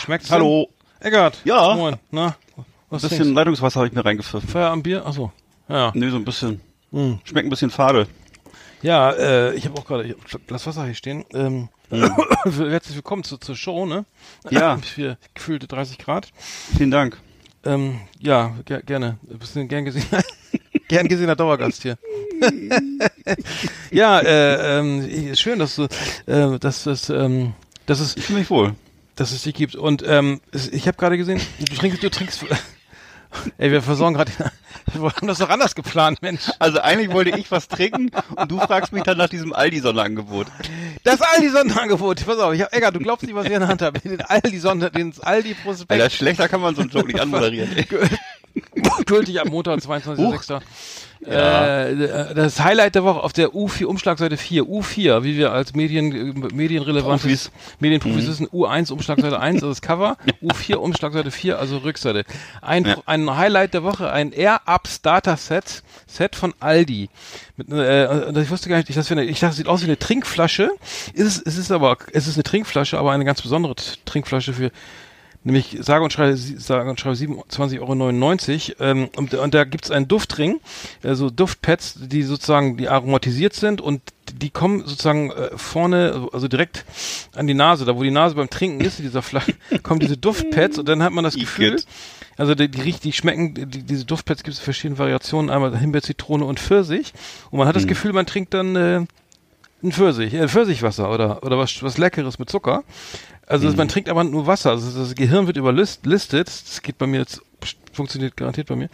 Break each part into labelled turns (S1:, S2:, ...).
S1: Schmeckt's?
S2: Hallo.
S1: Eggert.
S2: Ja.
S1: Moin. Na?
S2: Was ein bisschen trinkst? Leitungswasser habe ich mir reingepfiffen.
S1: Feierabendbier? Achso. Ja.
S2: Nö, so ein bisschen. Hm. Schmeckt ein bisschen fade.
S1: Ja, äh, ich habe auch gerade Glas Wasser hier stehen. Ähm, mhm. Herzlich willkommen zu, zur Show, ne?
S2: Ja.
S1: Für gefühlte 30 Grad.
S2: Vielen Dank.
S1: Ähm, ja, ger gerne. Du bist ein gern gesehener, gern gesehener Dauergast hier. ja, äh, ähm, schön, dass du, äh, dass das, ähm, dass es,
S2: ich fühle mich wohl,
S1: dass es dich gibt. Und ähm, ich habe gerade gesehen, du trinkst, du trinkst. Ey, wir versorgen gerade. Wir haben das doch anders geplant, Mensch.
S2: Also eigentlich wollte ich was trinken und du fragst mich dann nach diesem Aldi-Sonderangebot.
S1: Das Aldi-Sonderangebot, pass auf, ich hab, Egger, du glaubst nicht, was ich in der Hand habe. Den Aldi-Sonder, den Aldi-Prospekt.
S2: Alter, schlechter kann man so einen Joke nicht anmoderieren.
S1: Gültig am Montag, 22.06. Ja. Äh, das Highlight der Woche auf der U4 Umschlagseite 4, U4, wie wir als Medien medienrelevantes Medienprofis mhm. wissen, U1 Umschlagseite 1, also das Cover, U4 Umschlagseite 4, also Rückseite. Ein, ja. ein Highlight der Woche, ein Air Up Starter Set, Set von Aldi. Mit, äh, ich wusste gar nicht, ich dachte, ich dachte, es sieht aus wie eine Trinkflasche. Ist es, es ist aber, es ist eine Trinkflasche, aber eine ganz besondere Trinkflasche für nämlich sage und schreibe, sage und schreibe 27,99 Euro. Ähm, und, und da gibt's einen Duftring, also Duftpads, die sozusagen die aromatisiert sind und die kommen sozusagen äh, vorne, also direkt an die Nase, da wo die Nase beim Trinken ist, dieser Flasche, kommen diese Duftpads und dann hat man das Gefühl, also die, die, die schmecken, die, diese Duftpads gibt es verschiedene Variationen, einmal Himbeer, Zitrone und Pfirsich und man hat das mhm. Gefühl, man trinkt dann äh, ein Pfirsich, äh, Pfirsichwasser oder oder was was Leckeres mit Zucker. Also mhm. man trinkt aber nur Wasser. Also das Gehirn wird überlistet. Das geht bei mir jetzt, funktioniert garantiert bei mir.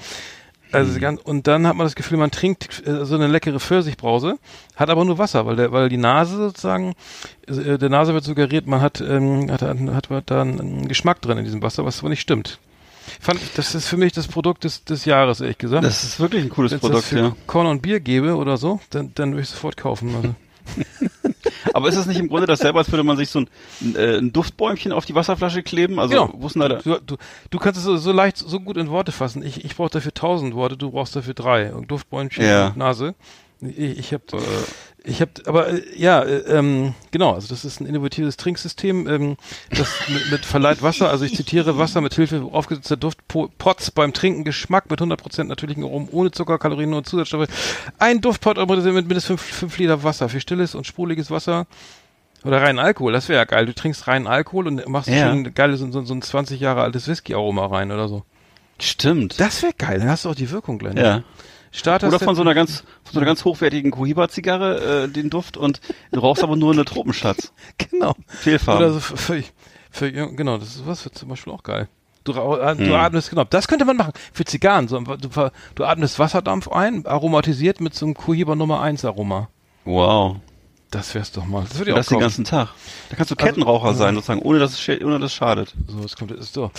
S1: Also mhm. ganz, und dann hat man das Gefühl, man trinkt äh, so eine leckere Pfirsichbrause, hat aber nur Wasser, weil der, weil die Nase sozusagen, äh, der Nase wird suggeriert, man hat, ähm, hat, hat, hat da einen Geschmack drin in diesem Wasser, was aber nicht stimmt. Fand, das ist für mich das Produkt des, des Jahres, ehrlich gesagt.
S2: Das ist wirklich ein cooles Wenn's Produkt, das für ja.
S1: Korn und Bier gebe oder so, dann, dann würde ich sofort kaufen. Also.
S2: Aber ist das nicht im Grunde dasselbe, als würde man sich so ein, äh, ein Duftbäumchen auf die Wasserflasche kleben? Also,
S1: genau. wo ist denn da du, du, du kannst es so, so leicht, so gut in Worte fassen. Ich, ich brauche dafür tausend Worte, du brauchst dafür drei. Duftbäumchen
S2: ja.
S1: und Nase. Ich, ich habe äh, ich habe, aber äh, ja, äh, ähm, genau, also das ist ein innovatives Trinksystem, ähm, das mit, mit verleiht Wasser, also ich zitiere Wasser mit Hilfe aufgesetzter Duftpots beim Trinken Geschmack mit 100% natürlichen Aromen, ohne Zucker, Kalorien und Zusatzstoffe. Ein Duftpot mit mindestens 5, 5 Liter Wasser für stilles und sprudelliges Wasser. Oder reinen Alkohol, das wäre ja geil. Du trinkst reinen Alkohol und machst ja. schon ein geiles, so, so ein 20 Jahre altes Whisky-Aroma rein oder so.
S2: Stimmt.
S1: Das wäre geil, dann hast du auch die Wirkung gleich.
S2: Ja. Starter Oder von so einer ganz, von so einer ganz hochwertigen Cohiba-Zigarre äh, den Duft und du rauchst aber nur eine Tropenschatz.
S1: genau.
S2: Fehlfarben.
S1: Oder so für, für, für, genau, das ist was für zum Beispiel auch geil. Du, äh, du hm. atmest, genau, das könnte man machen. Für Zigarren, so, du, du atmest Wasserdampf ein, aromatisiert mit so einem Cohiba Nummer 1 Aroma.
S2: Wow.
S1: Das wär's doch mal.
S2: Das würde ich auch Das den ganzen Tag. Da kannst du also, Kettenraucher also, sein, sozusagen, ohne dass es, ohne dass es schadet.
S1: So, es kommt, ist so.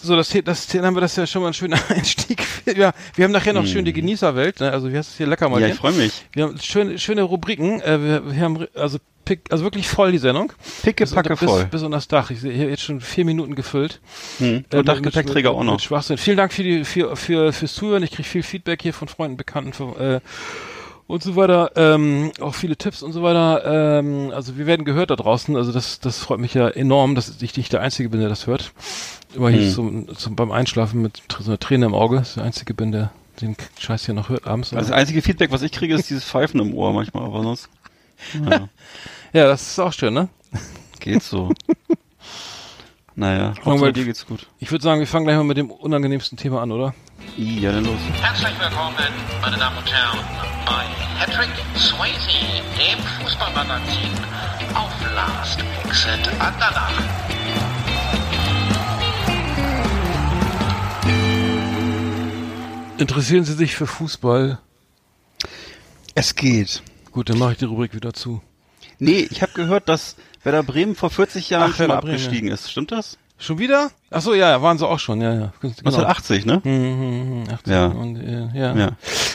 S1: So, das, das, dann haben wir das ja schon mal ein schöner Einstieg. Ja, wir haben nachher noch hm. schön die Genießerwelt, ne? Also, wie heißt es hier lecker mal?
S2: Ja, ich freue mich.
S1: Wir haben schöne, schöne Rubriken. Äh, wir, wir haben, also, pick, also wirklich voll die Sendung.
S2: Picke, packe
S1: bis,
S2: voll.
S1: Bis unter das Dach. Ich sehe hier jetzt schon vier Minuten gefüllt.
S2: Hm. Und äh, Dachgepäckträger auch noch.
S1: Schwachsinn. Vielen Dank für die, für, für, fürs Zuhören. Ich kriege viel Feedback hier von Freunden, Bekannten, von, äh, und so weiter, ähm, auch viele Tipps und so weiter. Ähm, also wir werden gehört da draußen. Also das, das freut mich ja enorm, dass ich nicht der Einzige bin, der das hört. Immer hier hm. zum, zum, beim Einschlafen mit so einer Träne im Auge. Das ist der Einzige bin, der den Scheiß hier noch hört abends.
S2: Also das einzige Feedback, was ich kriege, ist dieses Pfeifen im Ohr manchmal, aber sonst.
S1: Ja, ja das ist auch schön, ne?
S2: Geht so. naja,
S1: Hauptsache dir geht's gut. Ich würde sagen, wir fangen gleich mal mit dem unangenehmsten Thema an, oder?
S2: Ja, dann los.
S3: Herzlich willkommen, meine Damen und Herren, bei Patrick Swayze, dem Fußballmagazin auf Last Exit Andernach.
S1: Interessieren Sie sich für Fußball?
S2: Es geht.
S1: Gut, dann mache ich die Rubrik wieder zu.
S2: Nee, ich habe gehört, dass Werder Bremen vor 40 Jahren Ach, schon mal abgestiegen ist. Stimmt das?
S1: Schon wieder? Ach so, ja, waren sie auch schon, ja, ja.
S2: Genau. 1980, ne?
S1: Mhm, 80
S2: ja.
S1: Und, äh, ja. ja.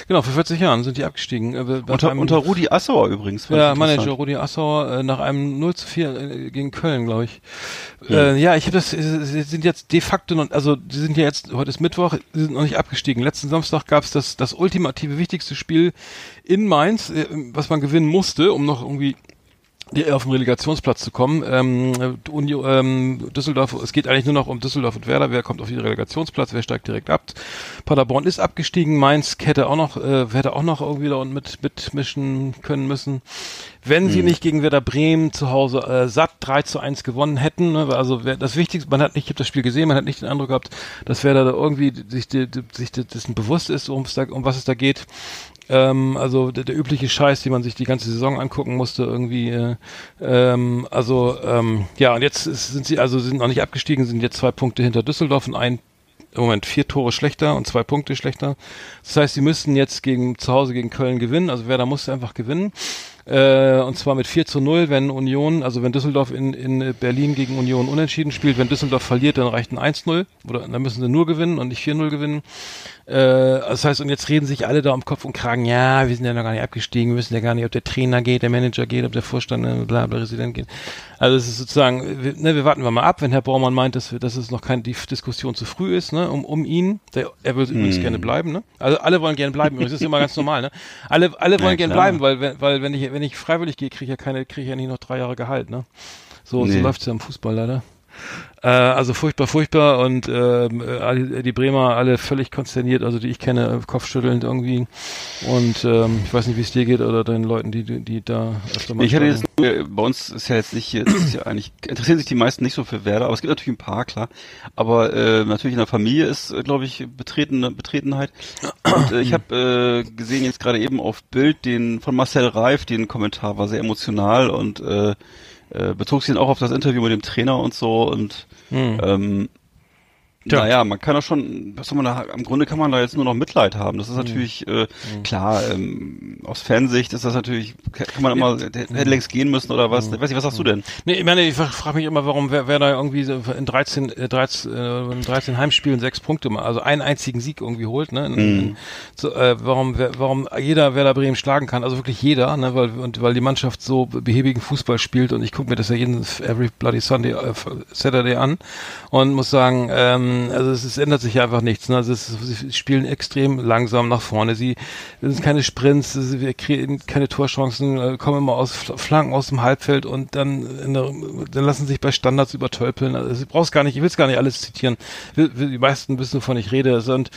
S1: Genau, vor 40 Jahren sind die abgestiegen.
S2: Äh, unter, einem, unter Rudi Assauer übrigens.
S1: Ja, Manager Rudi Assauer äh, nach einem 0 zu 4 äh, gegen Köln, glaube ich. Ja, äh, ja ich habe das, sie sind jetzt de facto noch, also sie sind ja jetzt, heute ist Mittwoch, sie sind noch nicht abgestiegen. Letzten Samstag gab es das, das ultimative, wichtigste Spiel in Mainz, äh, was man gewinnen musste, um noch irgendwie die, auf den Relegationsplatz zu kommen. Ähm, Union, ähm, Düsseldorf, es geht eigentlich nur noch um Düsseldorf und Werder. Wer kommt auf den Relegationsplatz? Wer steigt direkt ab? Paderborn ist abgestiegen. Mainz hätte auch noch, äh, hätte auch noch irgendwie da mit mitmischen können müssen. Wenn hm. sie nicht gegen Werder Bremen zu Hause äh, satt 3 zu 1 gewonnen hätten, ne, also das Wichtigste, man hat nicht, ich habe das Spiel gesehen, man hat nicht den Eindruck gehabt, dass Werder da irgendwie sich, die, die, sich dessen bewusst ist, um, um was es da geht. Ähm, also der, der, übliche Scheiß, die man sich die ganze Saison angucken musste, irgendwie. Äh, ähm, also ähm, ja, und jetzt sind sie also sind noch nicht abgestiegen, sind jetzt zwei Punkte hinter Düsseldorf und ein im Moment vier Tore schlechter und zwei Punkte schlechter. Das heißt, sie müssten jetzt gegen zu Hause gegen Köln gewinnen. Also wer da muss einfach gewinnen. Äh, und zwar mit 4 zu 0, wenn Union, also wenn Düsseldorf in, in Berlin gegen Union unentschieden spielt, wenn Düsseldorf verliert, dann reicht ein 1-0 oder dann müssen sie nur gewinnen und nicht 4-0 gewinnen. Äh, das heißt, und jetzt reden sich alle da um Kopf und Kragen, ja, wir sind ja noch gar nicht abgestiegen, wir wissen ja gar nicht, ob der Trainer geht, der Manager geht, ob der Vorstand, äh, bla, bla, Präsident geht. Also es ist sozusagen, wir, ne, wir warten wir mal ab, wenn Herr Baumann meint, dass, wir, dass es noch keine die Diskussion zu früh ist, ne, um, um ihn. Der, er will übrigens hm. gerne bleiben, ne? Also alle wollen gerne bleiben, übrigens, das ist immer ganz normal, ne? Alle, alle wollen ja, gerne bleiben, weil, weil wenn ich, wenn ich freiwillig gehe, kriege ich ja keine, kriege ich ja nicht noch drei Jahre Gehalt, ne? So, nee. so läuft's ja im Fußball leider. Äh, also furchtbar, furchtbar und äh, die Bremer alle völlig konsterniert, also die ich kenne, kopfschüttelnd irgendwie. Und ähm, ich weiß nicht, wie es dir geht oder den Leuten, die die, da
S2: öfter mal. Ich hatte jetzt, bei uns ist ja jetzt nicht, ist ja eigentlich interessieren sich die meisten nicht so für Werder, aber es gibt natürlich ein paar, klar. Aber äh, natürlich in der Familie ist, äh, glaube ich, betreten, Betretenheit. Und äh, ich habe äh, gesehen jetzt gerade eben auf Bild den von Marcel Reif, den Kommentar war sehr emotional und äh, äh, bezog sich dann auch auf das Interview mit dem Trainer und so und hm. ähm, Tja. Naja, man kann doch schon, was soll man da, im Grunde kann man da jetzt nur noch Mitleid haben. Das ist hm. natürlich, äh, mhm. klar, ähm, aus Fansicht ist das natürlich, kann man immer, der hätte längst gehen müssen oder was. Mhm. Weiß ich, was sagst du denn?
S1: Nee, ich meine, ich frage mich immer, warum wer, wer da irgendwie in 13, äh, 13, äh, in 13 Heimspielen sechs Punkte, also einen einzigen Sieg irgendwie holt, ne? In, mhm. in, so, äh, warum, wer, warum jeder Werder Bremen schlagen kann, also wirklich jeder, ne? Weil, und, weil die Mannschaft so behäbigen Fußball spielt und ich gucke mir das ja jeden every bloody Sunday, äh, Saturday an und muss sagen, ähm, also es, es ändert sich einfach nichts. Ne? Also es, sie spielen extrem langsam nach vorne. Sie das sind keine Sprints, wir kriegen keine Torchancen, äh, kommen immer aus Flanken aus dem Halbfeld und dann, der, dann lassen sich bei Standards übertölpeln. Also ich brauch's gar nicht, ich will es gar nicht alles zitieren. Die meisten wissen, wovon ich rede. Und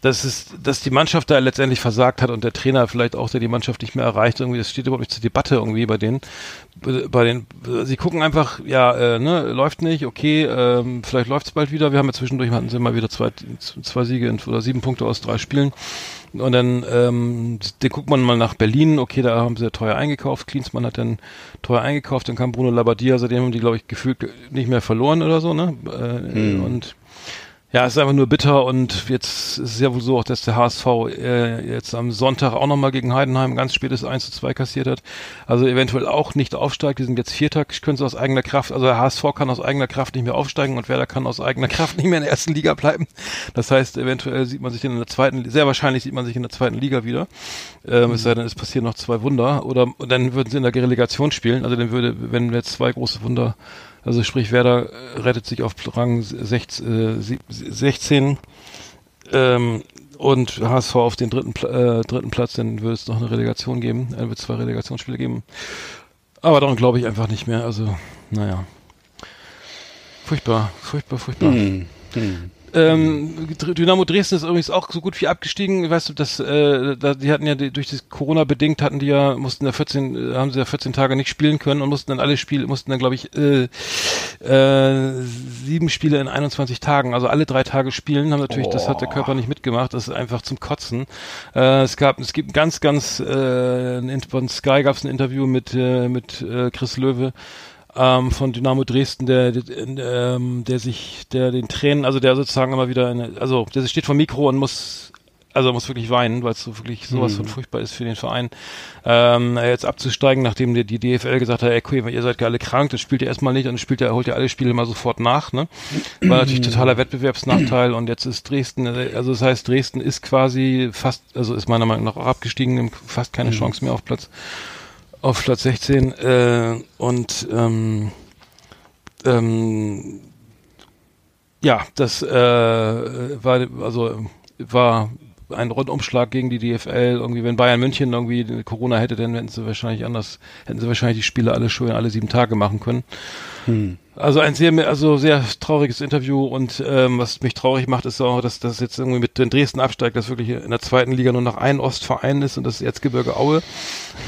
S1: dass es, dass die Mannschaft da letztendlich versagt hat und der Trainer vielleicht auch, der die Mannschaft nicht mehr erreicht, irgendwie, das steht überhaupt nicht zur Debatte irgendwie bei denen. Bei den, sie gucken einfach, ja, äh, ne, läuft nicht, okay, ähm, vielleicht läuft's bald wieder. Wir haben ja zwischendurch hatten sie mal wieder zwei, zwei Siege oder sieben Punkte aus drei Spielen. Und dann, ähm, den guckt man mal nach Berlin, okay, da haben sie ja teuer eingekauft, Klinsmann hat dann teuer eingekauft, dann kam Bruno Labbadia, seitdem haben die, glaube ich, gefühlt nicht mehr verloren oder so, ne? Äh, hm. Und ja, es ist einfach nur bitter und jetzt ist es ja wohl so auch, dass der HSV äh, jetzt am Sonntag auch nochmal gegen Heidenheim ganz spätes 1 zu 2 kassiert hat. Also eventuell auch nicht aufsteigt. Die sind jetzt Vierter, können sie aus eigener Kraft, also der HSV kann aus eigener Kraft nicht mehr aufsteigen und Werder kann aus eigener Kraft nicht mehr in der ersten Liga bleiben. Das heißt, eventuell sieht man sich in der zweiten, sehr wahrscheinlich sieht man sich in der zweiten Liga wieder. Ähm, mhm. Es sei denn, es passieren noch zwei Wunder. Oder dann würden sie in der Relegation spielen. Also dann würde, wenn jetzt zwei große Wunder also sprich, Werder äh, rettet sich auf Rang 16, äh, 16 ähm, und HSV auf den dritten, äh, dritten Platz, dann würde es noch eine Relegation geben. Dann wird es zwei Relegationsspiele geben. Aber daran glaube ich einfach nicht mehr. Also, naja. Furchtbar, furchtbar, furchtbar. Hm. Hm. Ähm, Dynamo Dresden ist übrigens auch so gut wie abgestiegen. Weißt du, das, äh, da, die hatten ja die, durch das Corona bedingt hatten die ja mussten ja 14, äh, haben sie ja 14 Tage nicht spielen können und mussten dann alle Spiele, mussten dann glaube ich äh, äh, sieben Spiele in 21 Tagen, also alle drei Tage spielen. Haben natürlich, oh. das hat der Körper nicht mitgemacht. Das ist einfach zum Kotzen. Äh, es gab, es gibt ganz, ganz äh, von Sky gab es ein Interview mit äh, mit äh, Chris Löwe ähm, von Dynamo Dresden, der, der, ähm, der sich, der den Tränen, also der sozusagen immer wieder, eine, also der steht vor Mikro und muss, also muss wirklich weinen, weil es so wirklich sowas mhm. von furchtbar ist für den Verein, ähm, jetzt abzusteigen, nachdem die, die DFL gesagt hat, ey, cool, ihr seid ja alle krank, das spielt ihr erstmal nicht, dann spielt ihr, holt ihr alle Spiele mal sofort nach, ne? War natürlich totaler Wettbewerbsnachteil und jetzt ist Dresden, also das heißt, Dresden ist quasi fast, also ist meiner Meinung nach auch abgestiegen, fast keine mhm. Chance mehr auf Platz auf Platz 16 äh, und ähm, ähm, ja, das äh, war also war ein Rundumschlag gegen die DFL. Irgendwie, wenn Bayern München irgendwie Corona hätte, dann hätten sie wahrscheinlich anders, hätten sie wahrscheinlich die Spiele alle schön alle sieben Tage machen können. Hm. Also ein sehr, also sehr trauriges Interview und ähm, was mich traurig macht, ist auch, dass das jetzt irgendwie mit den Dresden absteigt, dass wirklich in der zweiten Liga nur noch ein Ostverein ist und das ist Erzgebirge Aue.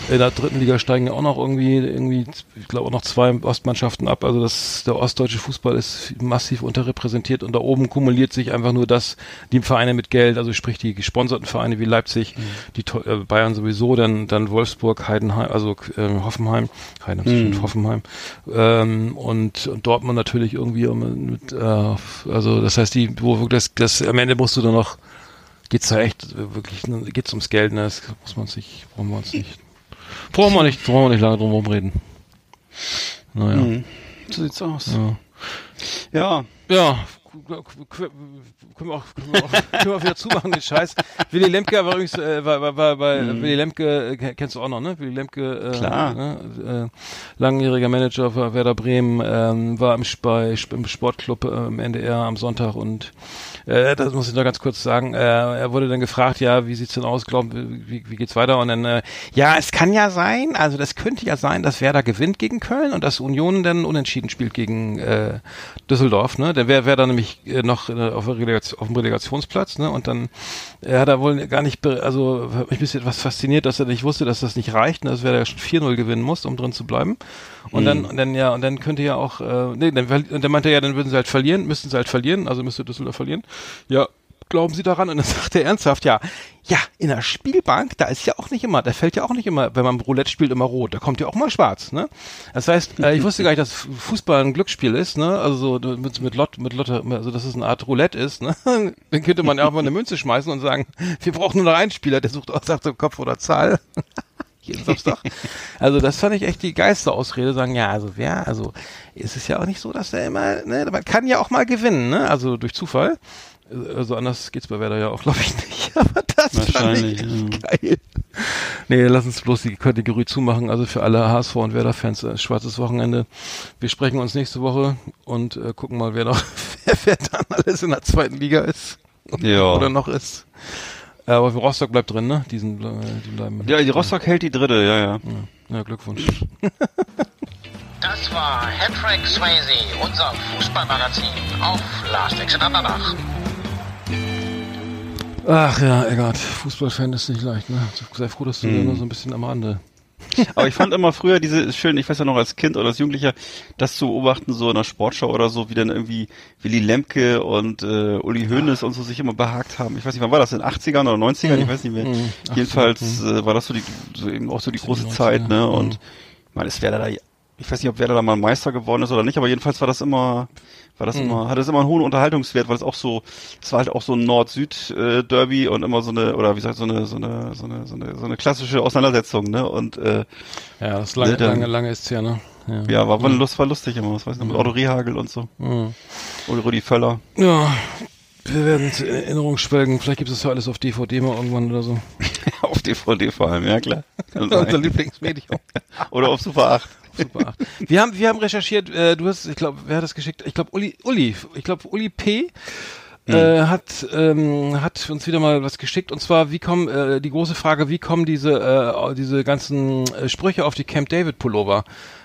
S1: In der dritten Liga steigen ja auch noch irgendwie, irgendwie, ich glaube auch noch zwei Ostmannschaften ab. Also das, der ostdeutsche Fußball ist massiv unterrepräsentiert und da oben kumuliert sich einfach nur das, die Vereine mit Geld, also sprich die gesponserten Vereine wie Leipzig, mhm. die äh, Bayern sowieso, dann, dann Wolfsburg, Heidenheim, also äh, Hoffenheim, Heidenheim, mhm. Hoffenheim ähm, und, und Dortmund natürlich irgendwie mit, äh, also das heißt, die, wo das, das am Ende musst du dann noch, geht's da echt wirklich, geht's ums Geld, ne? Das muss man sich, brauchen wir uns nicht, brauchen wir nicht, brauchen wir nicht lange drum herum reden.
S2: Naja. Mhm. So sieht's aus. Ja.
S1: Ja. Ja, können wir auch, können wir auch, können wir auch wieder zumachen, den Scheiß. Willy Lemke war übrigens, äh, war, war, war bei mhm. Willy Lemke, äh, kennst du auch noch, ne? Willy Lemke,
S2: äh, Klar.
S1: Ne? Äh, langjähriger Manager für Werder Bremen, ähm, war im, bei, im Sportclub äh, im NDR am Sonntag und äh, das muss ich noch ganz kurz sagen. Äh, er wurde dann gefragt, ja, wie sieht's denn aus? Glauben, wie, wie geht's weiter? Und dann, äh, ja, es kann ja sein, also das könnte ja sein, dass Werder gewinnt gegen Köln und dass Union dann unentschieden spielt gegen äh, Düsseldorf. Ne, dann wäre wär da nämlich äh, noch äh, auf, Relegation, auf dem Relegationsplatz. Ne, und dann er hat er wohl gar nicht, also hat mich ein bisschen etwas fasziniert, dass er nicht wusste, dass das nicht reicht, ne, dass Werder schon 4-0 gewinnen muss, um drin zu bleiben. Und mhm. dann, und dann ja, und dann könnte ja auch, äh, nee, dann, und dann meinte er ja, dann würden sie halt verlieren, müssten sie halt verlieren, also müsste Düsseldorf verlieren. Ja, glauben Sie daran? Und dann sagt er ernsthaft, ja, ja, in der Spielbank, da ist ja auch nicht immer, da fällt ja auch nicht immer, wenn man Roulette spielt, immer rot, da kommt ja auch mal schwarz, ne? Das heißt, äh, ich wusste gar nicht, dass Fußball ein Glücksspiel ist, ne? Also so mit, mit Lot, mit Lotte, also dass es eine Art Roulette ist, ne? Dann könnte man ja auch mal eine Münze schmeißen und sagen, wir brauchen nur noch einen Spieler, der sucht aus, sagt so Kopf oder Zahl. Jeden Samstag. Also das fand ich echt die Geisterausrede, sagen, ja, also wer, also ist es ja auch nicht so, dass er immer, ne, man kann ja auch mal gewinnen, ne, also durch Zufall. Also anders geht's bei Werder ja auch, glaube ich, nicht. Aber das fand ich echt ja. geil. Nee, lass uns bloß die Kategorie zumachen. Also für alle HSV und Werder-Fans äh, schwarzes Wochenende. Wir sprechen uns nächste Woche und äh, gucken mal, wer noch, wer, wer dann alles in der zweiten Liga ist.
S2: Ja.
S1: Oder noch ist. Aber Rostock bleibt drin, ne? Diesen, äh, die bleiben.
S2: Ja, die Rostock hält die dritte, ja, ja.
S1: Ja, ja Glückwunsch.
S3: Das war Hattrick Swayze, unser Fußballmagazin auf Last Exit Andernach.
S1: Ach ja, Eggert, Fußballfan ist nicht leicht, ne? Sei froh, dass du hm. nur so ein bisschen am Rande
S2: aber ich fand immer früher diese schön, ich weiß ja noch als Kind oder als Jugendlicher, das zu beobachten, so in der Sportschau oder so, wie dann irgendwie Willy Lemke und äh, Uli Hoeneß und so sich immer behagt haben. Ich weiß nicht, wann war das, in den 80ern oder 90ern? Ich weiß nicht mehr. Mhm. Jedenfalls mhm. äh, war das so die, so eben auch so die große Zeit, ne? Und mhm. ich meine, es wäre da, ich weiß nicht, ob Werder da mal Meister geworden ist oder nicht, aber jedenfalls war das immer war das mhm. immer, hat es immer einen hohen Unterhaltungswert, weil es auch so, es war halt auch so ein Nord-Süd-Derby und immer so eine, oder wie gesagt, so eine, so eine, so eine, so eine, so eine klassische Auseinandersetzung, ne? Und äh,
S1: ja, das lange, dann, lange, lange ist ja, ne?
S2: Ja, ja war, war, mhm. Lust, war lustig immer, was weiß ich, mit Otto Rehagel und so. Mhm. Oder Rudi Völler.
S1: Ja, wir werden in Erinnerung schwelgen. Vielleicht gibt es ja alles auf DVD mal irgendwann oder so.
S2: auf DVD vor allem, ja klar.
S1: Unser Lieblingsmedium.
S2: oder auf Super 8.
S1: Super. Wir haben, wir haben recherchiert, äh, du hast, ich glaube, wer hat das geschickt? Ich glaube, Uli, Uli, ich glaube, Uli P. Mhm. Äh, hat ähm, hat uns wieder mal was geschickt und zwar wie kommen äh, die große Frage wie kommen diese äh, diese ganzen äh, Sprüche auf die Camp David Pullover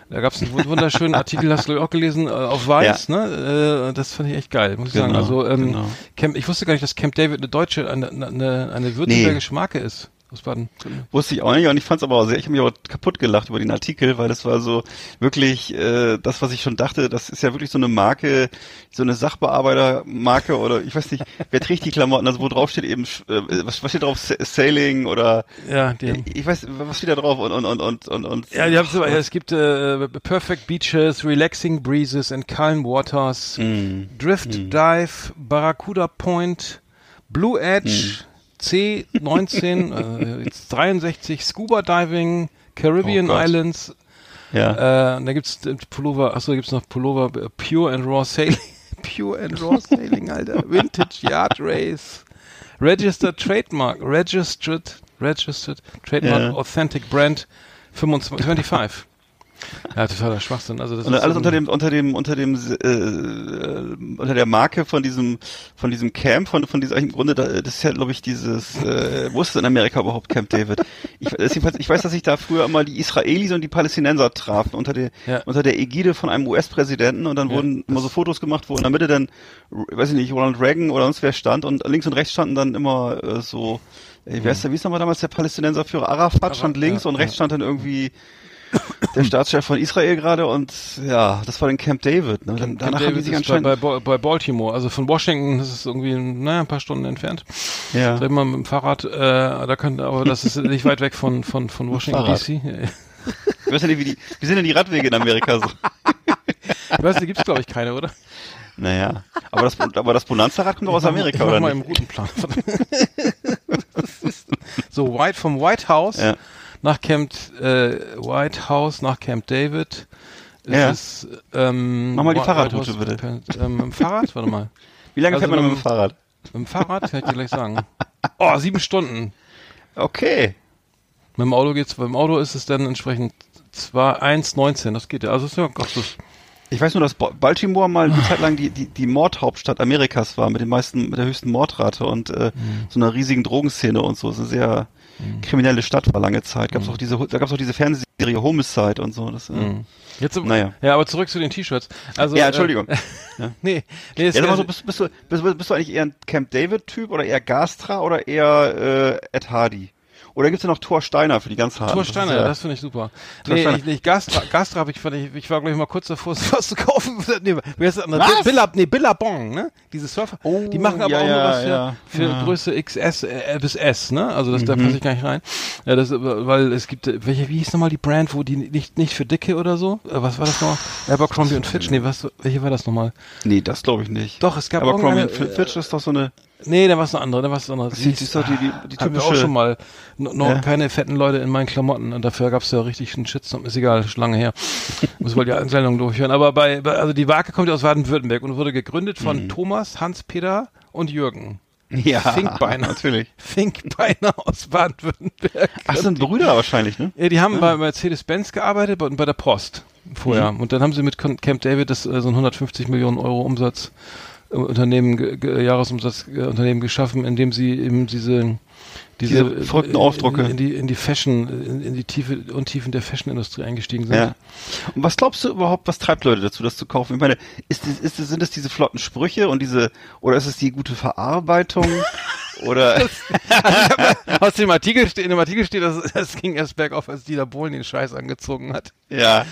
S1: da gab es einen wunderschönen Artikel, hast du auch gelesen, äh, auf Weiß, ja. ne? Äh, das fand ich echt geil, muss ich genau, sagen. Also ähm, genau. Camp, ich wusste gar nicht, dass Camp David eine deutsche, eine, eine, eine württembergische nee. Marke ist aus Baden.
S2: Wusste ich auch nicht und ich fand es aber auch sehr, ich habe mich auch kaputt gelacht über den Artikel, weil das war so wirklich äh, das, was ich schon dachte, das ist ja wirklich so eine Marke, so eine Sachbearbeitermarke oder ich weiß nicht, wer trägt die Klamotten, also wo drauf steht eben, äh, was, was steht drauf, Sailing oder
S1: ja, die.
S2: ich weiß, was steht da drauf und und und und und, und
S1: Ja, die haben so, es gibt äh, Perfect Beaches, Relaxing Breezes and Calm Waters, mm. Drift mm. Dive, Barracuda Point, Blue Edge, mm. C19, äh, 63, Scuba Diving, Caribbean oh Islands. Ja. Äh, da gibt's Pullover, achso, da gibt's noch Pullover äh, Pure and Raw Sailing. Pure and Raw Sailing, Alter. Vintage Yard Race. Registered Trademark. Registered, Registered Trademark yeah. Authentic Brand 25. Ja, totaler Schwachsinn. Also das
S2: Und
S1: ist
S2: alles
S1: so
S2: unter dem, unter dem, unter dem, äh, äh, unter der Marke von diesem, von diesem Camp, von, von diesem, im Grunde, da- das ist ja, glaube ich, dieses, äh, wo ist es in Amerika überhaupt, Camp David? Ich, ich weiß, dass sich da früher immer die Israelis und die Palästinenser trafen, unter der,
S1: Ja.
S2: unter der Ägide von einem US-Präsidenten und dann
S1: Ja,
S2: wurden immer so Fotos gemacht, wo in der Mitte dann, weiß ich nicht, Ronald Reagan oder sonst wer stand und links und rechts standen dann immer, äh, so, ey, wer ist der, wie ist nochmal damals der Palästinenserführer? Arafat stand links
S1: ja,
S2: und rechts stand dann irgendwie, der Staatschef von Israel gerade und ja, das war dann Camp David. Ne? Dann,
S1: Camp
S2: danach haben die
S1: David
S2: sich
S1: ist bei,
S2: anscheinend.
S1: bei, Bo- bei Baltimore. Also von Washington ist es irgendwie, naja, ein paar Stunden entfernt.
S2: ja.
S1: Sag mal mit dem Fahrrad, äh, da könnte, aber das ist nicht weit weg von, von, von Washington. DC.
S2: Ich weiß ja nicht, wie, die, wie sind denn die Radwege in Amerika so?
S1: Ich weiß, die gibt's glaube ich keine, oder?
S2: Naja, aber das, aber das Bonanza-Rad kommt doch aus
S1: Ich
S2: Amerika,
S1: mach
S2: oder
S1: mal
S2: nicht?
S1: im Routenplan. Das ist so White vom White House
S2: Ja.
S1: Nach Camp äh, White House nach Camp David. Es
S2: Ja.
S1: Ist, ähm,
S2: Mach mal die Fahrradroute, bitte.
S1: Ähm, mit dem Fahrrad? Warte mal.
S2: Wie lange
S1: Also
S2: fährt man
S1: mit
S2: dem Fahrrad?
S1: Mit dem Fahrrad kann ich dir gleich sagen. Oh, sieben Stunden.
S2: Okay.
S1: Mit dem Auto geht's, beim Auto ist es dann entsprechend 2, 1,19. Das geht ja. Also ist ja, das,
S2: Ich weiß nur, dass Ba- Baltimore mal eine Zeit lang die, die, die Mordhauptstadt Amerikas war, mit den meisten, mit der höchsten Mordrate und äh,
S1: Mhm.
S2: so einer riesigen Drogenszene und so. Es ist sehr kriminelle Stadt war lange Zeit. Gab's auch diese, da gab's auch diese Fernsehserie Homicide und so. Das,
S1: Mhm. Jetzt,
S2: Naja.
S1: Ja, aber zurück zu den T-Shirts. Also,
S2: Ja, Entschuldigung.
S1: Äh, nee, nee, es
S2: Ja, so, bist, bist, du, bist, bist du eigentlich eher ein Camp David-Typ oder eher Gastra oder eher äh, Ed Hardy? Oder gibt's ja noch Thor Steiner für die ganz harten?
S1: Thor
S2: Das
S1: Steiner,
S2: ja-
S1: das finde ich super.
S2: Thor
S1: Nee,
S2: Steiner.
S1: ich, nicht Gastra, Gastra habe ich, fand ich, ich war gleich mal kurz davor, was zu kaufen. nee, wer ist das andere?
S2: Was?
S1: Billa, nee, Billabong, ne? Diese Surfer.
S2: Oh,
S1: die machen aber
S2: ja,
S1: auch nur was für,
S2: ja.
S1: für
S2: Ja. Mhm.
S1: Größe XS äh, bis S, ne? Also das, da passe ich gar nicht rein. Ja, das, äh, weil es gibt, äh, welche, wie hieß nochmal die Brand, wo die nicht, nicht für Dicke oder so? Äh, Was war das noch? Abercrombie und Fitch? Nee, was, welche war das nochmal?
S2: Nee, das glaube ich nicht.
S1: Doch, es gab
S2: Aber Cromie
S1: irgendeine,
S2: und Fitch ist doch so eine.
S1: Nee, da war es eine andere, da war es eine andere.
S2: Das ist doch die, die, die
S1: wir auch
S2: typische.
S1: schon mal. No, noch
S2: Ja.
S1: keine fetten Leute in meinen Klamotten und dafür gab es ja richtig einen Shitstorm. Ist egal, schon lange her. Muss wohl die Ankleinung durchhören. Aber bei, bei, also die Marke kommt ja aus Baden-Württemberg und wurde gegründet von
S2: Mhm.
S1: Thomas, Hans-Peter und Jürgen.
S2: ja,
S1: Finkbeiner.
S2: natürlich.
S1: Finkbeiner aus Baden-Württemberg.
S2: Ach, sind Brüder wahrscheinlich, ne?
S1: Ja, die haben bei Mercedes-Benz gearbeitet und bei der Post vorher.
S2: Mhm.
S1: Und dann haben sie mit Camp David das äh, so ein 150 Millionen Euro Umsatz Unternehmen, Jahresumsatz äh, Unternehmen geschaffen, indem sie eben diese
S2: Diese
S1: äh,
S2: verrückten
S1: in-
S2: Ausdrucke.
S1: in, in die in die Fashion in, in die Tiefe Untiefen der Fashionindustrie eingestiegen sind.
S2: Ja. Und was glaubst du überhaupt, was treibt Leute dazu, das zu kaufen? Ich meine, ist, ist, sind es diese flotten Sprüche und diese, oder ist es die gute Verarbeitung? oder,
S1: Aus dem Artikel steht, in dem Artikel steht, dass es ging erst bergauf, als Dieter Bohlen den Scheiß angezogen hat.
S2: ja.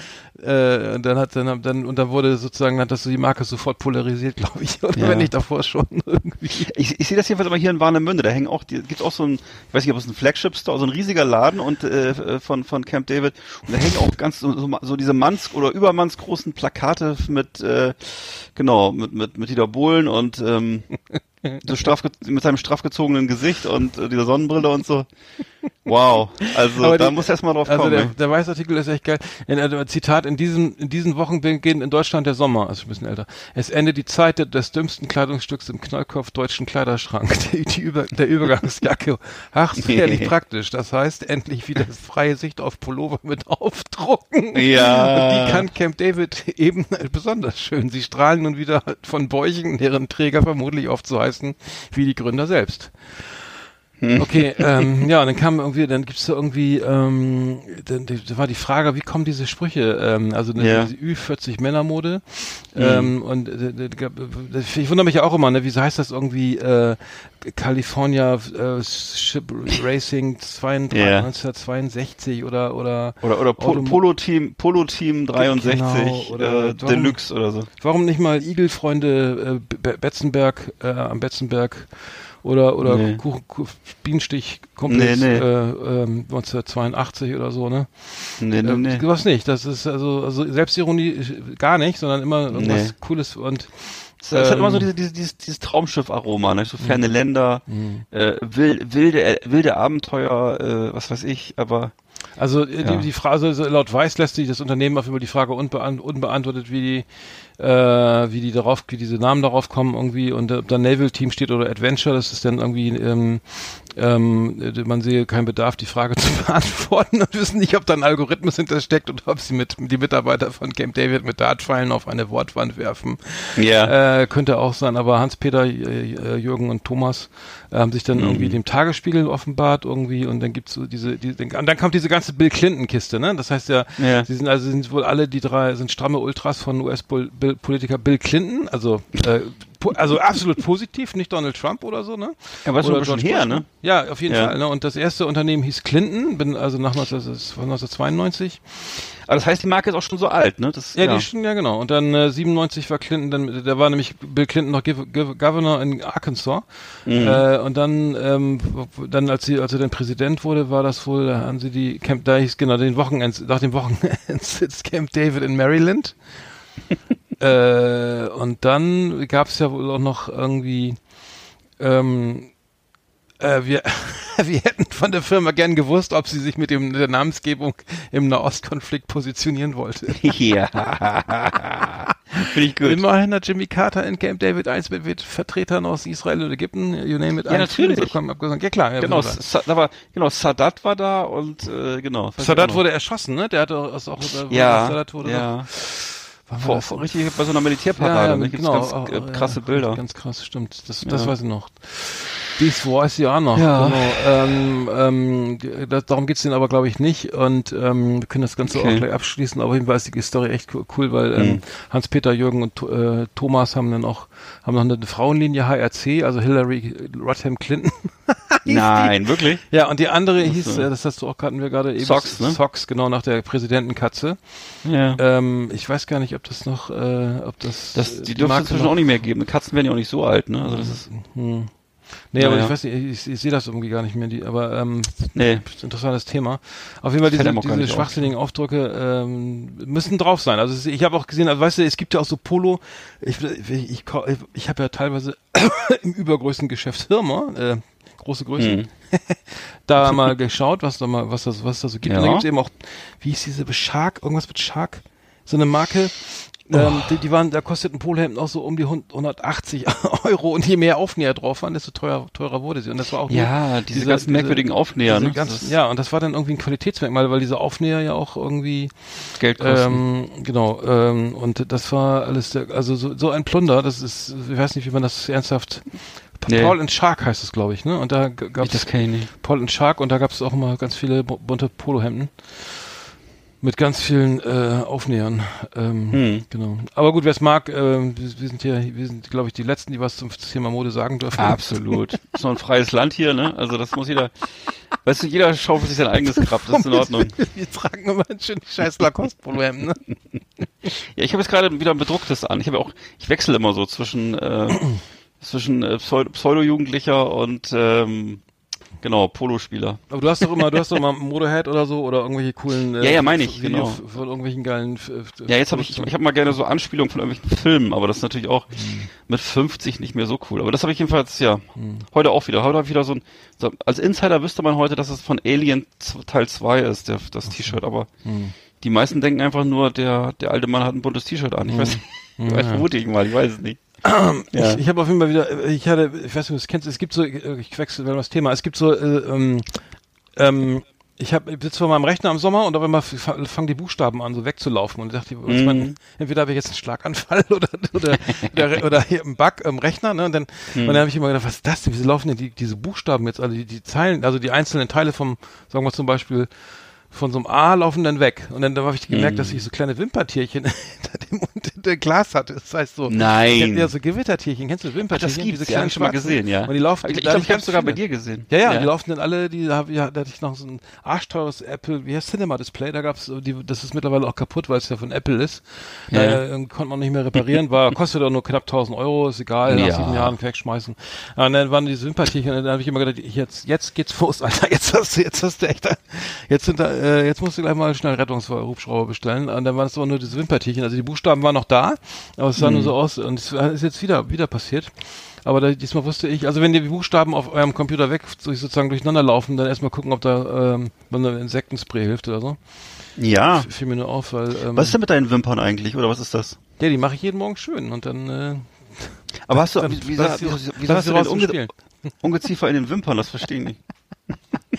S1: Äh, und dann hat dann, dann und dann wurde sozusagen hat das so die Marke sofort polarisiert, glaube ich, oder
S2: Ja.
S1: wenn nicht davor schon irgendwie.
S2: Ich, ich sehe das jedenfalls immer hier in Warnemünde. Da hängen auch, die, gibt's auch so ein, ich weiß nicht, ob es ein Flagship-Store, so ein riesiger Laden und äh, von von Camp David. Und da hängen auch ganz so, so, so diese Manns oder übermanns großen Plakate mit, äh, genau, mit mit mit Dieter Bohlen und ähm, so straff mit seinem straff gezogenen Gesicht und äh, dieser Sonnenbrille und so. Wow. Also
S1: Aber
S2: da
S1: die-
S2: muss erst mal drauf
S1: Also
S2: kommen.
S1: der,
S2: ey.
S1: der Weißartikel ist echt geil. In, äh, Zitat, in diesen, in diesen Wochen beginnt in Deutschland der Sommer, also ein bisschen älter. Es endet die Zeit des dümmsten Kleidungsstücks im Knallkopf deutschen Kleiderschrank, die, die Über, der Übergangsjacke. Ach, ist herrlich praktisch. Das heißt, endlich wieder freie Sicht auf Pullover mit Aufdrucken.
S2: Ja.
S1: Und die kann Camp David eben besonders schön. Sie strahlen nun wieder von Bäuchen, deren Träger vermutlich oft so heißen wie die Gründer selbst. Okay, ähm, ja, und dann kam irgendwie, dann gibt's da irgendwie, ähm, dann, da war die Frage, wie kommen diese Sprüche, ähm, also eine,
S2: Ja.
S1: diese Ü40 Männermode, ähm, und äh, d- ich wundere mich ja auch immer, ne, wieso heißt das irgendwie äh, California äh, Ship Racing 32,
S2: Ja.
S1: 1962 oder oder
S2: Oder oder po,
S1: Autom-
S2: Polo Team Polo Team 63
S1: Genau, oder
S2: äh,
S1: warum-
S2: Deluxe oder so.
S1: Warum nicht mal Igelfreunde äh, Be- Betzenberg äh, am Betzenberg oder oder
S2: Nee.
S1: Kuchen, Bienenstich Kumpels
S2: Nee, nee.
S1: Äh, ähm, 1982 oder so, ne?
S2: Nee, nee,
S1: Ähm,
S2: nee.
S1: Was nicht, das ist also, also Selbstironie äh, gar nicht, sondern immer irgendwas
S2: Nee.
S1: Cooles und
S2: Es es hat immer so
S1: ähm,
S2: diese, diese, dieses, dieses Traumschiff-Aroma, ne? so ferne Länder, äh, wild, wilde, äh, wilde Abenteuer, äh, was weiß ich, aber
S1: Also äh,
S2: Ja.
S1: die, die Frage, also laut Weiß lässt sich das Unternehmen auf über die Frage unbeant unbeantwortet, wie die äh, wie die darauf, wie diese Namen darauf kommen irgendwie und ob da Naval Team steht oder Adventure, das ist dann irgendwie, ähm, ähm, man sehe keinen Bedarf, die Frage zu beantworten und wissen nicht, ob da ein Algorithmus hintersteckt oder ob sie mit die Mitarbeiter von Camp David mit Dartpfeilen auf eine Wortwand werfen.
S2: Ja.
S1: Äh, könnte auch sein, aber Hans-Peter, Jürgen und Thomas haben sich dann
S2: Mhm.
S1: irgendwie dem Tagesspiegel offenbart irgendwie und dann gibt's so diese, die, und dann kommt diese ganze Bill Clinton Kiste, ne? Das heißt ja,
S2: Ja.
S1: sie sind also sind wohl alle die drei sind stramme Ultras von US-Politiker Bill Clinton, also äh, also absolut positiv, nicht Donald Trump oder so, ne?
S2: Ja, ist
S1: Oder
S2: schon her,
S1: Bush,
S2: ne?
S1: Ja, auf jeden
S2: Ja.
S1: Fall. Ne? Und das erste Unternehmen hieß Clinton, bin also nach 19, das ist von 1992.
S2: Aber das heißt, die Marke ist auch schon so alt, ne? Das,
S1: Ja, die schon, ja genau. Und dann äh, 97 war Clinton, dann, da war nämlich Bill Clinton noch Governor in Arkansas.
S2: Mhm.
S1: Äh, und dann, ähm, dann als sie, als er dann Präsident wurde, war das wohl, da haben sie die Camp, da hieß genau den Wochenends, nach dem Wochenendsitz Camp David in Maryland. äh, und dann gab es ja wohl auch noch irgendwie, ähm, äh, wir, wir hätten von der Firma gern gewusst, ob sie sich mit dem, der Namensgebung im Nahostkonflikt positionieren wollte.
S2: ja. Finde ich gut.
S1: Immerhin hat Jimmy Carter in Camp David 1 mit, mit Vertretern aus Israel und Ägypten, you name it,
S2: Ja, natürlich.
S1: Film bekommen, abgesagt. Ja klar, ja,
S2: Genau, war, genau, Sadat war da und äh, genau. auch
S1: Sadat
S2: noch.
S1: wurde erschossen, ne? Der hatte auch, auch oder,
S2: ja,
S1: Sadat wurde
S2: ja.
S1: war
S2: Vor, vor, richtig bei so einer Militärparade.
S1: ja,
S2: ne?
S1: ja,
S2: Gibt's
S1: genau,
S2: ganz äh,
S1: ja,
S2: krasse Bilder.
S1: Ganz krass, stimmt. Das, das
S2: Ja.
S1: weiß ich noch. Dies weiß ich auch noch.
S2: Ja.
S1: Genau. Ähm, ähm, die- das, darum geht's denen aber, glaube ich, nicht. Und ähm, wir können das Ganze
S2: Okay.
S1: auch gleich abschließen. Aber jedenfalls ist die Story echt co- cool, weil ähm,
S2: Mhm.
S1: Hans-Peter, Jürgen und äh, Thomas haben dann auch haben noch eine Frauenlinie HRC, also Hillary Rodham Clinton.
S2: Nein, wirklich?
S1: Ja, und die andere hieß,
S2: so.
S1: äh, das hast du auch hatten wir gerade eben.
S2: Sox, ne?
S1: Sox, genau, nach der Präsidentenkatze.
S2: Ja.
S1: Ähm, ich weiß gar nicht, ob das noch, äh, ob das.
S2: Das,
S1: äh,
S2: die dürfen es inzwischen auch nicht mehr geben. Katzen werden ja auch nicht so alt, ne? Also das ist,
S1: Hm. Nee, aber
S2: Naja.
S1: ich weiß nicht, ich, ich sehe das irgendwie gar nicht mehr, die, aber ähm,
S2: nee.
S1: ist interessantes Thema. Auf jeden Fall diese, diese
S2: nicht auf.
S1: schwachsinnigen Aufdrücke ähm, müssen drauf sein. Also ich habe auch gesehen, also weißt du, es gibt ja auch so Polo, ich, ich, ich, ich habe ja teilweise im übergrößten Geschäft Hirmer, äh, große Größe,
S2: Hm.
S1: da mal geschaut, was da mal, was das, was da so gibt. Und da
S2: Ja.
S1: gibt es eben auch, wie hieß diese Shark, irgendwas mit Shark, so eine Marke. Ähm, die, die waren, da kosteten Polohemden auch so um die 180 Euro und je mehr Aufnäher drauf waren, desto teurer, teurer wurde sie. Und das war auch
S2: Ja, diese,
S1: diese-
S2: ganzen
S1: diese-
S2: merkwürdigen Aufnäher,
S1: diese
S2: ne?
S1: ganzen, ja, und das war dann irgendwie ein Qualitätsmerkmal, weil diese Aufnäher ja auch irgendwie,
S2: Geld kosten.
S1: ähm, genau, ähm, und das war alles, der, also so, so ein Plunder, das ist, ich weiß nicht, wie man das ernsthaft,
S2: Nee.
S1: Paul and Shark heißt es, glaube ich, ne? Und da gab es. Paul and Shark und da gab es auch immer ganz viele bu- bunte Polohemden mit ganz vielen äh, Aufnähern. Ähm,
S2: Hm.
S1: Genau. Aber gut, wer es mag, ähm, wir, sind hier, wir sind, glaube ich, die letzten, die was zum Thema Mode sagen dürfen.
S2: Absolut. ist noch ein freies Land hier, ne? Also das muss jeder, weißt du, jeder schaufelt sich sein eigenes Grab, das ist in Ordnung.
S1: Wir tragen immer schön die scheiß Lacoste-Polohemden, ne?
S2: Ja, ich habe jetzt gerade wieder ein bedrucktes an. Ich habe auch, ich wechsle immer so zwischen äh, zwischen äh, Pseudo- Pseudo-Jugendlicher und ähm, genau Polospieler.
S1: Aber du hast doch immer, du hast doch mal Motorhead oder so oder irgendwelche coolen.
S2: Ja, ja, meine ich, genau.
S1: Von irgendwelchen geilen.
S2: Ja, jetzt habe ich, ich, ich habe mal gerne so Anspielungen von irgendwelchen Filmen, aber das ist natürlich auch mit 50 nicht mehr so cool. Aber das habe ich jedenfalls ja heute auch wieder. Heute habe ich wieder so ein, so, als Insider wüsste man heute, dass es von Alien Teil 2 ist, der, das T-Shirt. Aber
S1: Hm.
S2: die meisten denken einfach nur, der der alte Mann hat ein buntes T-Shirt an. Ich weiß, nicht, weiß vermute ich mal, ich weiß es nicht. Ja.
S1: Ich, ich habe auf jeden Fall wieder, ich hatte, ich weiß nicht, ob du es kennst, es gibt so, äh, ich wechsle das Thema, es gibt so, äh, ähm, ähm, ich habe sitze vor meinem Rechner im Sommer und auf einmal fangen die Buchstaben an, so wegzulaufen. Und ich dachte,
S2: Mhm.
S1: mein, entweder habe ich jetzt einen Schlaganfall oder oder oder, oder hier einen Bug im Rechner, ne? Und dann, und dann habe ich immer gedacht, was ist das denn? Wieso laufen denn die, diese Buchstaben jetzt alle, die, die Zeilen, also die einzelnen Teile vom, sagen wir zum Beispiel, von so einem A laufen dann weg. Und dann da habe ich gemerkt, dass ich so kleine Wimpertierchen hinter dem unter dem Glas hatte. Das heißt so,
S2: Nein.
S1: ja, so Gewittertierchen. Kennst du Wimpertierchen?
S2: Das gibt's,
S1: Diese
S2: ja, hab
S1: kleinen
S2: ich schon mal gesehen, ja.
S1: Und die laufen,
S2: ich
S1: da
S2: glaube, ich habe sogar bei dir gesehen.
S1: Ja, ja, die laufen dann alle, die hab, ja, da hatte ich noch so ein arschteures Apple, wie heißt Cinema Display, da gab's, die, das ist mittlerweile auch kaputt, weil es ja von Apple ist.
S2: Ja.
S1: Äh, konnte man nicht mehr reparieren, war, kostet auch nur knapp 1000 Euro, ist egal, nach
S2: Ja.
S1: sieben Jahren wegschmeißen. Und dann waren diese Sympathien und dann habe ich immer gedacht, ich jetzt, jetzt geht's los, Alter, jetzt hast du, jetzt hast du echt, jetzt sind da, äh, jetzt musst du gleich mal schnell Rettungshubschrauber bestellen. Und dann waren es aber nur diese Wimpertierchen, also die Buchstaben waren noch da, aber es sah nur so aus und es ist jetzt wieder, wieder passiert. Aber da, diesmal wusste ich, also wenn die Buchstaben auf eurem Computer weg durch, sozusagen durcheinander laufen, dann erstmal gucken, ob da ähm, da Insektenspray hilft oder so.
S2: Ja.
S1: F- Fiel mir nur auf, weil ähm,
S2: Was ist denn mit deinen Wimpern eigentlich, oder was ist das?
S1: ja, die mache ich jeden Morgen schön und dann äh,
S2: Aber hast du,
S1: dann-
S2: wie,
S1: lass sie-
S2: wieso, wieso
S1: lass
S2: hast
S1: sie
S2: du denn
S1: raus zum
S2: Unge
S1: Spielen.
S2: Ungeziefer in den Wimpern? Das verstehe ich nicht.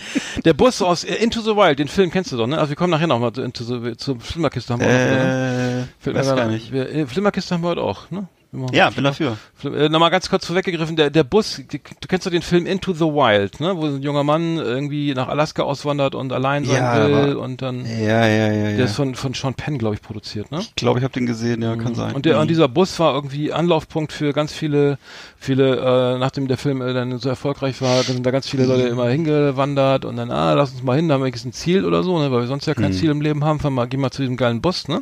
S1: Der Bus aus äh, Into the Wild, den Film kennst du doch, ne? Also wir kommen nachher nochmal zu Into the zur Flimmerkiste haben wir auch noch, oder?
S2: Äh,
S1: Fällt mir
S2: weiß
S1: gerade
S2: gar nicht.
S1: Wir, äh, Flimmerkiste haben wir heute auch, ne?
S2: Ja, bin dafür.
S1: Flim- Äh, Nochmal ganz kurz vorweggegriffen, der, der Bus, die, du kennst doch den Film Into the Wild, ne? Wo ein junger Mann irgendwie nach Alaska auswandert und allein sein
S2: Ja,
S1: will
S2: aber-
S1: und dann,
S2: Ja, ja, ja,
S1: der
S2: ja.
S1: ist von, von Sean Penn, glaube ich, produziert, ne?
S2: Ich glaube, ich habe den gesehen, ja, kann sein.
S1: Und, der,
S2: Mhm.
S1: und dieser Bus war irgendwie Anlaufpunkt für ganz viele, viele, äh, nachdem der Film äh, dann so erfolgreich war, sind da ganz viele Leute immer hingewandert und dann, ah, lass uns mal hin, da haben wir ein Ziel oder so, ne, weil wir sonst ja kein Ziel im Leben haben, fahren wir, gehen wir zu diesem geilen Bus, ne?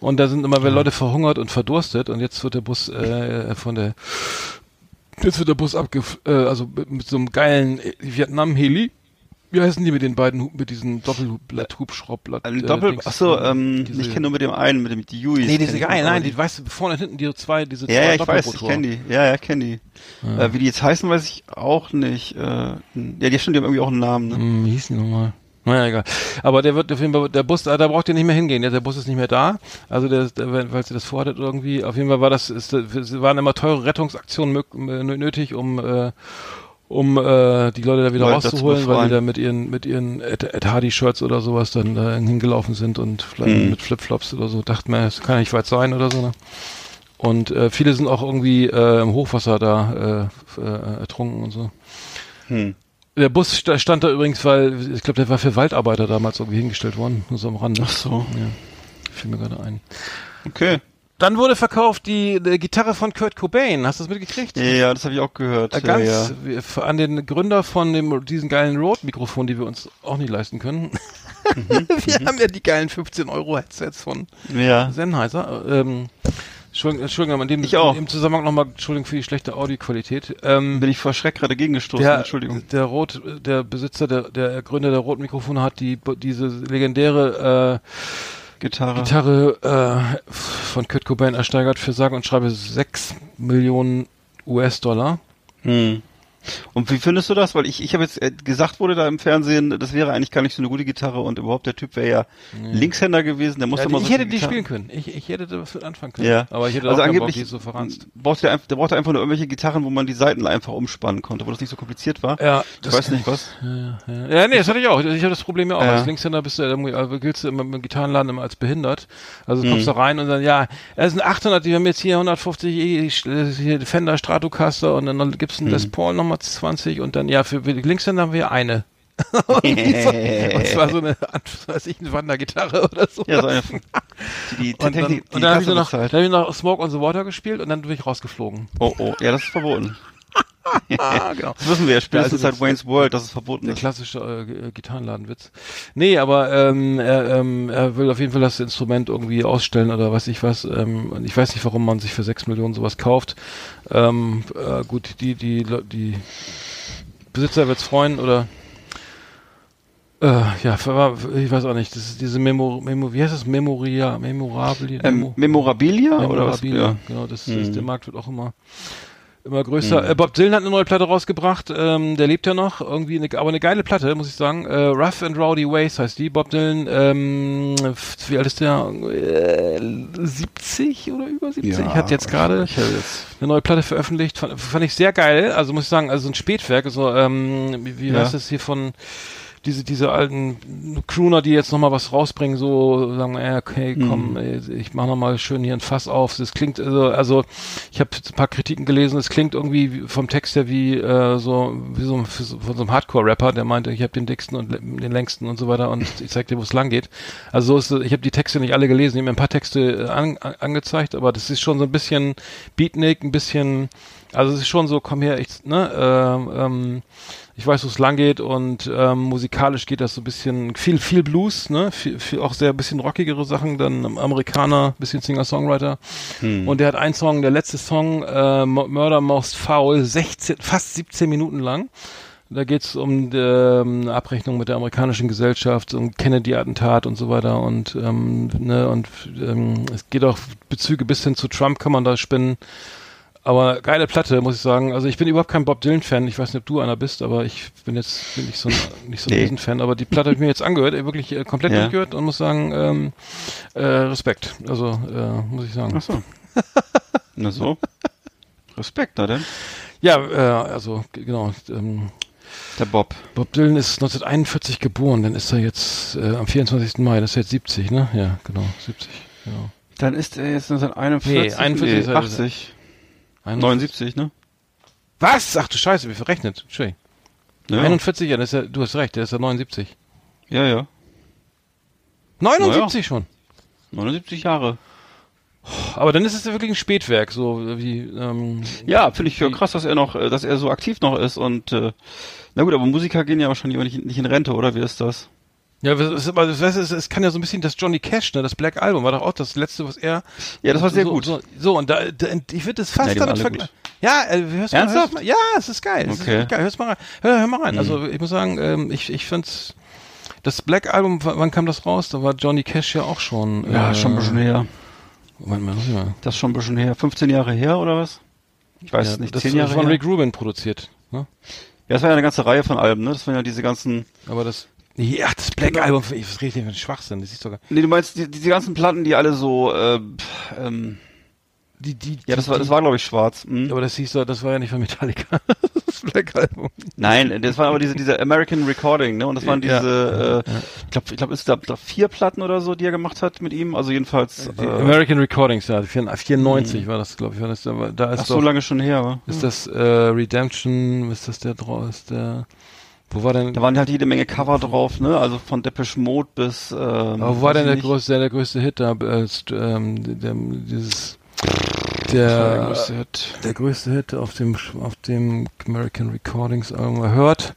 S1: Und da sind immer wieder Leute verhungert und verdurstet und jetzt wird der Bus äh, von der jetzt wird der Bus abge äh, also mit, mit so einem geilen äh, Vietnam-Heli. Wie heißen die mit den beiden, mit diesen Doppelblatt-Hubschraubblatt?
S2: Ein Doppel,
S1: Dings,
S2: ach so,
S1: äh,
S2: ähm,
S1: diese-
S2: ich kenne nur mit dem einen, mit dem die Yuis.
S1: Nee, diese
S2: kenn ich
S1: geil,
S2: noch,
S1: nein, die weißt du, vorne und hinten die zwei, diese zwei
S2: Ja, ja, ich weiß, ich kenne die. Ja, ja, kenne die. Äh, wie die jetzt heißen, weiß ich auch nicht. Äh, ja, die stimmt, die haben irgendwie auch einen Namen. Ne?
S1: Hm, wie hießen die nochmal? Naja, egal. Aber der wird auf jeden Fall, der Bus, da braucht ihr nicht mehr hingehen. Der, der Bus ist nicht mehr da. Also der, der weil weil sie das vorhattet irgendwie. Auf jeden Fall war das, ist, es waren immer teure Rettungsaktionen nötig, um, äh, um äh, die Leute da wieder
S2: Leute zu
S1: rauszuholen, weil die da mit ihren mit ihren Ed, Ed Hardy Shirts oder sowas dann da hingelaufen sind und vielleicht
S2: Mhm.
S1: mit Flipflops oder so. Dachten mir, das kann ja nicht weit sein oder so. Ne? Und äh, viele sind auch irgendwie äh, im Hochwasser da äh, äh, ertrunken und so.
S2: Hm.
S1: Der Bus sta- stand da übrigens, weil ich glaube, der war für Waldarbeiter damals irgendwie hingestellt worden, nur so am Rande.
S2: Ach so.
S1: Ja, fiel mir gerade ein.
S2: Okay.
S1: Dann wurde verkauft die, die Gitarre von Kurt Cobain. Hast du das mitgekriegt?
S2: Ja, ja, das habe ich auch gehört.
S1: Äh,
S2: ja,
S1: Ganz
S2: ja.
S1: wie- an den Gründer von dem diesen geilen Rode-Mikrofon, die wir uns auch nicht leisten können.
S2: Mhm,
S1: wir haben ja die geilen 15 Euro Headsets von
S2: Ja.
S1: Sennheiser. Ähm, Entschuldigung, Entschuldigung, in dem,
S2: Ich auch.
S1: im Zusammenhang nochmal, Entschuldigung für die schlechte Audioqualität. Ähm,
S2: Bin ich vor Schreck gerade gegengestoßen,
S1: der,
S2: Entschuldigung.
S1: Der Rot, der Besitzer, der, der Gründer der Rot-Mikrofone hat die, diese legendäre äh,
S2: Gitarre.
S1: Gitarre äh, von Kurt Cobain ersteigert für sage und schreibe 6 Millionen US-Dollar.
S2: Hm. Und wie findest du das? Weil ich, ich habe jetzt äh, gesagt wurde da im Fernsehen, das wäre eigentlich gar nicht so eine gute Gitarre und überhaupt der Typ wäre ja Linkshänder gewesen, der musste
S1: Ja,
S2: mal
S1: ich
S2: so
S1: hätte
S2: eine
S1: die
S2: Gitarre-
S1: spielen können. Ich, ich hätte da was mit anfangen können.
S2: Ja.
S1: Aber ich hätte
S2: Also
S1: auch Bock,
S2: angeblich
S1: ist so verranzt.
S2: braucht der, der brauchte einfach nur irgendwelche Gitarren, wo man die Seiten einfach umspannen konnte, wo das nicht so kompliziert war.
S1: Ja,
S2: ich weiß nicht was.
S1: Ja, ja. ja, nee, das hatte ich auch. Ich habe das Problem ja auch.
S2: Ja.
S1: Als Linkshänder bist du, irgendwie- also giltst du immer im Gitarrenladen immer als behindert. Also kommst
S2: Mhm.
S1: du rein und dann, ja, es sind 800, die haben jetzt hier 150 äh, hier Fender Stratocaster und dann gibt's einen
S2: Mhm.
S1: Les Paul nochmal 20 und dann, ja, für die Linkshänder haben wir eine. Und zwar so eine, weiß ich, eine Wandergitarre oder so.
S2: Ja, so eine, die, die
S1: und dann,
S2: Technik, die
S1: und dann habe ich noch, dann hab ich noch Smoke on the Water gespielt und dann bin ich rausgeflogen.
S2: Oh, oh, ja, das ist verboten.
S1: Genau.
S2: Das wissen wir ja spätestens
S1: Der
S2: seit
S1: alte
S2: Wayne's World, dass es verboten
S1: Der
S2: ist.
S1: klassische äh, äh, Gitarrenladenwitz. Nee, aber ähm, er, ähm, er will auf jeden Fall das Instrument irgendwie ausstellen oder weiß ich was. Ähm, ich weiß nicht, warum man sich für sechs Millionen sowas kauft. Ähm, äh, gut, die, die, die Besitzer wird's freuen oder äh, ja, ich weiß auch nicht. Das ist diese Memo, Memo wie heißt das? Memoria, Memorabilie?
S2: Ähm,
S1: Memo-
S2: Memorabilia oder was?
S1: Memorabilia,
S2: Ja.
S1: genau, das
S2: Mhm.
S1: ist, der Markt wird auch immer immer größer. Äh, Bob Dylan hat eine neue Platte rausgebracht, ähm, der lebt ja noch, irgendwie, eine, aber eine geile Platte, muss ich sagen. Äh, Rough and Rowdy Ways heißt die. Bob Dylan, ähm, wie alt ist der? Äh, 70 oder über 70? hat jetzt gerade eine neue Platte veröffentlicht, fand, fand ich sehr geil. Also muss ich sagen, also ein Spätwerk, also ähm, wie, wie
S2: Ja.
S1: heißt das hier von diese diese alten Crooner, die jetzt noch mal was rausbringen, so sagen, äh, okay, komm, ey, ich mach noch mal schön hier ein Fass auf. Das klingt also, also ich habe ein paar Kritiken gelesen. Es klingt irgendwie wie- vom Text her wie äh, so wie so, von so einem Hardcore-Rapper, der meinte, ich habe den dicksten und den längsten und so weiter und ich zeig dir, wo es lang geht. Also so ist ich habe die Texte nicht alle gelesen, ich habe mir ein paar Texte äh, an, an, angezeigt, aber das ist schon so ein bisschen Beatnik, ein bisschen, also es ist schon so, komm her, ich, ne, ähm, ähm, ich weiß, wo es lang geht und ähm, musikalisch geht das so ein bisschen viel, viel Blues, ne, viel, viel auch sehr bisschen rockigere Sachen, dann Amerikaner, bisschen Singer-Songwriter. Und der hat einen Song, der letzte Song, äh, Murder Most Foul, 16, fast 17 Minuten lang. Da geht's um die, ähm, eine Abrechnung mit der amerikanischen Gesellschaft, um Kennedy-Attentat und so weiter und ähm, ne und ähm, es geht auch Bezüge bis hin zu Trump kann man da spinnen. Aber geile Platte, muss ich sagen. Also ich bin überhaupt kein Bob Dylan-Fan. Ich weiß nicht, ob du einer bist, aber ich bin jetzt bin nicht so ein, nicht so ein
S2: Nee.
S1: Riesenfan. Aber die Platte habe ich mir jetzt angehört, äh, wirklich äh, komplett
S2: Ja.
S1: durchgehört und muss sagen, ähm, äh, Respekt. Also äh, muss ich sagen.
S2: Ach so. Na so. Respekt, na denn?
S1: Ja, äh, also genau. Ähm,
S2: Der Bob.
S1: Bob Dylan ist 1941 geboren, dann ist er jetzt äh, am 24. Mai, das ist jetzt 70, ne? Ja, genau, 70. Genau.
S2: Dann ist er jetzt 1941.
S1: Nee, 41 ist er-
S2: 80.
S1: 71.
S2: 79, ne?
S1: Was? Ach du Scheiße, wie verrechnet. Entschuldigung.
S2: Ja,
S1: 41, ja, das ist ja, du hast recht, der ist ja 79.
S2: ja. ja.
S1: 79 schon.
S2: 79 Jahre.
S1: Aber dann ist es ja wirklich ein Spätwerk, so wie, ähm,
S2: Ja, finde ich ja krass, dass er noch, dass er so aktiv noch ist und äh, na gut, aber Musiker gehen ja wahrscheinlich auch nicht, nicht in Rente, oder? Wie ist das?
S1: Ja, es, ist du, es, es kann ja so ein bisschen das Johnny Cash, ne, das Black Album war doch auch das letzte, was er.
S2: Ja, das war sehr
S1: so,
S2: gut.
S1: So, so und da, da ich würde das fast
S2: Ja,
S1: damit vergleichen. Ja, äh, hörst mal, hörst mal, ja, es ist geil. Es ist
S2: Okay.
S1: wirklich geil. Hörst mal rein. Hör, hör mal rein.
S2: Mhm.
S1: Also ich muss sagen, ähm, ich, ich find's. Das Black Album, wann kam das raus? Da war Johnny Cash ja auch schon.
S2: Ja,
S1: äh,
S2: schon ein bisschen her.
S1: Moment mal, mal.
S2: Das ist schon ein bisschen her. 15 Jahre her, oder was? Ich weiß
S1: Ja,
S2: es nicht.
S1: das
S2: 10
S1: ist
S2: Jahre
S1: von
S2: her?
S1: Rick Rubin produziert. Ne?
S2: Ja, das war ja eine ganze Reihe von Alben, ne? Das waren ja diese ganzen.
S1: Aber das. Ja, das Black
S2: Genau.
S1: Album, ich was rede ich für einen Schwachsinn? Das ist sogar.
S2: Nee, du meinst die, diese ganzen Platten, die alle so, äh, ähm,
S1: Die, die,
S2: ja, das
S1: die,
S2: war, das war glaube ich schwarz. Hm?
S1: Aber das hieß doch, das war ja nicht von Metallica. das Black Album.
S2: Nein, das war aber diese, diese American Recording, ne? Und das waren
S1: Ja.
S2: diese, äh, ich glaube, ich glaube, es gab da vier Platten oder so, die er gemacht hat mit ihm. Also jedenfalls.
S1: Die
S2: Äh,
S1: American Recordings, ja, 94 war das, glaube ich. War das, da ist
S2: ach so
S1: doch,
S2: lange schon her, wa?
S1: ist das äh, Redemption, ist das der draus, der, wo war denn,
S2: Da waren halt jede Menge Cover drauf, ne? Also von Depeche Mode bis. Ähm,
S1: aber wo war denn der
S2: nicht.
S1: größte, der größte Hit da, äh, ähm, der, dieses, der,
S2: der größte Hit?
S1: der größte Hit auf dem, auf dem American Recordings Album, Hört,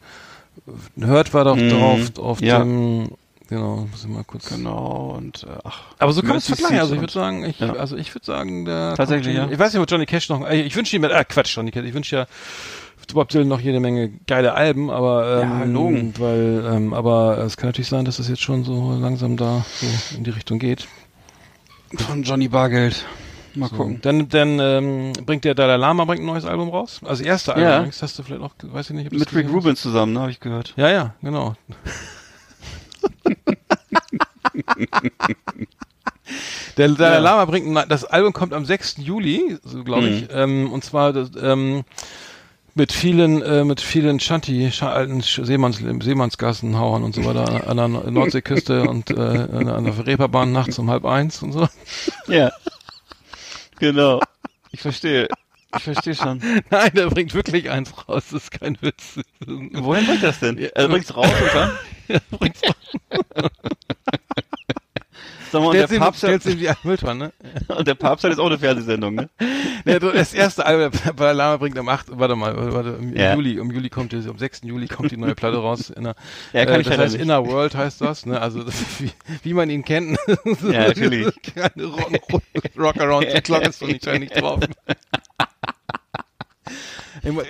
S1: Hört war doch
S2: Mm,
S1: drauf, auf
S2: ja.
S1: dem, genau, muss ich mal kurz,
S2: Genau und äh, ach.
S1: Aber so kann man es vergleichen. Also ich würde sagen, ich,
S2: Ja.
S1: also ich würde sagen, der
S2: Tatsächlich,
S1: kommt-
S2: ja.
S1: Ich weiß nicht, ob Johnny Cash noch. äh, Ich wünsche ihm, äh, Quatsch, Johnny Cash. Ich wünsche ja Bob Dylan noch jede Menge geile Alben, aber ähm,
S2: Ja, Logen.
S1: weil, ähm, aber es kann natürlich sein, dass es jetzt schon so langsam da so in die Richtung geht.
S2: Von Johnny Bargeld. Mal
S1: So.
S2: gucken.
S1: Dann, dann ähm, bringt der Dalai Lama bringt ein neues Album raus. Also erste Album
S2: Ja.
S1: übrigens, hast du vielleicht auch, weiß ich nicht,
S2: Mit Rick
S1: hast.
S2: Rubin zusammen, ne, habe ich gehört.
S1: Ja, ja, genau. Der Dalai
S2: Ja.
S1: Lama bringt, ein- das Album kommt am 6. Juli, so glaube ich,
S2: Mhm.
S1: ähm, und zwar das, ähm, mit vielen, äh, mit vielen Shanty, Scha alten Seemanns, Seemannsgassenhauern und so weiter an der Nor- Nordseeküste und äh, an der- Reeperbahn nachts um halb eins und so.
S2: Ja. genau. Ich verstehe. Ich verstehe schon.
S1: Nein, der bringt wirklich eins raus, das ist kein Witz.
S2: Wohin bringt das denn? Er bringt's raus und dann?
S1: Er bringt's
S2: Sag mal, und der,
S1: ihm,
S2: Papst,
S1: stellst ihm die Mülltonne.
S2: und der Papst hat jetzt auch eine Fernsehsendung, ne?
S1: Du, das erste Album, der Dalai Lama bringt am 8. Warte mal, warte, im
S2: Ja.
S1: Juli, im Juli kommt die, am 6. Juli kommt die neue Platte raus. In der,
S2: Ja, kann
S1: äh,
S2: ich
S1: das heißt
S2: nicht.
S1: Inner World heißt das, ne? Also wie, wie man ihn kennt.
S2: Ja, natürlich.
S1: Keine Rock, Rock Around the Clock ist doch nicht, nicht drauf.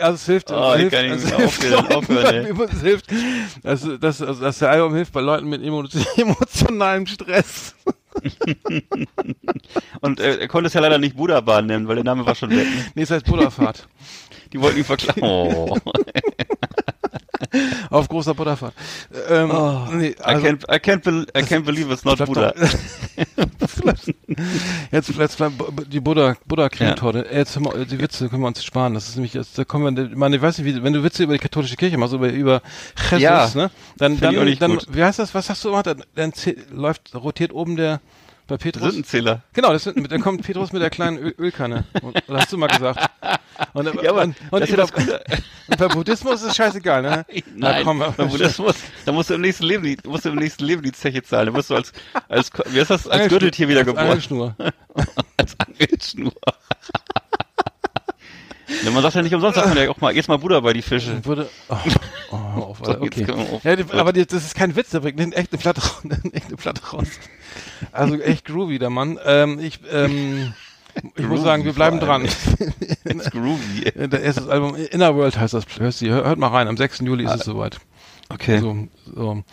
S1: Also es hilft,
S2: Oh,
S1: es hilft,
S2: kann
S1: es hilft
S2: aufhören, aufhören,
S1: es hilft, dass, dass, also, der Album hilft bei Leuten mit emo- emotionalem Stress.
S2: Und äh, er konnte es ja leider nicht Buddha-Bahn nennen, weil der Name war schon weg. Ne?
S1: Nee, es heißt Buddha-Fahrt.
S2: Die wollten ihn verklagen. Oh.
S1: Auf großer Buddha-Fahrt. Ähm,
S2: Oh,
S1: nee,
S2: I,
S1: also-
S2: can't, I, can't bel I can't believe it's not Buddha.
S1: jetzt, jetzt bleibt die Buddha, Buddha Cremetorte. Äh, Jetzt mal, die Witze können wir uns sparen. Das ist nämlich, jetzt, da kommen wir, man, ich weiß nicht, wie, wenn du Witze über die katholische Kirche machst, über, über Jesus,
S2: Ja,
S1: ne? Dann, dann, dann,
S2: gut.
S1: wie heißt das? Was sagst du immer? Dann, dann läuft, rotiert oben der, bei Petrus.
S2: Sündentzähler.
S1: Genau, das sind, dann kommt Petrus mit der kleinen Öl, Ölkanne. Das hast du mal gesagt. Und,
S2: Ja, aber
S1: und, und, über, und bei Buddhismus ist es scheißegal, ne? Na,
S2: Nein,
S1: komm,
S2: beim Buddhismus, da musst du im nächsten Leben die, musst du im nächsten Leben die Zeche zahlen. Da musst du als, als, wie heißt das, als Gürteltier wieder
S1: Als
S2: geboren.
S1: Angelschnur.
S2: Als Angelschnur. Ja, man sagt ja nicht umsonst, sagt man ja auch mal, jetzt mal Buddha bei die Fische.
S1: Wurde, oh, oh, auf,
S2: So,
S1: okay.
S2: auf-
S1: Ja, aber das ist kein Witz, der bringt eine echte Platte raus. Eine echte Platte raus. Also echt groovy, der Mann. Ähm, ich, ähm, ich muss sagen, wir bleiben dran.
S2: It's groovy.
S1: Das erste Album, Inner World heißt das. Hört, hört mal rein, am 6. Juli ist es soweit.
S2: Okay.
S1: So, so.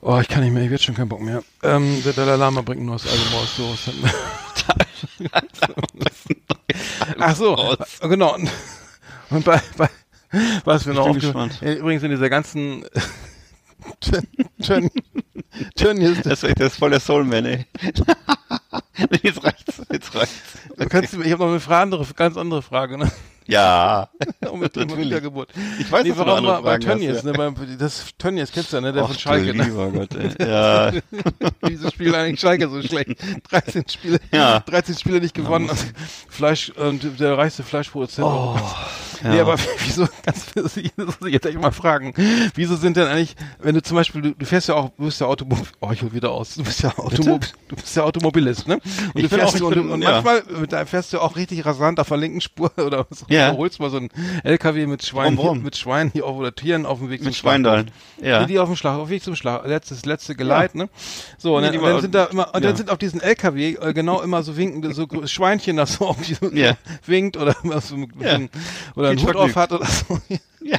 S1: Oh, ich kann nicht mehr, ich werde schon keinen Bock mehr. Ähm, der Dalai Lama bringt ein neues Album raus. So, Ach so,
S2: Raus.
S1: genau. Und, bei, bei was wir noch
S2: gespannt.
S1: äh, Übrigens in dieser ganzen Turn, Turn jetzt,
S2: Das ist, das ist voll der Soulman, ey. jetzt reicht's, jetzt reicht's.
S1: du kannst, ich habe noch eine Frage, andere, ganz andere Frage, ne?
S2: Ja.
S1: Um mit dem
S2: Natürlich.
S1: Wiedergeburt.
S2: Ich weiß,
S1: Nee,
S2: du noch
S1: warum war bei Tönnies,
S2: ja.
S1: ne? Bei, das Tönnies kennst du ja, ne? Der
S2: Ach,
S1: von Schalke, ne?
S2: lieber Gott, ey. Ja.
S1: Wieso spielt eigentlich Schalke so schlecht? 13 Spiele,
S2: Ja.
S1: 13 Spiele nicht gewonnen. Also Fleisch, und der reichste Fleischproduzent.
S2: Oh,
S1: Nee,
S2: ja.
S1: aber wieso, ganz, das muss ich jetzt echt mal fragen, wieso sind denn eigentlich, wenn du zum Beispiel, du, du fährst ja auch, du bist ja Automobil, oh, ich hol wieder aus, du bist ja Automobil, du bist ja Automobilist, ne? Und
S2: Ich
S1: du fährst
S2: auch-
S1: und,
S2: bin-
S1: und
S2: ja.
S1: manchmal mit deinem fährst du auch richtig rasant auf der linken Spur oder so,
S2: Ja.
S1: überholst mal so einen LKW mit Schweinen,
S2: Warum, warum?
S1: hier- mit Schweinen hier auf, oder Tieren auf dem Weg
S2: Mit
S1: zum.
S2: Schweindallen. Ja.
S1: Die, die auf dem Schlag, auf dem Weg zum Schlag, letztes, letzte Geleit, ne? So, und,
S2: Nee,
S1: dann, dann
S2: war-
S1: sind da immer, und
S2: ja.
S1: dann sind auf diesen LKW äh, genau immer so winkende, so Schweinchen, das so auf die
S2: Ja.
S1: winkt oder immer so,
S2: Ja.
S1: ein- oder einen Hut auf hat oder so.
S2: Ja.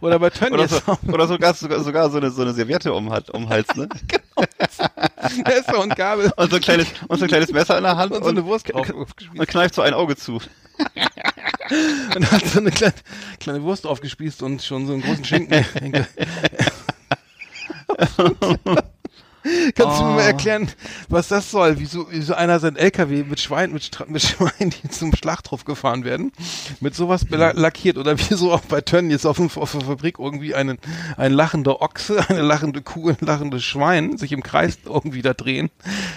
S1: Oder bei
S2: Oder,
S1: Tönnies.
S2: so, oder sogar, sogar, so eine, so eine Serviette um, hat, um Hals, ne?
S1: Messer und Gabel
S2: Und so ein kleines, und so ein kleines Messer in der Hand
S1: und so eine Wurst drauf
S2: und kneift so ein Auge zu.
S1: und hat so eine kleine, kleine Wurst aufgespießt und schon so einen großen Schinken. Kannst du mir
S2: Oh.
S1: mal erklären, was das soll? Wieso, wieso einer sein LKW mit Schwein, mit, Stra- mit Schweinen, die zum Schlachthof gefahren werden, mit sowas lackiert oder wieso auch bei Tönnies auf, auf der Fabrik irgendwie einen, ein lachender Ochse, eine lachende Kuh, ein lachendes Schwein sich im Kreis irgendwie da drehen.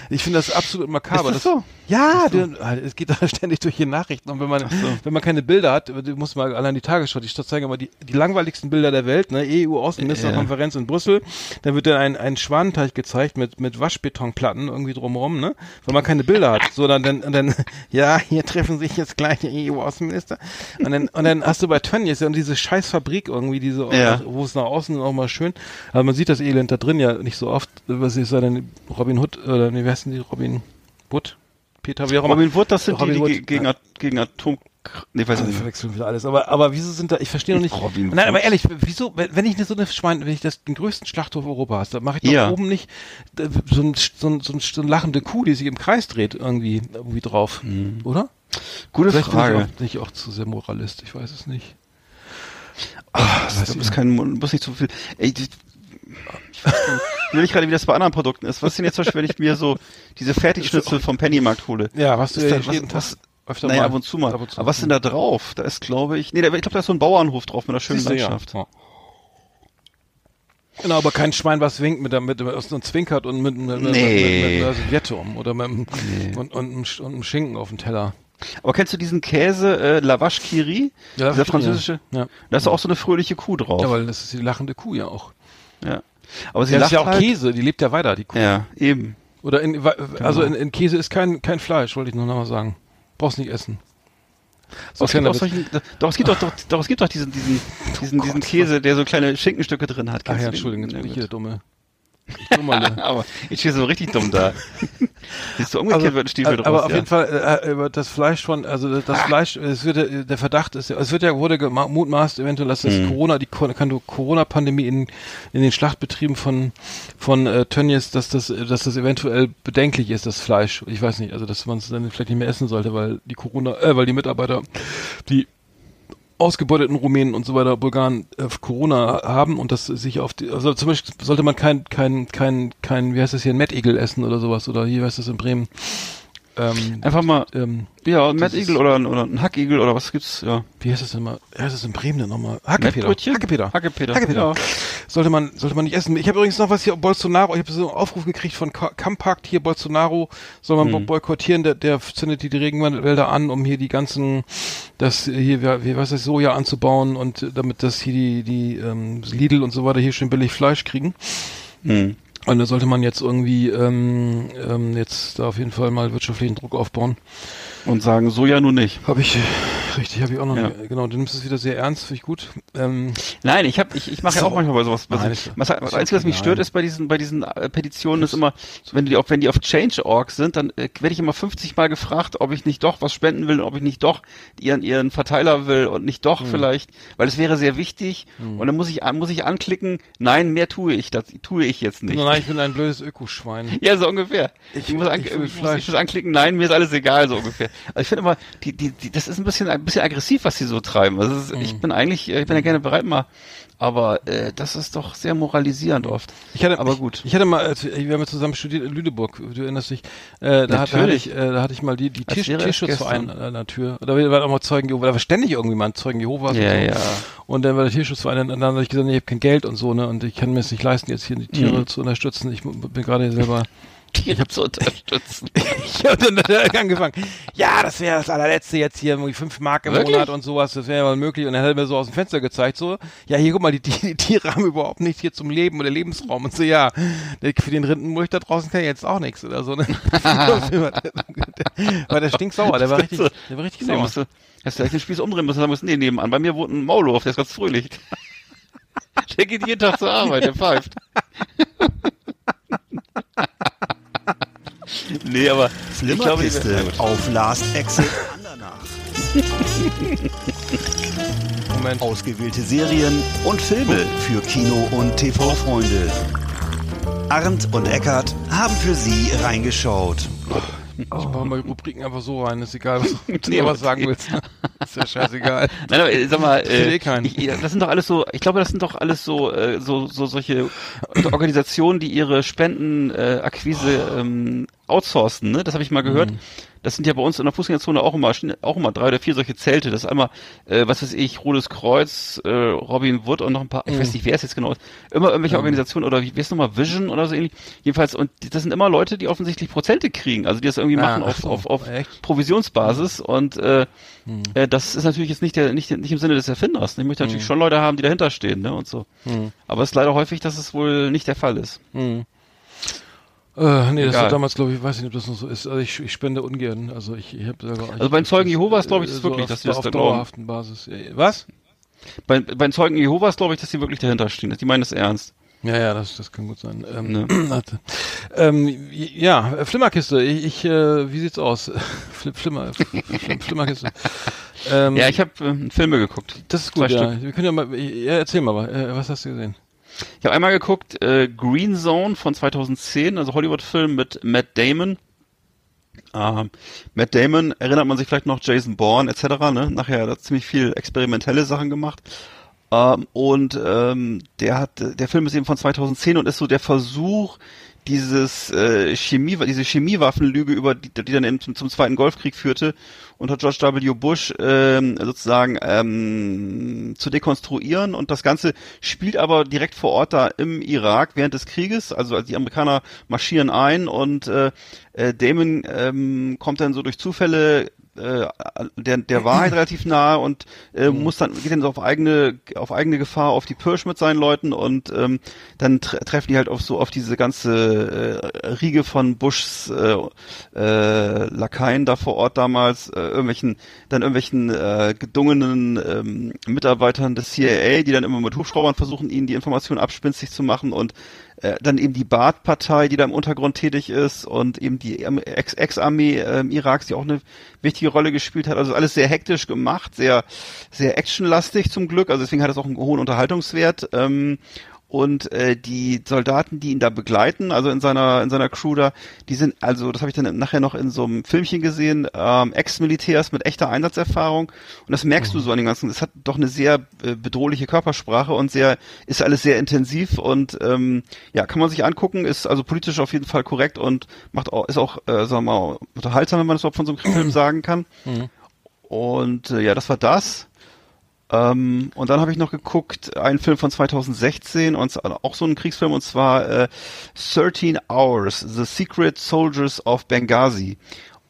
S1: Ich finde das absolut makaber.
S2: Ist das so?
S1: Ja, du, es geht da ständig durch die Nachrichten und wenn man, wenn man keine Bilder hat, du musst mal allein die Tagesschau, die Stadt zeigen immer die, die langweiligsten Bilder der Welt, ne, EU-Außenministerkonferenz in Brüssel, da wird dann ein, ein Schwanenteich gezeigt mit, mit Waschbetonplatten irgendwie drumherum, ne, weil man keine Bilder hat, so dann, dann, und dann, ja, hier treffen sich jetzt gleich die EU-Außenminister und dann, und dann hast du bei Tönnies ja diese scheiß Fabrik irgendwie, diese,
S2: Ja.
S1: wo es nach außen auch mal schön, also man sieht das Elend da drin ja nicht so oft, was ist da denn, Robin Hood, oder, nee, wer heißt denn die, Robin Wood? Peter, wie auch immer.
S2: Robin Wood, das sind
S1: Robin
S2: die, die
S1: Wood,
S2: ge- gegen, gegen Atom... Nee, weiß ich
S1: Also
S2: nicht.
S1: verwechseln wieder alles. Aber, aber wieso sind da, ich verstehe noch nicht.
S2: Robin
S1: Nein, aber ehrlich, wieso, wenn ich so eine Schwein, wenn ich das, den größten Schlachthof Europas, dann mache ich doch
S2: Ja.
S1: oben nicht so, ein, so, ein, so, ein, so eine lachende Kuh, die sich im Kreis dreht, irgendwie, irgendwie drauf. Oder?
S2: Gute
S1: Vielleicht
S2: Frage.
S1: bin ich auch, bin ich auch zu sehr Moralist, ich weiß es nicht.
S2: Das ist, kein, muss nicht zu viel. Ey, die, ich weiß nicht, ich will gerade, wie das bei anderen Produkten ist. Was ist denn jetzt zum Beispiel, wenn ich mir so diese Fertigschnitzel vom Pennymarkt hole?
S1: Ja, was du
S2: Ist
S1: ja
S2: da-
S1: jeden
S2: was,
S1: Tag
S2: was,
S1: öfter
S2: naja,
S1: mal.
S2: ab und zu mal.
S1: Ab und zu.
S2: Aber was ist denn da drauf? Da ist, glaube ich, nee, da, ich glaube, da ist so ein Bauernhof drauf mit einer schönen
S1: Siehst du, ja.
S2: Landschaft.
S1: Ja. Genau, aber kein Schwein, was winkt mit, der- mit, mit und zwinkert und mit, mit, mit,
S2: Nee.
S1: mit, mit einer Serviette um oder mit, einem- und, und, einem Sch- und einem Schinken auf dem Teller.
S2: Aber kennst du diesen Käse, äh, Lavache Kiri?
S1: Ja,
S2: Dieser französische?
S1: Ja.
S2: Da ist auch so eine fröhliche Kuh drauf.
S1: Ja, weil das ist die lachende Kuh ja auch.
S2: ja. Aber sie
S1: Das
S2: lacht
S1: ist ja auch
S2: halt.
S1: Käse, die lebt ja weiter, die Kuh.
S2: Ja, eben.
S1: Oder in, also
S2: Genau.
S1: in, in Käse ist kein, kein Fleisch, wollte ich nur noch mal sagen. Brauchst nicht essen.
S2: So,
S1: Witz.
S2: solchen, doch, es gibt doch, doch, doch, es gibt doch diesen, diesen, diesen, diesen Käse, der so kleine Schinkenstücke drin hat.
S1: Ach ja? Entschuldigung, jetzt bin ich hier der dumme.
S2: Aber ich stehe so richtig dumm da. Siehst du, umgekehrt wird ein Stiefel draus.
S1: aber auf
S2: ja.
S1: jeden Fall äh, über das Fleisch von, also das Fleisch, es wird ja- der Verdacht ist, ja- es wird ja wurde gemutmaßt eventuell, dass das
S2: Mhm.
S1: Corona, die Corona-Pandemie in in den Schlachtbetrieben von von äh, Tönnies, dass das dass das eventuell bedenklich ist, das Fleisch. Ich weiß nicht, also dass man es dann vielleicht nicht mehr essen sollte, weil die Corona, äh, weil die Mitarbeiter, die ausgebeuteten Rumänen und so weiter, Bulgaren äh, Corona haben und das sich auf die, also zum Beispiel sollte man kein, kein, kein, kein, wie heißt das hier, ein Mettigel essen oder sowas oder hier, heißt das in Bremen? Ähm,
S2: Einfach mal,
S1: ähm,
S2: ja, ein Mettigel oder, ein- oder ein Hackigel oder was gibt's, ja.
S1: wie heißt das denn mal? Wie heißt das in Bremen denn nochmal? Hackepeter. Hackepeter.
S2: Hackepeter.
S1: Hackepeter.
S2: Ja.
S1: Sollte man, sollte man nicht essen. Ich habe übrigens noch was hier, Bolsonaro, ich habe so einen Aufruf gekriegt von Ka- Kampakt hier, Bolsonaro soll man
S2: Hm.
S1: boykottieren, der, der zündet die, Regenwälder an, um hier die ganzen, das hier, wie, was ist Soja anzubauen und damit das hier die, die ähm, Lidl und so weiter hier schön billig Fleisch kriegen.
S2: Hm.
S1: Und da sollte man jetzt irgendwie ähm, ähm, jetzt da auf jeden Fall mal wirtschaftlichen Druck aufbauen.
S2: Und sagen, so ja nun nicht.
S1: Habe ich, Richtig, habe ich auch noch. Ja. Nie, genau, du nimmst es wieder sehr ernst, finde ich gut.
S2: Ähm, Nein, ich habe, ich, ich mache ja auch manchmal bei sowas. Was, Nein, was, was, was Einzige, was mich stört, ist bei diesen, bei diesen äh, Petitionen, ist immer, wenn die, auch wenn die auf Change.org sind, dann äh, werde ich immer 50 Mal gefragt, ob ich nicht doch was spenden will, ob ich nicht doch ihren ihren Verteiler will und nicht doch hm. vielleicht, weil es wäre sehr wichtig. Hm. Und dann muss ich muss ich anklicken, nein, mehr tue ich, das tue ich jetzt nicht.
S1: Nein, ich bin ein blödes Ökoschwein.
S2: Ja, so ungefähr. Ich, ich muss, an, ich, ich, muss, ich muss anklicken, nein, mir ist alles egal, so ungefähr. Also ich finde immer, die, die, die, das ist ein bisschen, ein bisschen aggressiv, was sie so treiben. Also ist, mhm. ich bin eigentlich, ich bin ja gerne bereit, mal aber äh, das ist doch sehr moralisierend oft.
S1: Ich hatte, aber gut. Ich, ich hatte mal, wir haben ja zusammen studiert in Lüneburg. Du erinnerst dich? Äh, da, hat, da hatte ich, äh, da hatte ich mal die, die Tisch, Tierschutzverein an der Tür. Da war auch mal Zeugen Jehovas. Da war ständig irgendwie mal ein Zeugen Jehovas.
S2: Ja, und so. ja.
S1: Und dann war der Tierschutzverein. Und dann habe ich gesagt, nee, ich habe kein Geld und so ne. Und ich kann mir es nicht leisten, jetzt hier die Tiere mhm. zu unterstützen. Ich bin gerade selber
S2: Tiere zu unterstützen.
S1: ich habe dann angefangen. Ja, das wäre das allerletzte jetzt hier, irgendwie fünf Mark im Wirklich? Monat und sowas, das wäre ja mal möglich. Und dann hat er mir so aus dem Fenster gezeigt, so, ja, hier guck mal, die, die, die Tiere haben überhaupt nichts hier zum Leben oder Lebensraum. Und so, ja, für den Rindenmulch da draußen kann ich jetzt auch nichts oder so. Ne? war der stinksauer, der war richtig, der war richtig sauer.
S2: Musst du, hast du vielleicht den Spieß umdrehen müssen, musst du, nee, nebenan. Bei mir wohnt ein Maulwurf, der ist ganz fröhlich. Der geht jeden Tag zur Arbeit, der pfeift. Nee, aber
S4: Flimmerkiste auf Last Exit Andernach. Moment. Ausgewählte Serien und Filme für Kino- und TV-Freunde. Arndt und Eckart haben für Sie reingeschaut.
S1: Ich mache mal Rubriken einfach so rein, ist egal, was du nee, was sagen willst. ist ja scheißegal.
S2: Nein, aber sag mal, äh, ich, das sind doch alles so, ich glaube, das sind doch alles so, äh, so, so solche Organisationen, die ihre Spendenakquise äh, ähm, outsourcen, ne? Das habe ich mal gehört. Mhm. Das sind ja bei uns in der Fußgängerzone auch immer auch immer drei oder vier solche Zelte. Das ist einmal, äh, was weiß ich, Rotes Kreuz, äh, Robin Wood und noch ein paar, mhm. ich weiß nicht, wer es jetzt genau ist. Immer irgendwelche mhm. Organisationen oder wie, wie ist nochmal, Vision oder so ähnlich. Jedenfalls, und das sind immer Leute, die offensichtlich Prozente kriegen, also die das irgendwie ah, machen auf, so, auf, auf Provisionsbasis und äh, mhm. äh, das ist natürlich jetzt nicht der, nicht, nicht im Sinne des Erfinders. Ich möchte natürlich mhm. schon Leute haben, die dahinter stehen, ne? Und so. Mhm. Aber es ist leider häufig, dass es wohl nicht der Fall ist. Mhm.
S1: Äh, nee, Egal. das war damals, glaube ich, weiß nicht, ob das noch so ist. Also ich, ich spende ungern. Also ich, ich habe
S2: selber. Also bei den Zeugen Jehovas glaube ich das so wirklich, auf, dass sie das
S1: auf da dauerhaften Basis. Was?
S2: Bei, bei den Zeugen Jehovas glaube ich, dass die wirklich dahinter stehen. Die meinen das ernst.
S1: Ja, ja, das, das kann gut sein. Ähm, ne. ähm, ja, Flimmerkiste. Ich, ich äh, wie sieht's aus? Flimmer, Flimmerkiste.
S2: Ähm, ja, ich habe äh, Filme geguckt.
S1: Das ist gut. Ja. Wir können ja mal. Ja, erzähl mal, äh, was hast du gesehen?
S2: Ich habe einmal geguckt, äh, Green Zone von 2010, also Hollywood-Film mit Matt Damon. Ähm, Matt Damon erinnert man sich vielleicht noch Jason Bourne etc. Ne? Nachher hat er ziemlich viel experimentelle Sachen gemacht. Ähm, und ähm, der hat, der Film ist eben von 2010 und ist so der Versuch, dieses äh, Chemie, diese Chemiewaffenlüge über die, die dann eben zum, zum Zweiten Golfkrieg führte, unter George W. Bush ähm, sozusagen ähm, zu dekonstruieren und das Ganze spielt aber direkt vor Ort da im Irak während des Krieges, also die Amerikaner marschieren ein und äh, äh, Damon ähm, kommt dann so durch Zufälle äh, der, der Wahrheit relativ nahe und äh, muss dann geht dann so auf eigene auf eigene Gefahr auf die Pirsch mit seinen Leuten und ähm, dann tre treffen die halt auf so auf diese ganze äh, Riege von Bushs äh, äh, Lakaien da vor Ort damals äh, irgendwelchen dann irgendwelchen äh, gedungenen ähm, Mitarbeitern des CIA, die dann immer mit Hubschraubern versuchen, ihnen die Informationen abspinstig zu machen und äh, dann eben die Baath-Partei, die da im Untergrund tätig ist und eben die Ex-Armee äh, Iraks, die auch eine wichtige Rolle gespielt hat. Also alles sehr hektisch gemacht, sehr sehr actionlastig zum Glück. Also deswegen hat es auch einen hohen Unterhaltungswert. Ähm, und äh, die Soldaten, die ihn da begleiten, also in seiner in seiner Crew da, die sind also, das habe ich dann nachher noch in so einem Filmchen gesehen, ähm, Ex-Militärs mit echter Einsatzerfahrung und das merkst mhm. du so an den ganzen, es hat doch eine sehr äh, bedrohliche Körpersprache und sehr ist alles sehr intensiv und ähm, ja, kann man sich angucken, ist also politisch auf jeden Fall korrekt und macht auch ist auch äh, sagen wir mal unterhaltsam, wenn man das überhaupt von so einem Film sagen kann. Mhm. Und äh, ja, das war das. Ähm, und dann habe ich noch geguckt, einen Film von 2016 und auch so ein Kriegsfilm und zwar äh, 13 Hours, The Secret Soldiers of Benghazi.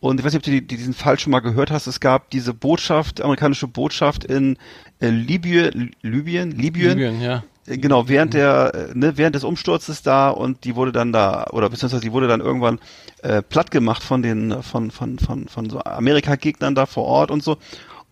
S2: Und ich weiß nicht, ob du die, diesen Fall schon mal gehört hast. Es gab diese Botschaft, amerikanische Botschaft in äh, Libyen, Libyen, Libyen, Libyen ja. Äh, genau, während der, äh, ne, während des Umsturzes da und die wurde dann da, oder beziehungsweise die wurde dann irgendwann äh, platt gemacht von den, von, von, von, von so Amerika-Gegnern da vor Ort und so.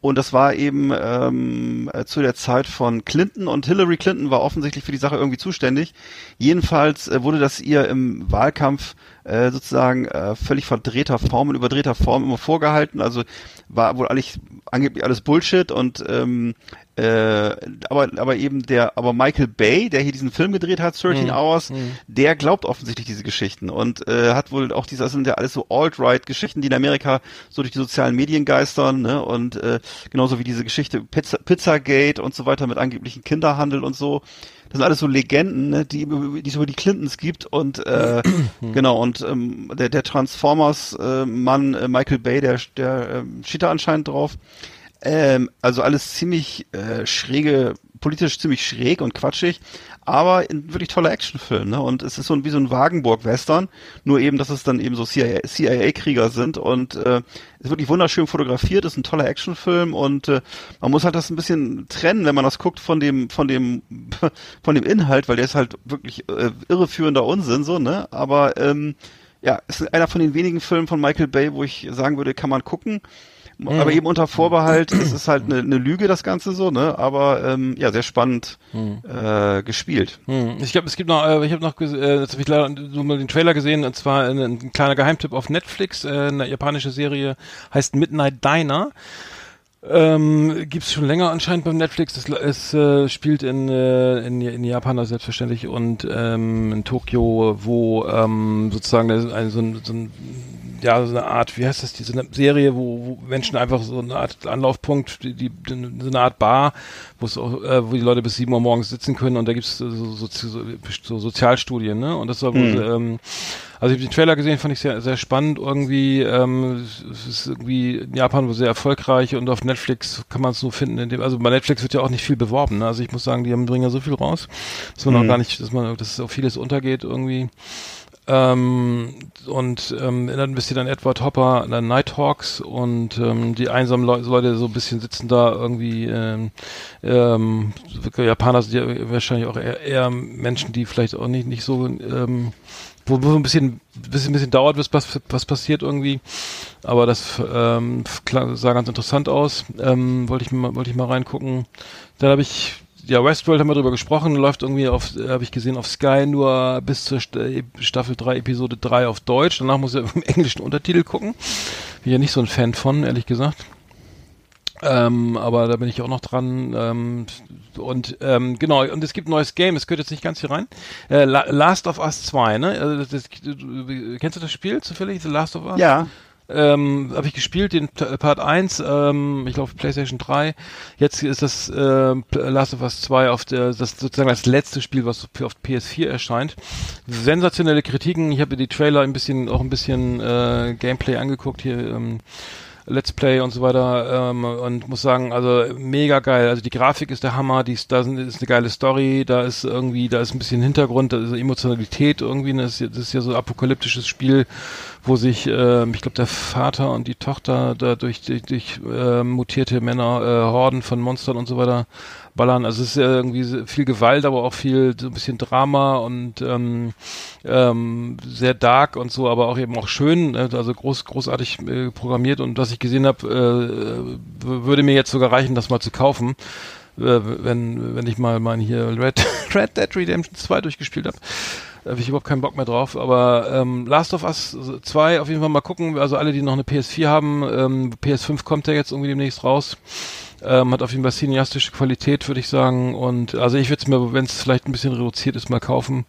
S2: Und das war eben ähm, äh, zu der Zeit von Clinton und Hillary Clinton war offensichtlich für die Sache irgendwie zuständig. Jedenfalls äh, wurde das ihr im Wahlkampf äh, sozusagen äh, völlig verdrehter Form und überdrehter Form immer vorgehalten. Also war wohl eigentlich angeblich alles Bullshit und ähm, äh, aber aber eben der aber Michael Bay, der hier diesen Film gedreht hat, 13 mhm. Hours, mhm. der glaubt offensichtlich diese Geschichten und äh, hat wohl auch diese das sind ja alles so alt-right Geschichten, die in Amerika so durch die sozialen Medien geistern, ne? Und äh, genauso wie diese Geschichte Pizza, Pizzagate und so weiter mit angeblichen Kinderhandel und so. Das sind alles so Legenden, ne, die, die es über die Clintons gibt und äh, genau und ähm, der der Transformers äh, äh, Michael Bay, der der äh, steht da anscheinend drauf. Ähm, also alles ziemlich äh, schräge, politisch ziemlich schräg und quatschig, aber ein wirklich toller Actionfilm, ne? Und es ist so ein, wie so ein Wagenburg-Western, nur eben, dass es dann eben so CIA-Krieger sind und äh, ist wirklich wunderschön fotografiert, ist ein toller Actionfilm und äh, man muss halt das ein bisschen trennen, wenn man das guckt von dem, von dem, von dem Inhalt, weil der ist halt wirklich äh, irreführender Unsinn, so, ne? Aber ähm, ja, ist einer von den wenigen Filmen von Michael Bay, wo ich sagen würde, kann man gucken. Mhm. Aber eben unter Vorbehalt, es ist halt eine, eine Lüge, das Ganze so, ne? Aber ähm, ja, sehr spannend mhm. äh, gespielt.
S1: Mhm. Ich glaube, es gibt noch, äh, ich habe noch, äh, jetzt habe ich leider so mal den Trailer gesehen, und zwar ein, ein kleiner Geheimtipp auf Netflix, äh, eine japanische Serie, heißt Midnight Diner. Ähm, Gibt schon länger anscheinend beim Netflix. Es, es äh, spielt in, äh, in, in Japan also selbstverständlich und ähm, in Tokio, wo ähm, sozusagen so, ein, so ein ja, so eine Art, wie heißt das, diese Serie, wo, wo Menschen einfach so eine Art Anlaufpunkt, die, die, so eine Art Bar, wo es auch, äh, wo die Leute bis sieben Uhr morgens sitzen können und da gibt's so, so, so, so Sozialstudien, ne? Und das soll wohl, mhm. ähm, also ich habe den Trailer gesehen, fand ich sehr, sehr spannend irgendwie. Ähm, es ist irgendwie in Japan sehr erfolgreich und auf Netflix kann man es nur finden. In dem, also bei Netflix wird ja auch nicht viel beworben. Ne? Also ich muss sagen, die haben, bringen ja so viel raus, dass man mhm. auch gar nicht, dass man, dass auch vieles untergeht irgendwie. Ähm, und ähm, erinnert ein bisschen an Edward Hopper, an Nighthawks und ähm, die einsamen Le Leute so ein bisschen sitzen da irgendwie. Ähm, ähm, Japaner sind ja wahrscheinlich auch eher, eher Menschen, die vielleicht auch nicht nicht so ähm, wo, wo ein bisschen, bisschen, bisschen dauert, bis was, was passiert irgendwie. Aber das ähm, sah ganz interessant aus. Ähm, wollte ich mal, wollte ich mal reingucken. Dann habe ich ja, Westworld haben wir drüber gesprochen, läuft irgendwie auf, habe ich gesehen, auf Sky nur bis zur äh, Staffel 3, Episode 3 auf Deutsch. Danach muss er im englischen Untertitel gucken. Bin ja nicht so ein Fan von, ehrlich gesagt. Ähm, aber da bin ich auch noch dran. Ähm, und ähm, genau, und es gibt ein neues Game, es gehört jetzt nicht ganz hier rein. Äh, Last of Us 2, ne? Also das, das, kennst du das Spiel zufällig, The Last of Us?
S2: Ja
S1: ähm, habe ich gespielt, den Part 1, ähm, ich glaube PlayStation 3. Jetzt ist das äh, Last of Us 2 auf der, das sozusagen das letzte Spiel, was auf PS4 erscheint. Sensationelle Kritiken. Ich habe die Trailer ein bisschen, auch ein bisschen äh, Gameplay angeguckt hier. Ähm, Let's Play und so weiter ähm, und muss sagen, also mega geil. Also die Grafik ist der Hammer, die ist, da ist eine geile Story, da ist irgendwie, da ist ein bisschen Hintergrund, da ist Emotionalität irgendwie, das ist, das ist ja so ein apokalyptisches Spiel, wo sich, äh, ich glaube, der Vater und die Tochter da durch, durch, durch äh, mutierte Männer, äh, Horden von Monstern und so weiter ballern. Also es ist irgendwie viel Gewalt, aber auch viel so ein bisschen Drama und ähm, ähm, sehr dark und so, aber auch eben auch schön, äh, also groß, großartig äh, programmiert und was ich gesehen habe, äh, würde mir jetzt sogar reichen, das mal zu kaufen. Äh, wenn, wenn ich mal mein hier Red, Red Dead Redemption 2 durchgespielt habe. Da habe ich überhaupt keinen Bock mehr drauf. Aber ähm, Last of Us 2 auf jeden Fall mal gucken. Also alle, die noch eine PS4 haben, ähm, PS5 kommt ja jetzt irgendwie demnächst raus. Ähm, hat auf jeden Fall cineastische Qualität, würde ich sagen. Und also ich würde es mir, wenn es vielleicht ein bisschen reduziert ist, mal kaufen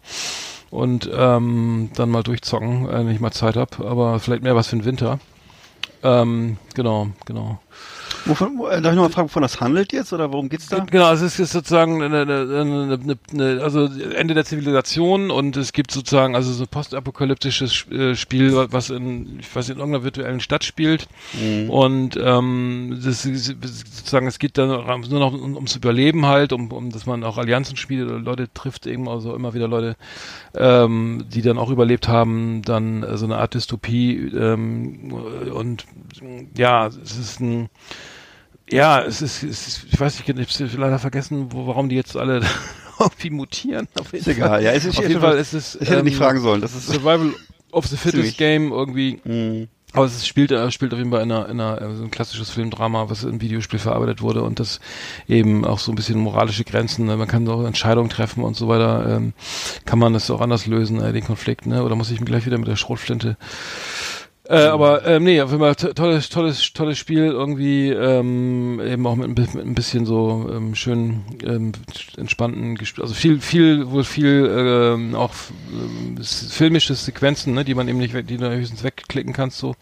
S1: und ähm, dann mal durchzocken, äh, wenn ich mal Zeit habe. Aber vielleicht mehr was für den Winter. Ähm, genau, genau.
S2: Wovon, äh, darf ich nochmal fragen, wovon das handelt jetzt oder worum geht's da?
S1: Genau, es ist, ist sozusagen eine, eine, eine, eine, also Ende der Zivilisation und es gibt sozusagen also so postapokalyptisches äh, Spiel, was in, ich weiß nicht, in irgendeiner virtuellen Stadt spielt mhm. und ähm, das ist, sozusagen es geht dann nur noch um, ums Überleben halt, um, um dass man auch Allianzen spielt oder Leute trifft eben also immer wieder Leute, ähm, die dann auch überlebt haben, dann äh, so eine Art Dystopie ähm, und ja, es ist ein ja, es ist, es ist ich weiß nicht, ich habe leider vergessen, wo, warum die jetzt alle irgendwie mutieren.
S2: Auf jeden ist egal, ja,
S1: es ist auf jeden Fall ist es.
S2: Ich hätte ähm, nicht fragen sollen. Das ist
S1: Survival of the Fittest Game irgendwie. Mhm. Aber es spielt, äh, spielt auf jeden Fall in einer, in einer äh, so ein klassisches Filmdrama, was im Videospiel verarbeitet wurde und das eben auch so ein bisschen moralische Grenzen, ne? man kann auch Entscheidungen treffen und so weiter, ähm, kann man das auch anders lösen, äh, den Konflikt, ne? Oder muss ich mir gleich wieder mit der Schrotflinte äh, aber ähm, nee, auf jeden Fall tolles, tolles, tolles Spiel irgendwie ähm, eben auch mit, mit ein bisschen so ähm, schön ähm, entspannten, also viel, viel wohl viel ähm, auch ähm, filmische Sequenzen, ne, die man eben nicht, die du höchstens wegklicken kannst. So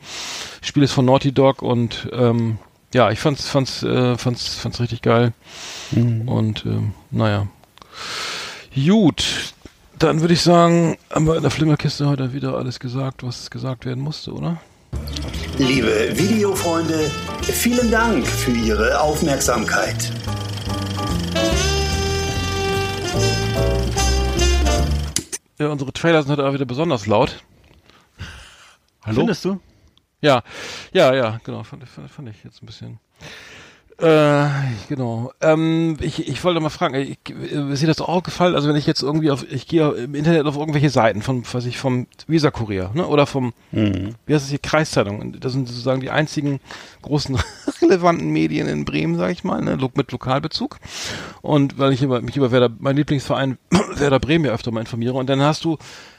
S1: Spiel ist von Naughty Dog und ähm, ja, ich fand's, fand's, äh, fand's, fand's richtig geil mhm. und ähm, naja. Gut, dann würde ich sagen, haben wir in der Flimmerkiste heute wieder alles gesagt, was gesagt werden musste, oder?
S4: Liebe Videofreunde, vielen Dank für Ihre Aufmerksamkeit.
S1: Ja, unsere Trailer sind heute auch wieder besonders laut.
S2: Hallo? Findest du?
S1: Ja, ja, ja, genau, fand, fand, fand ich jetzt ein bisschen. Äh, genau. Ähm, ich, ich wollte mal fragen, ich, ist dir das auch gefallen? Also wenn ich jetzt irgendwie auf, ich gehe im Internet auf irgendwelche Seiten von, was ich vom Visa Kurier, ne? Oder vom, mhm. wie heißt es hier, Kreiszeitung. Das sind sozusagen die einzigen großen relevanten Medien in Bremen, sag ich mal, ne? Mit Lokalbezug. Und weil ich über, mich über Werder, mein Lieblingsverein Werder Bremen ja öfter mal informiere. Und dann hast du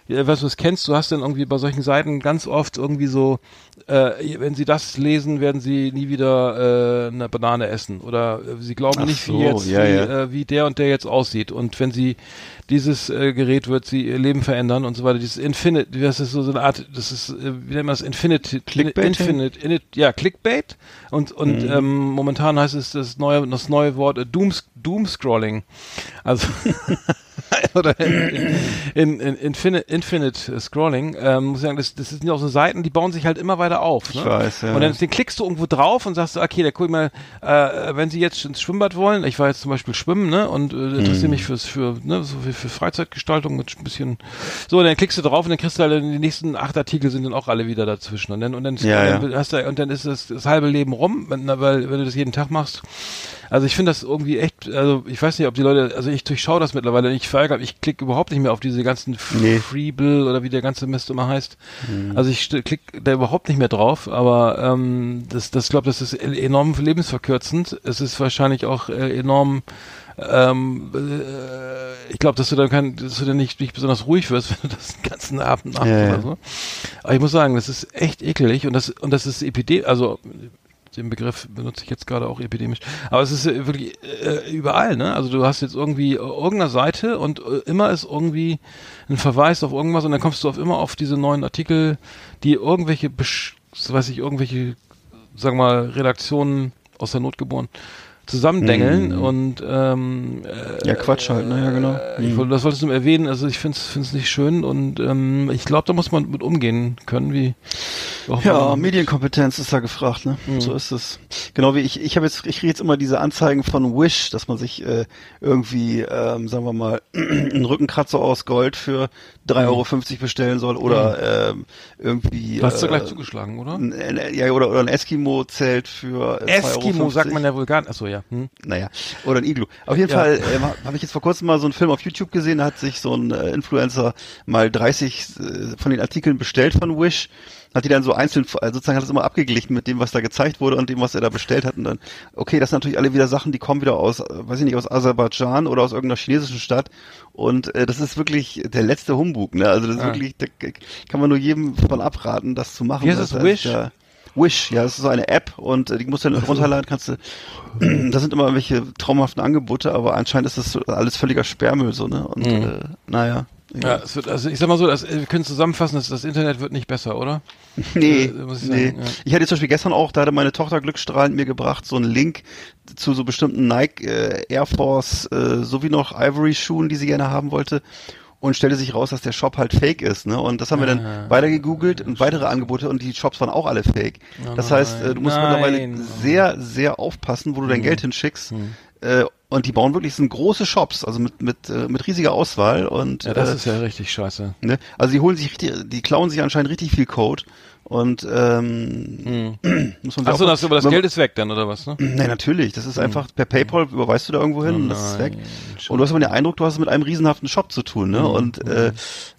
S1: was du es kennst, du hast dann irgendwie bei solchen Seiten ganz oft irgendwie so, äh, wenn sie das lesen, werden sie nie wieder äh, eine Banane essen oder äh, sie glauben Ach nicht, so, wie jetzt, ja, wie, ja. Äh, wie der und der jetzt aussieht und wenn sie dieses äh, Gerät wird sie ihr Leben verändern und so weiter. Dieses Infinite, das ist so, so eine Art, das ist, äh, wie nennt man das, Infinite,
S2: Clickbait?
S1: Infinite, Infinite ja, Clickbait. Und, und mhm. ähm, momentan heißt es das neue, das neue Wort äh, Doom, Doom-Scrolling. Also oder in, in, in Infinite, Infinite Scrolling, ähm, muss ich sagen, das, das sind ja auch so Seiten, die bauen sich halt immer weiter auf.
S2: Ne? Ich weiß, ja.
S1: Und dann den klickst du irgendwo drauf und sagst, okay, da guck mal, äh, wenn sie jetzt ins Schwimmbad wollen, ich war jetzt zum Beispiel schwimmen, ne, und äh, interessiere mhm. mich fürs, für, ne, so für, für Freizeitgestaltung mit ein bisschen, so, und dann klickst du drauf und dann kriegst du halt, die nächsten acht Artikel sind dann auch alle wieder dazwischen. Und dann, und dann,
S2: ja,
S1: dann, hast du, und dann ist das, das halbe Leben rum, wenn, weil, wenn du das jeden Tag machst. Also ich finde das irgendwie echt, also ich weiß nicht, ob die Leute, also ich durchschaue das mittlerweile, ich verärgere, ich klicke überhaupt nicht mehr auf diese ganzen nee. Freebill oder wie der ganze Mist immer heißt. Mhm. Also ich klicke da überhaupt nicht mehr drauf, aber ähm, das, das glaube, das ist enorm lebensverkürzend. Es ist wahrscheinlich auch äh, enorm ähm, äh, ich glaube, dass du dann kein, dass du dann nicht, nicht besonders ruhig wirst, wenn du das den ganzen Abend machst ja, oder so. Aber ich muss sagen, das ist echt eklig und das und das ist Epidemie, also den Begriff benutze ich jetzt gerade auch epidemisch. Aber es ist wirklich äh, überall, ne? Also du hast jetzt irgendwie irgendeine Seite und äh, immer ist irgendwie ein Verweis auf irgendwas und dann kommst du auf immer auf diese neuen Artikel, die irgendwelche, weiß ich, irgendwelche, sagen wir mal, Redaktionen aus der Not geboren zusammendengeln mhm. und ähm,
S2: äh, ja Quatsch halt, ne, ja genau.
S1: Mhm. Ich wollte, das wolltest du erwähnen. Also ich finde es nicht schön und ähm, ich glaube, da muss man mit umgehen können, wie
S2: ja Medienkompetenz ist da gefragt, ne? Mhm. So ist es. Genau wie ich. Ich habe jetzt, ich kriege jetzt immer diese Anzeigen von Wish, dass man sich äh, irgendwie, ähm, sagen wir mal, einen Rückenkratzer aus Gold für 3,50 mhm. Euro bestellen soll oder mhm. ähm, irgendwie.
S1: Du hast äh, du gleich zugeschlagen, oder? Ein,
S2: ja, oder, oder ein Eskimo-Zelt für
S1: äh, Eskimo sagt man ja wohl gar nicht. Achso, ja.
S2: Hm. Naja, oder ein Iglu. Auf jeden ja. Fall äh, habe ich jetzt vor kurzem mal so einen Film auf YouTube gesehen, da hat sich so ein äh, Influencer mal 30 äh, von den Artikeln bestellt von Wish hat die dann so einzeln, also sozusagen hat es immer abgeglichen mit dem, was da gezeigt wurde und dem, was er da bestellt hat. Und dann, okay, das sind natürlich alle wieder Sachen, die kommen wieder aus, äh, weiß ich nicht, aus Aserbaidschan oder aus irgendeiner chinesischen Stadt. Und äh, das ist wirklich der letzte Humbug, ne? Also das ist ah. wirklich, da kann man nur jedem von abraten, das zu machen.
S1: Wie heißt das, das Wish?
S2: Ja, Wish, ja, das ist so eine App und äh, die musst du dann runterladen, kannst du, das sind immer welche traumhaften Angebote, aber anscheinend ist das alles völliger Sperrmüll so, ne? Und mhm. äh, naja.
S1: Ja, es wird, also ich sag mal so, das, wir können zusammenfassen, das, das Internet wird nicht besser, oder?
S2: Nee, äh, ich nee. Ja. Ich hatte zum Beispiel gestern auch, da hatte meine Tochter glückstrahlend mir gebracht, so einen Link zu so bestimmten Nike äh, Air Force äh, sowie noch Ivory Schuhen, die sie gerne haben wollte und stellte sich raus, dass der Shop halt fake ist, ne? Und das haben wir dann ah, weiter gegoogelt und weitere Angebote und die Shops waren auch alle fake. Oh das heißt, äh, du musst nein. mittlerweile sehr, sehr aufpassen, wo du dein hm. Geld hinschickst. Hm. Äh, und die bauen wirklich, sind große Shops, also mit, mit, äh, mit riesiger Auswahl und.
S1: Ja, das äh, ist ja richtig scheiße.
S2: Ne? Also die holen sich richtig, die klauen sich anscheinend richtig viel Code Und ähm,
S1: Hm.
S2: muss man
S1: Achso, das, aber das Geld ist weg dann, oder was, ne?
S2: Nee, natürlich. Das ist einfach per PayPal überweist du da irgendwo hin
S1: Oh
S2: und das ist weg. Und du hast aber den Eindruck, du hast es mit einem riesenhaften Shop zu tun, ne? Und äh,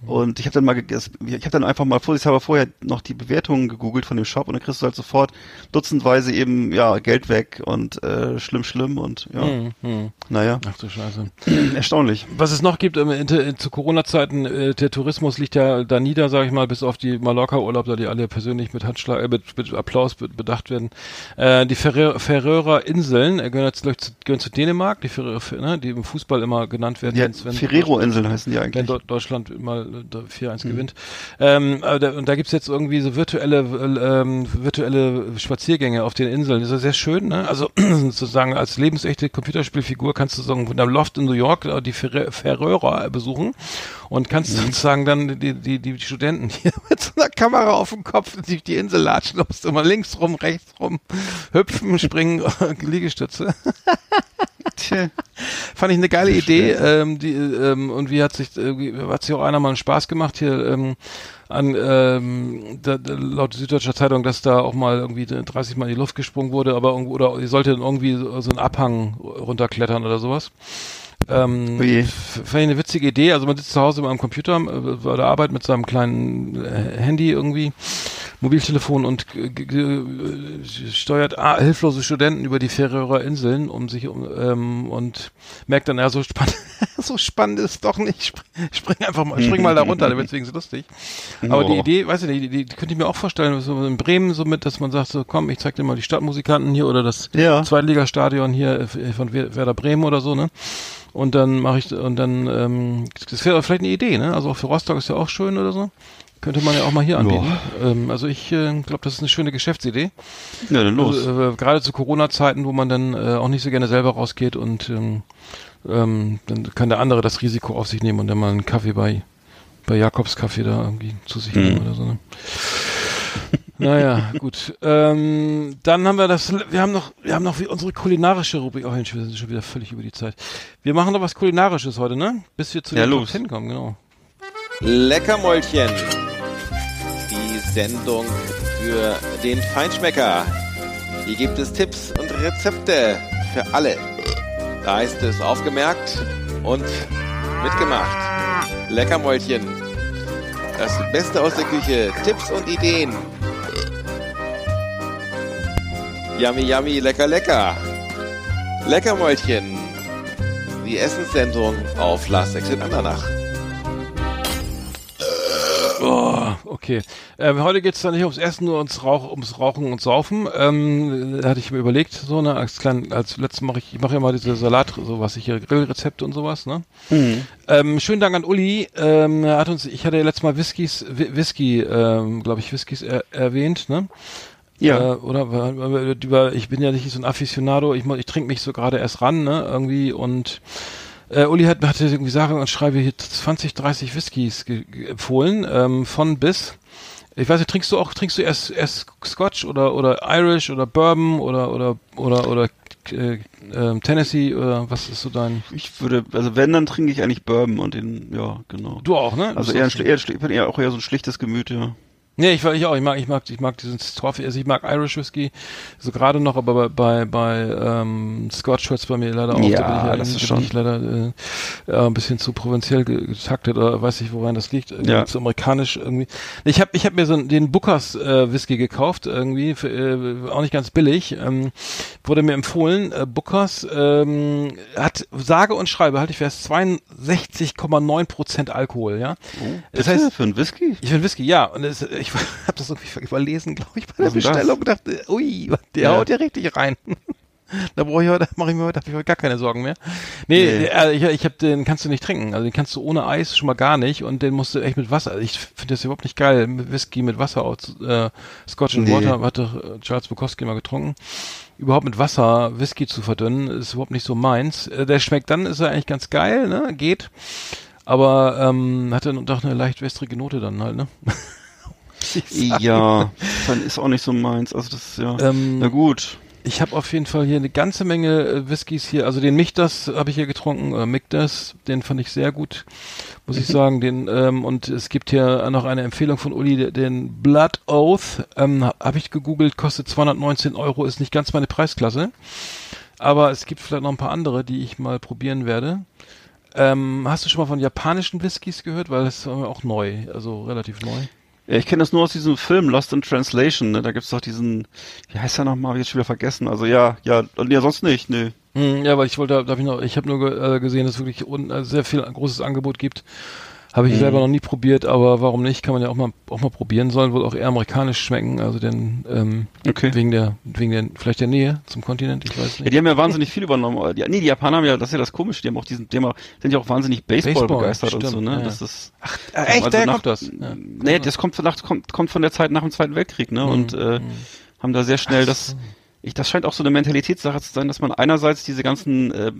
S2: und ich habe dann mal ich habe dann einfach mal vorsichtshalber vorher noch die Bewertungen gegoogelt von dem Shop und dann kriegst du halt sofort dutzendweise eben ja Geld weg und äh, schlimm schlimm und ja,
S1: Hm, hm.
S2: naja,
S1: Ach du Scheiße.
S2: erstaunlich.
S1: Was es noch gibt, ähm, zu Corona-Zeiten, äh, der Tourismus liegt ja da nieder, sage ich mal, bis auf die Mallorca-Urlaub, da die alle persönlich mit Handschlag, äh, mit, mit Applaus be bedacht werden. Äh, die Ferrer- Färöer Inseln äh, gehören, jetzt, zu, gehören zu Dänemark, die, Ferrer- ne, die im Fußball immer genannt werden.
S2: Ja,
S1: wenn-
S2: Ferrero-Inseln heißen die
S1: wenn
S2: eigentlich.
S1: Deu- Deutschland mal äh, da 4-1 gewinnt. Ähm, da, und da gibt's jetzt irgendwie so virtuelle, äh, ähm, virtuelle Spaziergänge auf den Inseln. Das ist ja sehr schön, ne? Also sozusagen als lebensechte Computerspielfigur kannst du sagen, in einem Loft in New York äh, die Fer Färöer besuchen und kannst sozusagen dann die, die, die Studenten hier mit so einer Kamera auf dem Kopf durch die Insel latschen, musst du immer links rum, rechts rum, hüpfen, springen, Liegestütze.
S2: Tja.
S1: Fand ich eine geile Idee. Ähm, die, ähm, und wie hat sich, äh, hat sich auch einer mal einen Spaß gemacht hier ähm, an ähm, da, da, laut Süddeutscher Zeitung, dass da auch mal irgendwie 30 Mal in die Luft gesprungen wurde, aber irgendwo, oder die sollte dann irgendwie so, so einen Abhang runterklettern oder sowas. Ähm,
S2: Oje.
S1: f- fand ich eine witzige Idee. Also man sitzt zu Hause am Computer äh, bei der Arbeit mit seinem kleinen äh, Handy irgendwie, Mobiltelefon und g- steuert ah, hilflose Studenten über die Färöer Inseln, um sich um ähm, und merkt dann, ja, so spannend, so spannend ist doch nicht. Spring, spring einfach mal, spring mal da runter, dann wird's wenigstens lustig. Aber die
S2: Oh.
S1: Idee, weißt du, die, die, die könnte ich mir auch vorstellen, so in Bremen so mit, dass man sagt, so komm, ich zeig dir mal die Stadtmusikanten hier oder das
S2: Ja.
S1: Zweitligastadion hier äh, von Wer- Werder Bremen oder so, ne? Und dann mache ich und dann ähm, das wäre vielleicht eine Idee, ne? Also auch für Rostock ist ja auch schön oder so. Könnte man ja auch mal hier anbieten. Ähm, also ich äh, glaube, das ist eine schöne Geschäftsidee.
S2: Ja, dann los.
S1: Also, äh, gerade zu Corona-Zeiten, wo man dann äh, auch nicht so gerne selber rausgeht und ähm, ähm, dann kann der andere das Risiko auf sich nehmen und dann mal einen Kaffee bei bei Jakobs Kaffee da irgendwie zu sich nehmen oder so. Ne? Naja, gut. Ähm, dann haben wir das, wir haben noch, wir haben noch unsere kulinarische Rubrik. Oh, wir sind schon wieder völlig über die Zeit. Wir machen noch was Kulinarisches heute, ne? Bis wir zu
S2: Ja,
S1: den
S2: los.
S1: Top 10 kommen, genau.
S5: Leckermäulchen. Die Sendung für den Feinschmecker. Hier gibt es Tipps und Rezepte für alle. Da ist es aufgemerkt und mitgemacht. Leckermäulchen. Das Beste aus der Küche. Tipps und Ideen. Yummy, yummy, lecker, lecker. Leckermäulchen. Die Essenssendung auf Last Exit Andernach.
S1: Oh, okay. Ähm, heute geht's dann nicht ums Essen, nur ums, Rauch, ums Rauchen und Saufen. Ähm, da hatte ich mir überlegt, so ne, als klein, als letztes mache ich, ich mache ja mal diese Salat, so was ich hier Grillrezepte und sowas, ne? Ähm, schönen Dank an Uli. Ähm, er hat uns, ich hatte ja letztes Mal Whiskys, Whi- Whisky, ähm, glaube ich, Whiskys er, erwähnt, ne?
S2: Ja.
S1: Äh, oder über, ich bin ja nicht so ein Aficionado, ich, ich trinke mich so gerade erst ran, ne, irgendwie und äh, Uli hat, hatte irgendwie sage und schreibe hier 20, 30 Whiskys empfohlen, ähm, von bis. Ich weiß nicht, trinkst du auch, trinkst du erst, erst Scotch oder, oder Irish oder Bourbon oder, oder, oder, oder, äh, ähm, Tennessee oder was ist so dein?
S2: Ich würde, also wenn, dann trinke ich eigentlich Bourbon und den, ja, genau.
S1: Du auch, ne?
S2: Also eher, ein, eher, ich bin eher auch eher so ein schlichtes Gemüt, ja.
S1: Nee, ich, ich auch. Ich mag, ich mag, ich mag diesen Toffee. Also ich mag Irish Whisky so gerade noch, aber bei bei, bei ähm, Scotch hört's bei mir leider auf.
S2: Ja,
S1: da bin ich,
S2: das
S1: da
S2: ist
S1: bin
S2: schon-
S1: ich leider äh, ein bisschen zu provinziell ge- getaktet oder weiß ich, woran das liegt. Irgendwie
S2: Ja.
S1: Zu amerikanisch irgendwie. Ich habe ich hab mir so den Bookers äh, Whisky gekauft irgendwie, für, äh, auch nicht ganz billig. Ähm, wurde mir empfohlen. Äh, Bookers ähm, hat sage und schreibe, halte ich fest, 62,9 Prozent Alkohol. Ja. das heißt,
S2: für einen Whisky?
S1: ich finde Whisky, ja. Und es, ich habe das irgendwie überlesen, glaube ich, bei der
S2: Was?
S1: Bestellung und dachte, ui, der
S2: Ja.
S1: haut ja richtig rein. Da brauche ich heute, mache ich mir heute, hab ich heute gar keine Sorgen mehr. Nee,
S2: Nee.
S1: äh, ich, ich habe den kannst du nicht trinken. Also den kannst du ohne Eis schon mal gar nicht und den musst du echt mit Wasser. Ich finde das überhaupt nicht geil, mit Whisky mit Wasser aus. Äh, Scotch and
S2: Nee.
S1: Water hat doch äh, Charles Bukowski mal getrunken. Überhaupt mit Wasser Whisky zu verdünnen, ist überhaupt nicht so meins. Äh, der schmeckt dann, ist er eigentlich ganz geil, ne? Geht. Aber ähm, hat dann doch eine leicht wässrige Note dann halt, ne?
S2: Ja, dann ist auch nicht so meins. Also das ist ja.
S1: Ähm,
S2: Na gut.
S1: Ich habe auf jeden Fall hier eine ganze Menge äh, Whiskys hier. Also den Michtas habe ich hier getrunken, äh, Michtas, den fand ich sehr gut. muss ich sagen. Den ähm, und es gibt hier noch eine Empfehlung von Uli, den Blood Oath. Ähm, Habe ich gegoogelt, kostet 219 Euro, ist nicht ganz meine Preisklasse. Aber es gibt vielleicht noch ein paar andere, die ich mal probieren werde. Ähm, hast du schon mal von japanischen Whiskys gehört? Weil das ist auch neu, also relativ neu.
S2: Ja, ich kenne das nur aus diesem Film Lost in Translation, ne? Da gibt's doch diesen, wie heißt der nochmal, hab ich jetzt schon wieder vergessen. Also ja, ja, ja, sonst nicht, ne.
S1: Hm, ja, weil ich wollte, da hab ich noch, ich habe nur äh, gesehen, dass es wirklich un, äh, sehr viel großes Angebot gibt habe ich mhm. selber noch nie probiert, aber warum nicht? Kann man ja auch mal auch mal probieren. Sollen wohl auch eher amerikanisch schmecken, also denn ähm, okay. wegen der wegen der vielleicht der Nähe zum Kontinent. Ich weiß nicht.
S2: Ja, die haben ja wahnsinnig viel übernommen. Die, nee, die Japaner haben ja, das ist ja das Komische. Die haben auch diesen Thema sind ja auch wahnsinnig Baseball, Baseball begeistert stimmt, und so. Ne,
S1: ja.
S2: das ist
S1: ach echt, also nach, das.
S2: Ja. Nee, das kommt, nach, kommt kommt von der Zeit nach dem Zweiten Weltkrieg, ne? Mhm. Und äh, mhm. haben da sehr schnell ach, das ich, das scheint auch so eine Mentalitätssache zu sein, dass man einerseits diese ganzen äh,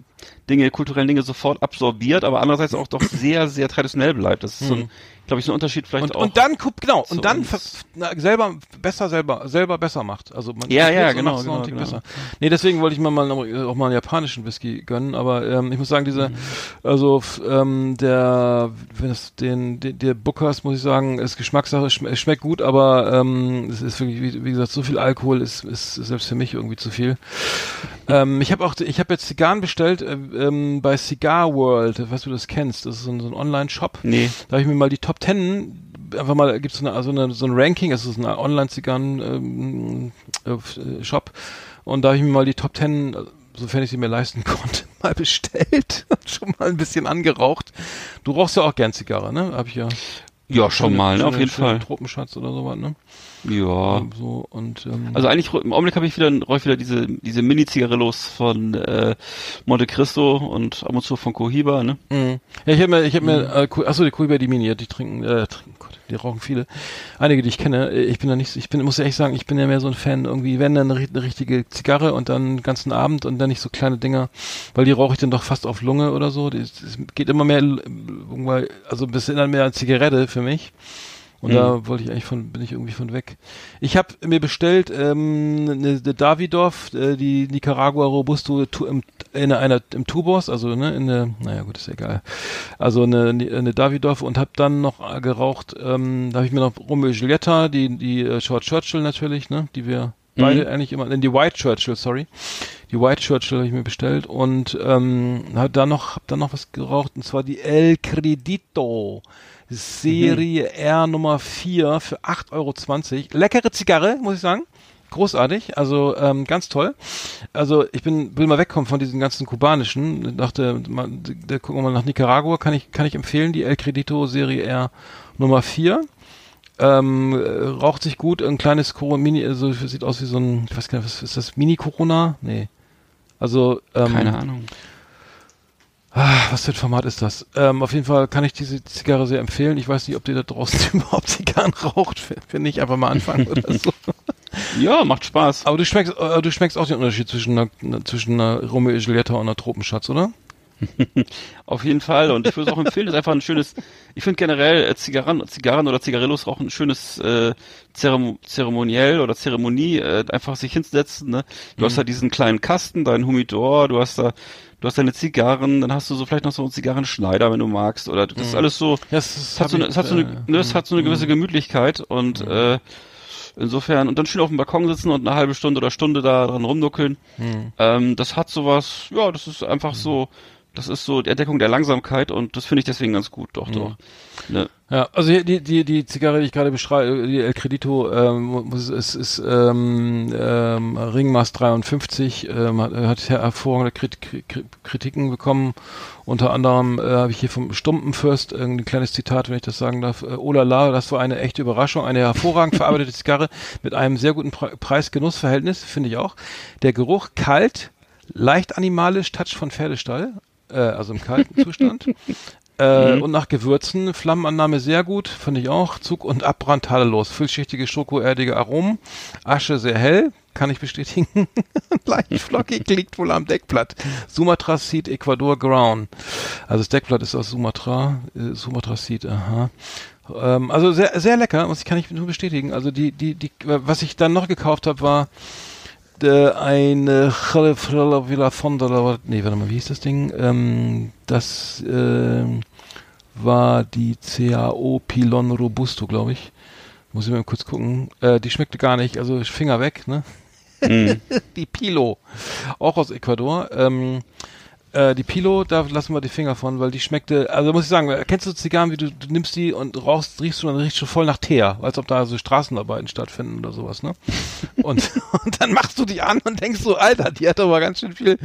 S2: Dinge, kulturellen Dinge sofort absorbiert, aber andererseits auch doch sehr, sehr traditionell bleibt. Das ist so ein, hm glaube ich, so ein Unterschied vielleicht
S1: und,
S2: auch.
S1: Und dann, genau, und dann na, selber, besser, selber, selber besser macht. Also man
S2: ja, ja, genau, genau, genau. Besser.
S1: Nee, deswegen wollte ich mir mal auch mal einen japanischen Whisky gönnen, aber ähm, ich muss sagen, diese, mhm. also ähm, der, wenn es den, den, der Bookers, muss ich sagen, ist Geschmackssache, schm schmeckt gut, aber ähm, es ist wirklich, wie, wie gesagt, so viel Alkohol ist, ist selbst für mich irgendwie zu viel. ähm, ich habe auch, ich habe jetzt Zigarren bestellt äh, ähm, bei Cigar World, weißt du das kennst, das ist so ein, so ein Online-Shop.
S2: Nee.
S1: Da habe ich mir mal die Top Top 10 einfach mal gibt es so, eine, also eine, so ein Ranking, es ist ein Online-Zigarren-Shop ähm, äh, und da habe ich mir mal die Top 10, sofern ich sie mir leisten konnte, mal bestellt und schon mal ein bisschen angeraucht. Du rauchst ja auch gern Zigarre, ne? Hab ich ja.
S2: Ja, schon mal, ne? auf jeden Fall.
S1: Tropenschatz oder sowas, ne?
S2: Ja.
S1: So, und, ähm,
S2: also eigentlich im Augenblick habe ich wieder, ich wieder diese, diese Mini-Zigarillos von äh, Monte Cristo und ab und zu von Cohiba, ne?
S1: Mhm. Ja, ich habe mir, ich habe mir, mhm. äh, achso, die Cohiba, die Mini, die trinken, äh, trinken, Gott, die rauchen viele. Einige, die ich kenne. Ich bin da nicht, ich bin, muss echt sagen, ich bin ja mehr so ein Fan, irgendwie, wenn dann eine, eine richtige Zigarre und dann den ganzen Abend und dann nicht so kleine Dinger, weil die rauche ich dann doch fast auf Lunge oder so. Es geht immer mehr, also ein bisschen mehr als Zigarette für mich. Und mhm. da wollte ich eigentlich von, bin ich irgendwie von weg. Ich habe mir bestellt ähm, eine, eine Davidoff, äh, die Nicaragua Robusto tu, im, in einer im Tubos, also ne, in der, naja gut, ist egal. Also eine, eine Davidoff und habe dann noch geraucht, ähm, da habe ich mir noch Romeo Giulietta, die die äh, George Churchill natürlich, ne, die wir beide mhm. eigentlich immer, in die White Churchill, sorry. Die White Churchill habe ich mir bestellt und ähm, hab dann noch, hab dann noch was geraucht und zwar die El Credito. Serie mhm. R Nummer 4 für 8,20 Euro. Leckere Zigarre, muss ich sagen. Großartig, also ähm, ganz toll. Also ich bin will mal wegkommen von diesen ganzen kubanischen. Ich dachte, mal, da gucken wir mal nach Nicaragua. Kann ich kann ich empfehlen die El Credito Serie R Nummer 4. Ähm, raucht sich gut, ein kleines Corona Mini, also sieht aus wie so ein, ich weiß gar nicht, was ist das, Mini Corona? Nee. Also ähm,
S2: keine Ahnung.
S1: Ah, was für ein Format ist das? Ähm, auf jeden Fall kann ich diese Zigarre sehr empfehlen. Ich weiß nicht, ob ihr da draußen überhaupt Zigarren raucht. Finde ich einfach mal anfangen oder so.
S2: Ja, macht Spaß.
S1: Aber du schmeckst, äh, du schmeckst auch den Unterschied zwischen einer, zwischen einer Romeo und Julieta und einer Tropenschatz, oder?
S2: Auf jeden Fall. Und ich würde es auch empfehlen, das ist einfach ein schönes, ich finde generell äh, Zigarren, Zigarren oder Zigarillos rauchen ein schönes äh, Zerem Zeremoniell oder Zeremonie, äh, einfach sich hinzusetzen. Ne? Du mhm. hast da diesen kleinen Kasten, deinen Humidor, du hast da du hast deine Zigarren, dann hast du so vielleicht noch so einen Zigarrenschneider, wenn du magst, oder das ist mhm. alles so,
S1: das,
S2: das hat so eine, das hat so eine, ne, das hat so eine mhm. gewisse Gemütlichkeit und mhm. äh, insofern und dann schön auf dem Balkon sitzen und eine halbe Stunde oder Stunde da dran rumnuckeln. Ähm, das hat sowas, ja, das ist einfach so, das ist so die Entdeckung der Langsamkeit und das finde ich deswegen ganz gut, doch, doch.
S1: Ne? Ja, also die, die, die Zigarre, die ich gerade beschreibe, die El Credito, ähm, ist, ist ähm, ähm, Ringmaß 53, ähm, hat, hat hervorragende Kritiken bekommen. Unter anderem äh, habe ich hier vom Stumpenfürst ein kleines Zitat, wenn ich das sagen darf. Äh, oh la la, das war eine echte Überraschung, eine hervorragend verarbeitete Zigarre mit einem sehr guten Pre Preis-Genuss-Verhältnis, finde ich auch. Der Geruch kalt, leicht animalisch, Touch von Pferdestall, äh, also im kalten Zustand. Äh, mhm. Und nach Gewürzen, Flammenannahme sehr gut, finde ich auch. Zug und Abbrand tadellos. Füllschichtige, schokoerdige Aromen. Asche sehr hell, kann ich bestätigen. Leicht flockig, liegt wohl am Deckblatt. Sumatra Seed Ecuador Ground. Also das Deckblatt ist aus Sumatra. Äh, Sumatra Seed, aha. Ähm, also sehr, sehr lecker, was ich kann ich nur bestätigen. Also die, die, die, was ich dann noch gekauft habe, war äh, eine Villa der, nee, warte mal, wie hieß das Ding? Ähm, das, äh, war die CAO Pilon Robusto, glaube ich. Muss ich mal kurz gucken. Äh, die schmeckte gar nicht, also Finger weg, ne?
S2: Mhm.
S1: die Pilo, auch aus Ecuador. Ähm, äh, die Pilo, da lassen wir die Finger von, weil die schmeckte, also muss ich sagen, kennst du Zigarren, wie du, du nimmst die und rauchst, riechst du und dann riechst du voll nach Teer, als ob da so Straßenarbeiten stattfinden oder sowas, ne? Und, und dann machst du die an und denkst so, Alter, die hat aber ganz schön viel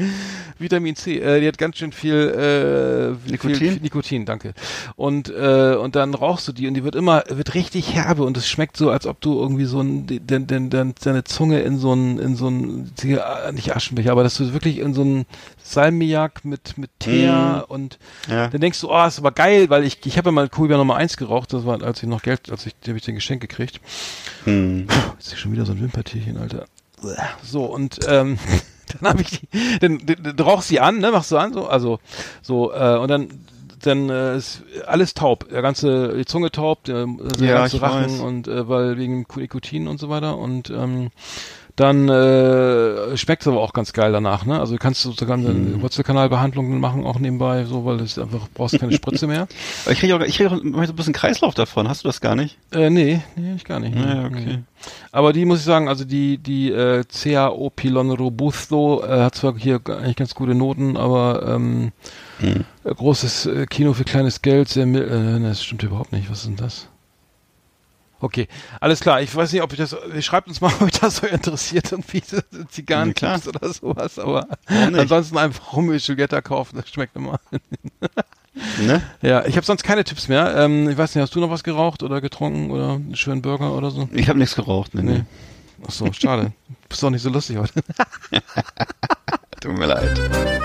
S1: Vitamin C, äh, die hat ganz schön viel, äh,
S2: Nikotin?
S1: Viel, Nikotin, danke. Und, äh, und dann rauchst du die und die wird immer, wird richtig herbe und es schmeckt so, als ob du irgendwie so ein, den, den, den, deine Zunge in so ein, in so ein, nicht Aschenbecher, aber dass du wirklich in so ein Salmiak mit, mit Teer und
S2: Ja.
S1: dann denkst du, oh, ist aber geil, weil ich, ich habe ja mal Kuba Nummer 1 geraucht, das war, als ich noch Geld, als ich, habe ich den Geschenk gekriegt. Puh, jetzt ist schon wieder so ein Wimpertierchen, Alter. So, und ähm, dann habe ich die, dann, dann, dann rauchst sie an, ne, machst du an, so, also, so, äh, und dann, dann äh, ist alles taub, der ganze, die Zunge taub, der, der
S2: Ja,
S1: ganze Rachen
S2: weiß.
S1: und äh, weil wegen Nikotin und so weiter und ähm, dann äh, schmeckt es aber auch ganz geil danach, ne? Also du kannst sogar eine
S2: Hm.
S1: Wurzelkanalbehandlung machen, auch nebenbei, so, weil es einfach brauchst keine Spritze mehr.
S2: Aber ich kriege auch, ich krieg auch so ein bisschen Kreislauf davon. Hast du das gar nicht?
S1: Äh, nee, nee, ich gar nicht. Nee,
S2: Ja, okay.
S1: nee. Aber die muss ich sagen, also die, die äh, CAO Pilon Robusto äh, hat zwar hier eigentlich ganz gute Noten, aber ähm,
S2: Hm.
S1: äh, großes äh, Kino für kleines Geld, sehr äh, nee, das stimmt überhaupt nicht. Was ist denn das? Okay, alles klar. Ich weiß nicht, ob ich das. Schreibt uns mal, ob euch das so interessiert, irgendwie
S2: Ja,
S1: Zigarrentipps oder sowas. Aber ansonsten einfach Romeo und Julieta kaufen, das schmeckt immer.
S2: Ne?
S1: Ja, ich habe sonst keine Tipps mehr. Ähm, ich weiß nicht, hast du noch was geraucht oder getrunken oder einen schönen Burger oder so?
S2: Ich habe nichts geraucht. Nee, nee.
S1: Nee. Ach so, schade. Bist doch nicht so lustig heute.
S2: Tut mir leid.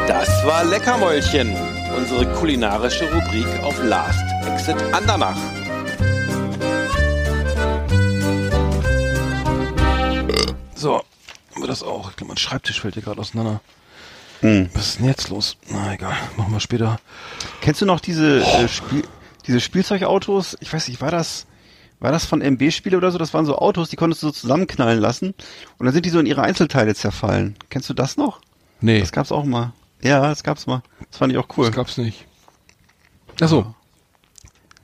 S5: Das war Leckermäulchen, unsere kulinarische Rubrik auf Last Exit Andernach.
S1: So, haben wir das auch. Ich glaube, mein Schreibtisch fällt hier gerade auseinander.
S2: Hm.
S1: Was ist denn jetzt los? Na egal, machen wir später.
S2: Kennst du noch diese, äh, Spiel, diese Spielzeugautos? Ich weiß nicht, war das, war das von MB-Spiele oder so? Das waren so Autos, die konntest du so zusammenknallen lassen und dann sind die so in ihre Einzelteile zerfallen. Kennst du das noch?
S1: Nee,
S2: Das gab's auch mal. Ja, das gab's mal. Das fand ich auch cool.
S1: das gab's nicht. Ach so.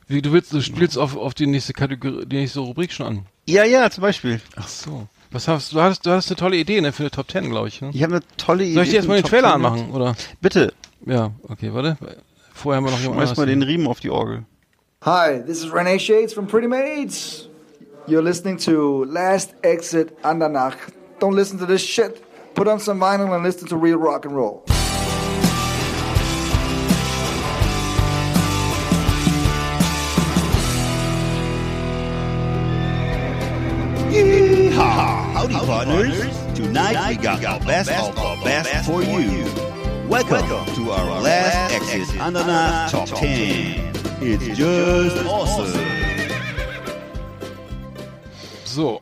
S1: Wie, du willst, du spielst auf, auf die nächste Kategorie, die nächste Rubrik schon an.
S2: Ja, ja, zum Beispiel.
S1: Ach so. Was hast du? Hattest, du hattest eine tolle Idee, ne, für eine Top Ten, glaube ich. Ne?
S2: Ich habe eine tolle Idee.
S1: Soll ich dir erstmal den
S2: Top
S1: Trailer
S2: 10 mit.
S1: anmachen, oder?
S2: Bitte,
S1: Ja, okay, warte. Vorher haben wir noch jemand
S2: schmeiß mal den. Riemen auf die Orgel.
S6: Hi, this is Renee Shades from Pretty Maids. You're listening to Last Exit Andernach. Don't listen to this shit. Put on some vinyl and listen to real rock and roll.
S4: Partners. Tonight we got the best of the best for you. Welcome to our last exit Andana Top 10. It's just awesome.
S1: So.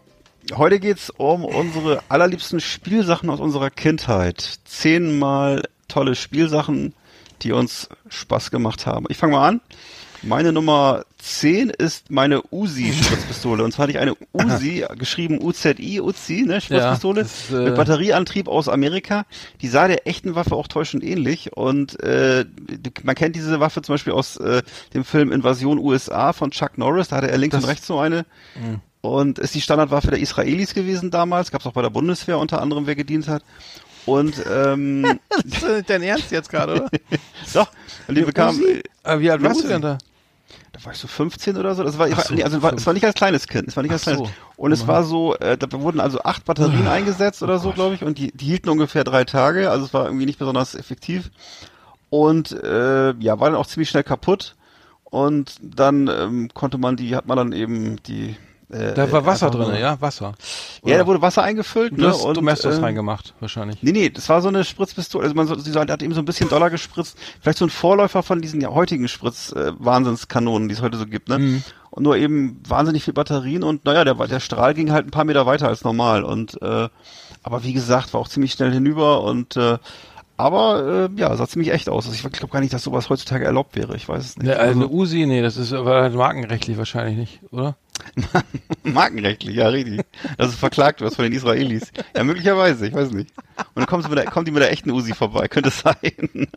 S2: Heute geht's um unsere allerliebsten Spielsachen aus unserer Kindheit. Zehnmal tolle Spielsachen, die uns Spaß gemacht haben. Ich fange mal an. Meine Nummer 10 ist meine Uzi-Spritzpistole. Und zwar hatte ich eine Uzi, geschrieben UZI, Uzi, ne, Spritzpistole,
S1: Ja, das, äh,
S2: mit Batterieantrieb aus Amerika. Die sah der echten Waffe auch täuschend ähnlich. Und äh, man kennt diese Waffe zum Beispiel aus äh, dem Film Invasion USA von Chuck Norris. Da hatte er links
S1: Das-
S2: und rechts so eine. Und ist die Standardwaffe der Israelis gewesen damals. Gab es auch bei der Bundeswehr unter anderem, wer gedient hat. Und ähm,
S1: Das ist nicht dein Ernst jetzt gerade, oder?
S2: doch, und die bekam?
S1: Aber wie alt warst du denn da?
S2: Da war ich so 15 oder so. Das war,
S1: so,
S2: nee, also war, es war nicht als kleines Kind. Es war nicht als
S1: Ach
S2: kleines.
S1: so.
S2: Und es war so, äh, da wurden also acht Batterien
S1: Ah.
S2: eingesetzt oder
S1: Oh
S2: so, glaube ich. Und die, die hielten ungefähr drei Tage. Also es war irgendwie nicht besonders effektiv. Und äh, ja, war dann auch ziemlich schnell kaputt. Und dann ähm, konnte man die, hat man dann eben die. Äh,
S1: Da war Wasser drin,
S2: nur-
S1: ja? Wasser.
S2: Ja, da wurde Wasser eingefüllt.
S1: Du
S2: ne?
S1: hast Domestos
S2: ähm,
S1: reingemacht, wahrscheinlich.
S2: Nee, nee, das war so eine Spritzpistole. Also man so, sie hat eben so ein bisschen Dollar gespritzt. Vielleicht so ein Vorläufer von diesen ja, heutigen Spritz-Wahnsinnskanonen, die es heute so gibt, ne?
S1: Mhm.
S2: Und nur eben wahnsinnig viel Batterien und naja, der, der Strahl ging halt ein paar Meter weiter als normal. Und äh, aber wie gesagt, war auch ziemlich schnell hinüber und äh, aber äh, ja, sah ziemlich echt aus. Also ich glaube gar nicht, dass sowas heutzutage erlaubt wäre. Ich weiß es nicht.
S1: Ne, also eine Uzi, nee, das ist aber halt markenrechtlich wahrscheinlich nicht, oder?
S2: markenrechtlich, ja, richtig. Dass es verklagt wird von den Israelis. Ja, möglicherweise, ich weiß nicht. Und dann mit der, kommt die mit der echten Uzi vorbei, könnte es sein.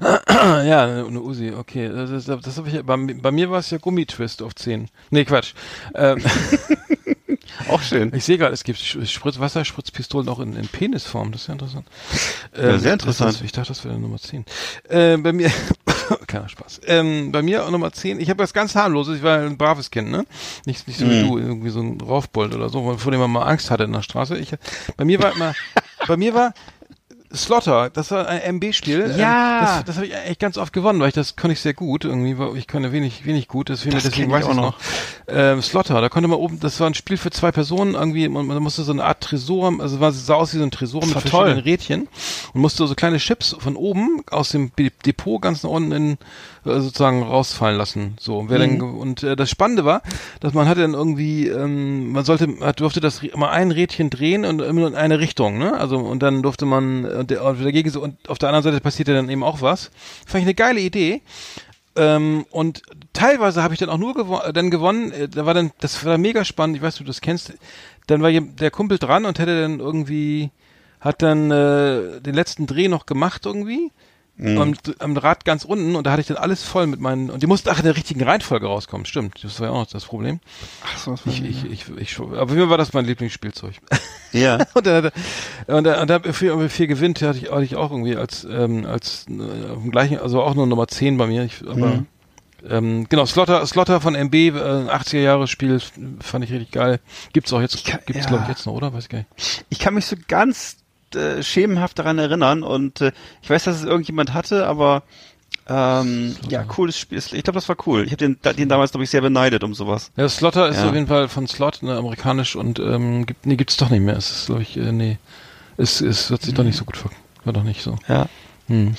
S1: ja, eine, eine Uzi, okay. Das, das, das habe ich, bei, bei mir war es ja Gummitwist auf 10. Nee, Quatsch. Ähm,
S2: Auch schön.
S1: ich sehe gerade, es gibt Spritz, Wasserspritzpistolen auch in, in Penisform, das ist ja interessant.
S2: Ja, sehr interessant.
S1: ist- ich dachte, das wäre Nummer 10. Äh, bei mir, keiner Spaß. Ähm, bei mir auch Nummer 10, ich habe das ganz harmloses, ich war ein braves Kind, ne? Nicht, nicht so
S2: Mhm.
S1: wie du, irgendwie so ein Raufbold oder so, vor dem man mal Angst hatte in der Straße. Ich, bei mir war immer, bei mir war Slaughter, das war ein MB-Spiel.
S2: Ja.
S1: Ähm, das das habe ich echt ganz oft gewonnen, weil ich das konnte ich sehr gut. Irgendwie war ich konnte wenig, wenig gut, deswegen,
S2: Das
S1: deswegen weiß ich
S2: auch
S1: noch. Ähm, Slaughter, da konnte man oben, das war ein Spiel für zwei Personen, irgendwie, man, man musste so eine Art Tresor, also war, sah aus wie so ein Tresor mit verschiedenen
S2: toll.
S1: Rädchen und musste so kleine Chips von oben aus dem Depot ganz nach unten in, sozusagen rausfallen lassen. So, und wer dann, ge- und äh, das Spannende war, dass man hatte dann irgendwie, ähm, man sollte, man durfte das mal ein Rädchen drehen und immer nur in eine Richtung, ne? Also und dann durfte man äh, der, der Gegenseite und auf der anderen Seite passierte dann eben auch was. Fand ich eine geile Idee. Ähm, und teilweise habe ich dann auch nur gewo äh, dann gewonnen. Äh, da war dann, das war mega spannend. Ich weiß, du das kennst. Dann war der Kumpel dran und hätte dann irgendwie, hat dann äh, den letzten Dreh noch gemacht irgendwie. Am, am Rad ganz unten und da hatte ich dann alles voll mit meinen und die mussten ach in der richtigen Reihenfolge rauskommen. Stimmt, das war ja auch noch das Problem.
S2: Ach so, was
S1: Ich, ich, ich, ich, aber für mich war das mein Lieblingsspielzeug.
S2: ja.
S1: Und er- und dann, und für, für gewinnt hatte ich, hatte ich auch irgendwie als, ähm, als äh, auf dem gleichen, also auch nur Nummer 10 bei mir. Ich, aber
S2: Mhm.
S1: ähm, genau, Slotter, Slotter von MB, äh, 80er Jahre Spiel, fand ich richtig geil. Gibt's auch jetzt,
S2: kann-
S1: gibt's
S2: ja.
S1: glaube ich jetzt noch, oder? Weiß ich gar nicht.
S2: Ich kann mich so ganz äh, schemenhaft daran erinnern und äh, ich weiß, dass es irgendjemand hatte, aber ähm, ja, cooles Spiel. Ich glaube, das war cool. Ich habe den, den damals, glaube ich, sehr beneidet um sowas.
S1: Ja, Slotter ist
S2: Ja.
S1: auf jeden Fall von Slot, ne, amerikanisch und ähm, gibt, nee, gibt's doch nicht mehr. Es ist, glaube ich, äh, nee. Es, es hat sich doch nicht so gut ver war doch nicht so.
S2: Ja.
S1: Hm.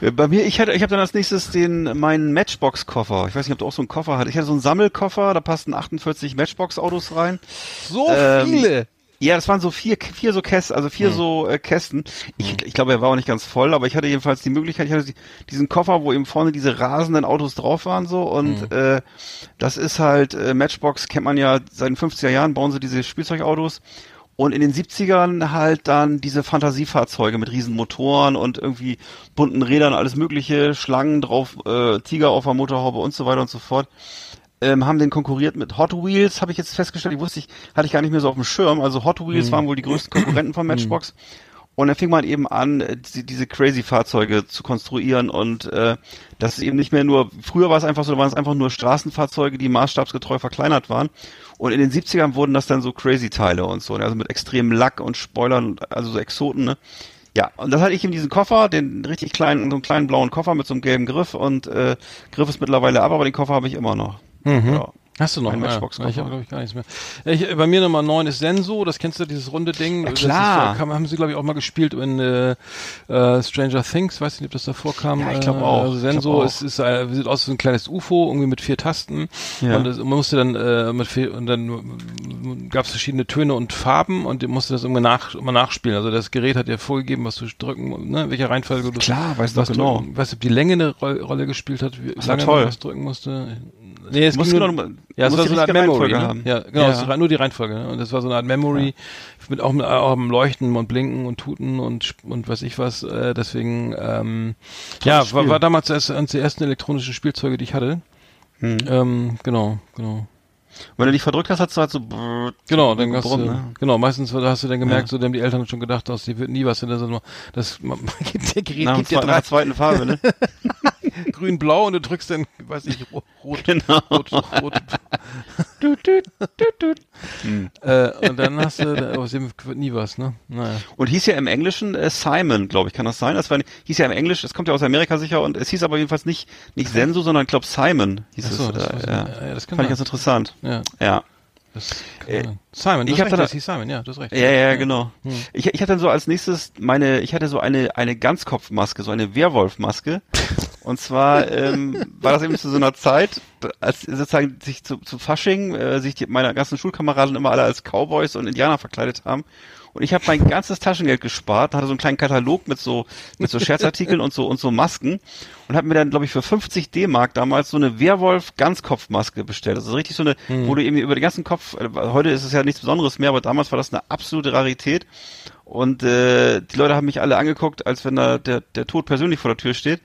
S2: Äh, Bei mir, ich hatte, ich habe dann als nächstes den meinen Matchbox-Koffer. Ich weiß nicht, ob du auch so einen Koffer hattest. Ich hatte so einen Sammelkoffer, da passten 48 Matchbox-Autos rein.
S1: So
S2: Ähm,
S1: viele!
S2: Ja, das waren so vier, vier so Kästen, also vier so äh, Kästen. Ich, ich glaube, er war auch nicht ganz voll, aber ich hatte jedenfalls die Möglichkeit, ich hatte die, diesen Koffer, wo eben vorne diese rasenden Autos drauf waren so. Und äh, das ist halt äh, Matchbox kennt man ja seit den 50er Jahren bauen sie diese Spielzeugautos. Und in den 70ern halt dann diese Fantasiefahrzeuge mit riesen Motoren und irgendwie bunten Rädern, alles mögliche, Schlangen drauf, äh, Tiger auf der Motorhaube und so weiter und so fort ähm, haben den konkurriert mit Hot Wheels, habe ich jetzt festgestellt. Die wusste ich, hatte ich gar nicht mehr so auf dem Schirm. Also Hot Wheels waren wohl die größten Konkurrenten von Matchbox. Und dann fing man eben an, äh, diese, diese Crazy-Fahrzeuge zu konstruieren und äh, das ist eben nicht mehr nur, früher war es einfach so, da waren es einfach nur Straßenfahrzeuge, die maßstabsgetreu verkleinert waren. Und in den 70ern wurden das dann so Crazy-Teile und so, ne? also mit extremem Lack und Spoilern, also so Exoten, ne? Ja, und das hatte ich in diesen Koffer, den richtig kleinen, so einen kleinen blauen Koffer mit so einem gelben Griff und äh, Griff ist mittlerweile ab, aber den Koffer habe ich immer noch. Ja.
S1: Hast du noch
S2: Ein
S1: Ja,
S2: Matchbox-Koffer.
S1: Ich habe glaube ich gar nichts mehr. Ja, Ich, bei mir Nummer 9 ist Senso, das kennst du, dieses runde Ding.
S2: Ja, klar.
S1: ist, haben sie glaube ich auch mal gespielt in äh, äh, Stranger Things, weiß nicht, ob das davor kam.
S2: Ja, ich glaub
S1: Äh,
S2: auch.
S1: Also Senso ist, ist äh, sieht aus wie ein kleines UFO, irgendwie mit vier Tasten.
S2: Ja.
S1: Und das, man musste dann äh, mit vier, und dann gab es verschiedene Töne und Farben und du musste das immer, nach, immer nachspielen. Also das Gerät hat dir vorgegeben, was du drücken, ne, welche Reihenfolge du
S2: Klar, weiß
S1: was
S2: doch genau.
S1: drücken- Weißt du, ob die Länge eine Ro Rolle gespielt hat, wie
S2: Das
S1: lange man was drücken musste? Nee, es ging
S2: du
S1: nur, ja, es war so eine Art Memory. Ne? Ja, genau,
S2: Ja.
S1: es war nur die Reihenfolge. Ne? Und das war so eine Art Memory, mit auch, mit, auch am Leuchten und Blinken und Tuten und und weiß ich was. Äh, deswegen, ähm, ja, war, war damals eines der ersten elektronischen Spielzeuge, die ich hatte.
S2: Hm.
S1: Ähm, genau, genau.
S2: Wenn du dich verdrückt hast, hast du halt so brrrt,
S1: Genau, dann hast du,
S2: ne?
S1: genau, meistens hast du dann gemerkt, so, dann haben die Eltern schon gedacht, dass die wird nie was, das, das, man, man gibt der Gerät,
S2: Nach,
S1: gibt
S2: nach
S1: drei,
S2: der zweiten Farbe, ne?
S1: grün, blau und du drückst dann, weiß ich, rot, rot,
S2: Genau.
S1: rot, rot. äh, und dann hast du, aus dem wird nie was, ne? Naja.
S2: Und hieß ja im Englischen äh, Simon, glaube ich, kann das sein? Das war, hieß ja im Englisch, es kommt ja aus Amerika sicher und es hieß aber jedenfalls nicht nicht Senso, sondern ich glaube Simon hieß
S1: so,
S2: es.
S1: das
S2: äh, ja.
S1: Ja, das kann
S2: Fand ich ganz interessant.
S1: Ja,
S2: Ja. Äh.
S1: Simon, du
S2: ich
S1: hast
S2: hab
S1: recht,
S2: da-
S1: das hieß Simon, ja, du hast recht.
S2: Ja, ja, genau.
S1: Hm.
S2: Ich, ich hatte dann so als nächstes meine, ich hatte so eine, eine Ganzkopfmaske, so eine Werwolfmaske. Und zwar ähm, war das eben zu so einer Zeit, als sozusagen sich zu, zu Fasching, äh, sich die, meine ganzen Schulkameraden immer alle als Cowboys und Indianer verkleidet haben. Und ich habe mein ganzes Taschengeld gespart, hatte so einen kleinen Katalog mit so mit so Scherzartikeln und so und so Masken und habe mir dann glaube ich für 50 D-Mark damals so eine Werwolf Ganzkopfmaske bestellt. Also richtig so eine, wo du eben über den ganzen Kopf, äh, heute ist es ja nichts Besonderes mehr, aber damals war das eine absolute Rarität. Und äh, die Leute haben mich alle angeguckt, als wenn da der, der Tod persönlich vor der Tür steht.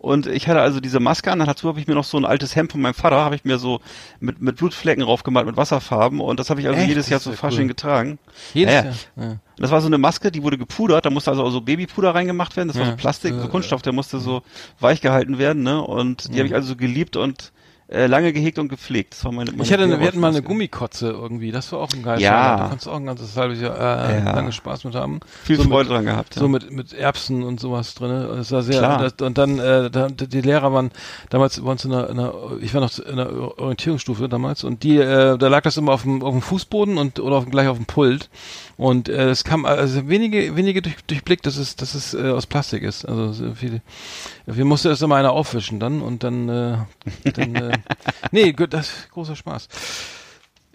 S2: Und ich hatte also diese Maske an, dazu habe ich mir noch so ein altes Hemd von meinem Vater, habe ich mir so mit, mit Blutflecken raufgemalt, mit Wasserfarben. Und das habe ich also
S1: Echt?
S2: jedes Jahr zu
S1: ja
S2: Fasching
S1: cool.
S2: getragen.
S1: Jedes
S2: Ja,
S1: Jahr. Ja.
S2: Und das war so eine Maske, die wurde gepudert, da musste also auch so Babypuder reingemacht werden, das war
S1: Ja.
S2: so Plastik, so
S1: Äh,
S2: Kunststoff, der musste so weich gehalten werden, ne? Und die habe ich also geliebt und äh, lange gehegt und gepflegt. Das war meine, meine
S1: Ich hatte, wir hatten mal eine. Gummikotze irgendwie, das war auch ein geiles
S2: Ja.
S1: Jahr. Da konntest du auch ein ganzes halbes Jahr äh,
S2: Ja.
S1: lange Spaß mit haben.
S2: Viel
S1: so
S2: Freude
S1: mit,
S2: dran gehabt.
S1: So mit, mit Erbsen und sowas drin. Das war sehr,
S2: Klar.
S1: das, und dann, äh, da, die Lehrer waren damals bei uns in einer, in einer ich war noch in einer Orientierungsstufe damals und die, äh, da lag das immer auf dem, auf dem Fußboden und, oder auf, gleich auf dem Pult. Und äh, es kam, also wenige, wenige durch, durchblickt, dass es, dass es äh, aus Plastik ist. Also so viele, wir musste erst immer einer aufwischen dann und dann, äh, dann äh, nee, gut, das ist großer Spaß.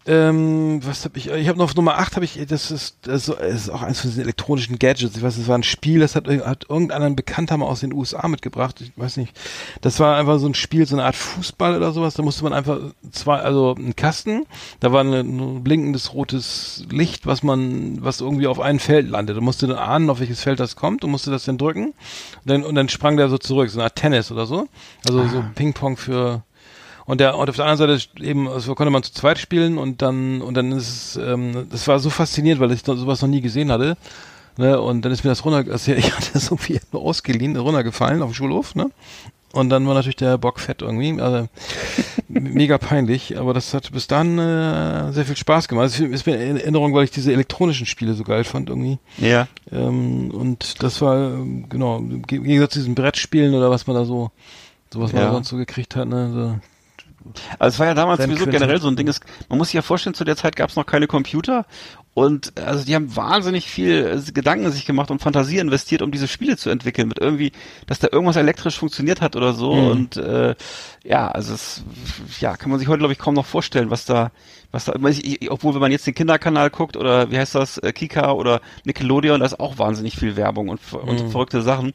S1: Ähm, was habe ich? Ich habe noch auf Nummer 8 habe ich, das ist, das ist, auch eins von diesen elektronischen Gadgets. Ich weiß, es war ein Spiel, das hat, hat irgendein Bekannter mal aus den USA mitgebracht. Ich weiß nicht. Das war einfach so ein Spiel, so eine Art Fußball oder sowas. Da musste man einfach zwei, also ein Kasten, da war eine, ein blinkendes rotes Licht, was man, was irgendwie auf ein Feld landet. Da musste dann ahnen, auf welches Feld das kommt und musste das dann drücken. Und dann, und dann sprang der so zurück, so eine Art Tennis oder so. Also so Ping-Pong für, und der und auf der anderen Seite eben, also konnte man zu zweit spielen und dann und dann ist es, ähm, das war so faszinierend, weil ich sowas noch nie gesehen hatte. Ne, und dann ist mir das runter, also ich hatte das irgendwie nur ausgeliehen, runtergefallen auf dem Schulhof, ne? Und dann war natürlich der Bock fett irgendwie, also mega peinlich, aber das hat bis dann äh, sehr viel Spaß gemacht. Es ist mir in Erinnerung, weil ich diese elektronischen Spiele so geil fand irgendwie.
S2: Ja.
S1: Ähm, und das war, ähm, genau, im Ge- im Gegensatz zu diesen Brettspielen oder was man da so, so was man
S2: Ja.
S1: da sonst so gekriegt hat, ne? So,
S2: Also es war ja damals sowieso generell so ein Ding, es, man muss sich ja vorstellen, zu der Zeit gab es noch keine Computer und also die haben wahnsinnig viel äh, Gedanken sich gemacht und Fantasie investiert, um diese Spiele zu entwickeln, mit irgendwie, dass da irgendwas elektrisch funktioniert hat oder so
S1: Mhm.
S2: und äh, ja, also es ja, kann man sich heute glaube ich kaum noch vorstellen, was da was da, ich, ich, obwohl wenn man jetzt den Kinderkanal guckt oder wie heißt das, äh, Kika oder Nickelodeon, da ist auch wahnsinnig viel Werbung und, und
S1: Mhm.
S2: verrückte Sachen.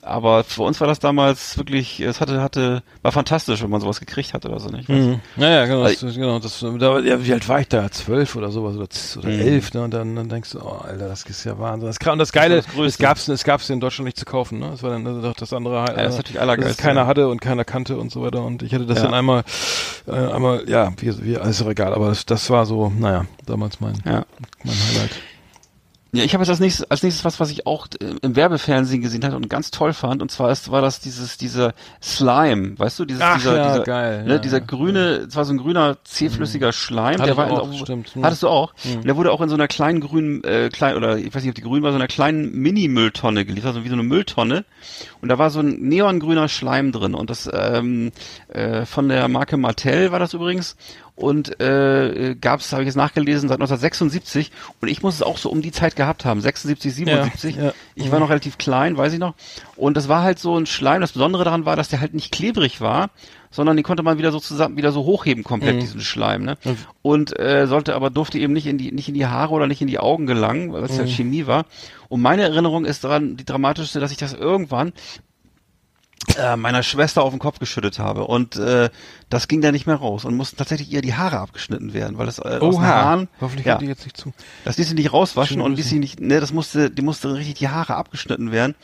S2: Aber für uns war das damals wirklich, es hatte, hatte, war fantastisch, wenn man sowas gekriegt hat oder so, nicht?
S1: Mhm. Ja, ja, genau.
S2: Also
S1: Das, genau das, da, ja, wie alt war ich da? Zwölf oder sowas oder, oder
S2: Mhm.
S1: elf, ne? Und dann, dann denkst du, oh, Alter, das ist ja Wahnsinn. Das, und das Geile,
S2: Das das
S1: es gab's, es gab's in Deutschland nicht zu kaufen, ne? Das war dann also doch das andere,
S2: das ist natürlich
S1: dass
S2: allergeilste,
S1: es keiner
S2: ja.
S1: hatte und keiner kannte und so weiter. Und ich hatte das
S2: Ja.
S1: dann einmal, äh, einmal, ja, wie, wie, ist doch egal, aber das, das war so, naja, damals mein,
S2: Ja.
S1: mein Highlight.
S2: Ja, ich habe jetzt als nächstes, als nächstes was, was ich auch äh, im Werbefernsehen gesehen hatte und ganz toll fand, und zwar ist, war das dieses, dieser Slime, weißt du, dieses,
S1: Ach
S2: dieser,
S1: ja,
S2: dieser,
S1: geil,
S2: ne,
S1: ja,
S2: dieser grüne, es war so ein grüner, zähflüssiger Schleim,
S1: Hatte
S2: der war
S1: auch,
S2: in,
S1: stimmt. Hm.
S2: hattest du auch?
S1: Mhm.
S2: Und der wurde auch in so einer kleinen grünen, äh, klein, oder ich weiß nicht, ob die grün war, so einer kleinen Mini-Mülltonne geliefert, also wie so eine Mülltonne. Und da war so ein neongrüner Schleim drin und das, ähm, äh, von der Marke Martell war das übrigens. Und äh, gab es, habe ich jetzt nachgelesen, seit 1976. Und ich muss es auch so um die Zeit gehabt haben, 76, 77.
S1: Ja, ja.
S2: Ich war noch relativ klein, weiß ich noch. Und das war halt so ein Schleim. Das Besondere daran war, dass der halt nicht klebrig war, sondern den konnte man wieder so zusammen, wieder so hochheben komplett,
S1: Mhm.
S2: diesen Schleim. Ne? Und äh, sollte aber durfte eben nicht in die nicht in die Haare oder nicht in die Augen gelangen, weil es
S1: Mhm.
S2: ja Chemie war. Und meine Erinnerung ist daran die dramatischste, dass ich das irgendwann äh, meiner Schwester auf den Kopf geschüttet habe und äh, das ging da nicht mehr raus und mussten tatsächlich ihr die Haare abgeschnitten werden, weil das äh, aus den Haaren,
S1: Hoffentlich
S2: ja,
S1: die jetzt nicht zu.
S2: das ließ sie nicht rauswaschen und ließ sie nicht, ne, das musste, die musste richtig die Haare abgeschnitten werden.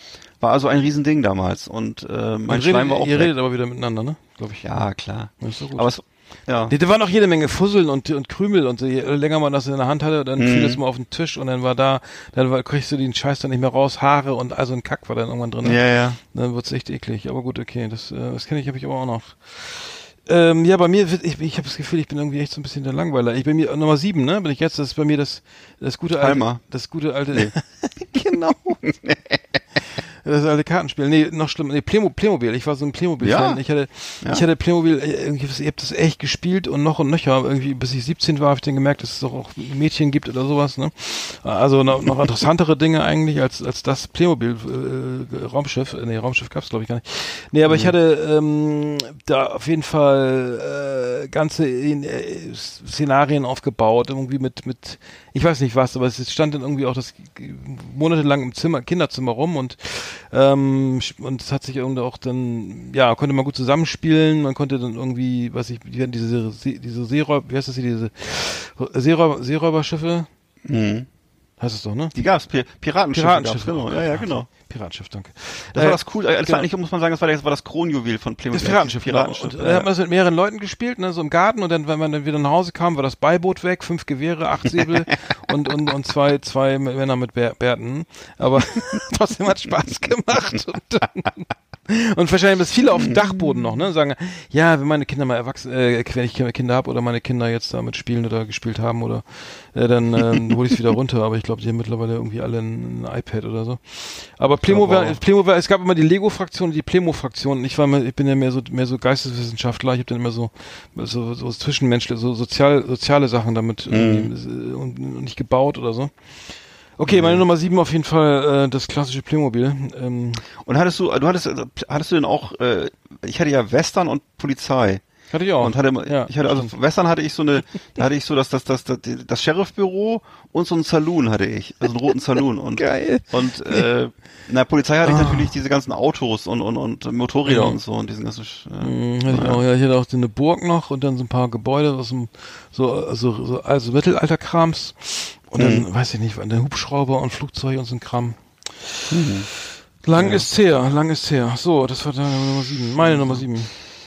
S2: War also ein Riesending damals und äh, mein
S1: Ihr
S2: Schleim
S1: redet,
S2: war auch
S1: ihr
S2: weg.
S1: redet aber wieder miteinander, ne? Glaube ich.
S2: Ja, klar. Aber es, ja.
S1: Nee, da war noch jede Menge Fusseln und, und Krümel und so. je länger man das in der Hand hatte, dann
S2: Mhm.
S1: fiel das mal auf den Tisch und dann war da, dann war, kriegst du den Scheiß dann nicht mehr raus, Haare und also ein Kack war dann irgendwann drin.
S2: Ja, ja.
S1: Dann wird's echt eklig. Aber gut, okay, das, äh, das kenne ich, habe ich aber auch noch. Ähm, ja, bei mir, ich, ich habe das Gefühl, ich bin irgendwie echt so ein bisschen der Langweiler. Ich bin mir Nummer sieben, ne? Bin ich jetzt? Das ist bei mir das, das gute alte,
S2: Palmer.
S1: das gute alte, genau. Das alte Kartenspiel. Nee, noch schlimmer. Nee, Playmo Playmobil. Ich war so ein Playmobil-Fan.
S2: Ja.
S1: Ich hatte,
S2: Ja.
S1: ich hatte Playmobil, äh, ich hab das echt gespielt und noch und nöcher. Irgendwie, bis ich 17 war, habe ich dann gemerkt, dass es doch auch Mädchen gibt oder sowas, ne? Also noch, noch interessantere Dinge eigentlich als, als das Playmobil, äh, Raumschiff. Äh, Nee, Raumschiff gab's glaube ich gar nicht. Nee, aber ich hatte, ähm, da auf jeden Fall, äh, ganze äh, Szenarien aufgebaut, irgendwie mit, mit, ich weiß nicht was, aber es stand dann irgendwie auch das monatelang im Zimmer, Kinderzimmer rum und ähm, und es hat sich irgendwie auch dann, ja, konnte man gut zusammenspielen, man konnte dann irgendwie, weiß ich, die hatten diese, diese Seeräuber, wie heißt das hier, diese Seeräuber, Seeräuberschiffe,
S2: Mhm.
S1: heißt es doch, ne?
S2: Die gab's, Pi Piratenschiffe.
S1: Piratenschiffe.
S2: Gab's, genau. Ja, ja, genau.
S1: Piratenschiff, danke.
S2: Das
S1: Äh,
S2: war das cool. Äh, Das
S1: genau.
S2: eigentlich, muss man sagen, das war, das war das Kronjuwel von Playmobil.
S1: Das Piratenschiff, genau.
S2: Piratenschiff.
S1: Und dann hat man das mit mehreren Leuten gespielt, ne, so im Garten und dann, wenn man dann wieder nach Hause kam, war das Beiboot weg, fünf Gewehre, acht Säbel und, und, und zwei, zwei Männer mit Bär, Bärten. Aber trotzdem hat Spaß gemacht. Und, dann, und wahrscheinlich ist viele auf dem Dachboden noch, ne, sagen, ja, wenn meine Kinder mal erwachsen, äh, wenn ich Kinder habe oder meine Kinder jetzt damit spielen oder gespielt haben oder äh, dann ähm, hole ich es wieder runter. Aber ich glaube, die haben mittlerweile irgendwie alle ein, ein iPad oder so. Aber Playmobil,
S2: auch.
S1: Playmobil, es gab immer die Lego-Fraktion und die Playmo-Fraktion. Ich war, mal, ich bin ja mehr so mehr so Geisteswissenschaftler. Ich habe dann immer so so, so zwischenmenschliche, so sozial, soziale Sachen damit irgendwie, äh, und, und nicht gebaut oder so. Okay, meine Nummer sieben auf jeden Fall äh, das klassische Playmobil. Ähm,
S2: Und hattest du, du hattest, hattest du denn auch, äh, ich hatte ja Western und Polizei.
S1: Hatte ich auch.
S2: Und hatte, immer-
S1: ja,
S2: ich hatte, also. Western hatte ich so eine, da hatte ich so das, das, das, das, das Sheriffbüro und so einen Saloon hatte ich, also einen roten Saloon und,
S1: Geil.
S2: und, äh, in der Polizei hatte ich natürlich diese ganzen Autos und, und, und Motorräder
S1: Ja.
S2: und so und diesen ganzen, äh,
S1: Mhm, hatte ich, auch, ja, ich hatte auch so eine Burg noch und dann so ein paar Gebäude aus dem so so, so also Mittelalterkrams und dann
S2: Mhm.
S1: weiß ich nicht, der Hubschrauber und Flugzeug und so ein Kram.
S2: Mhm.
S1: Lang ist her, lang ist her. So, das war deine Nummer sieben. Meine Nummer sieben.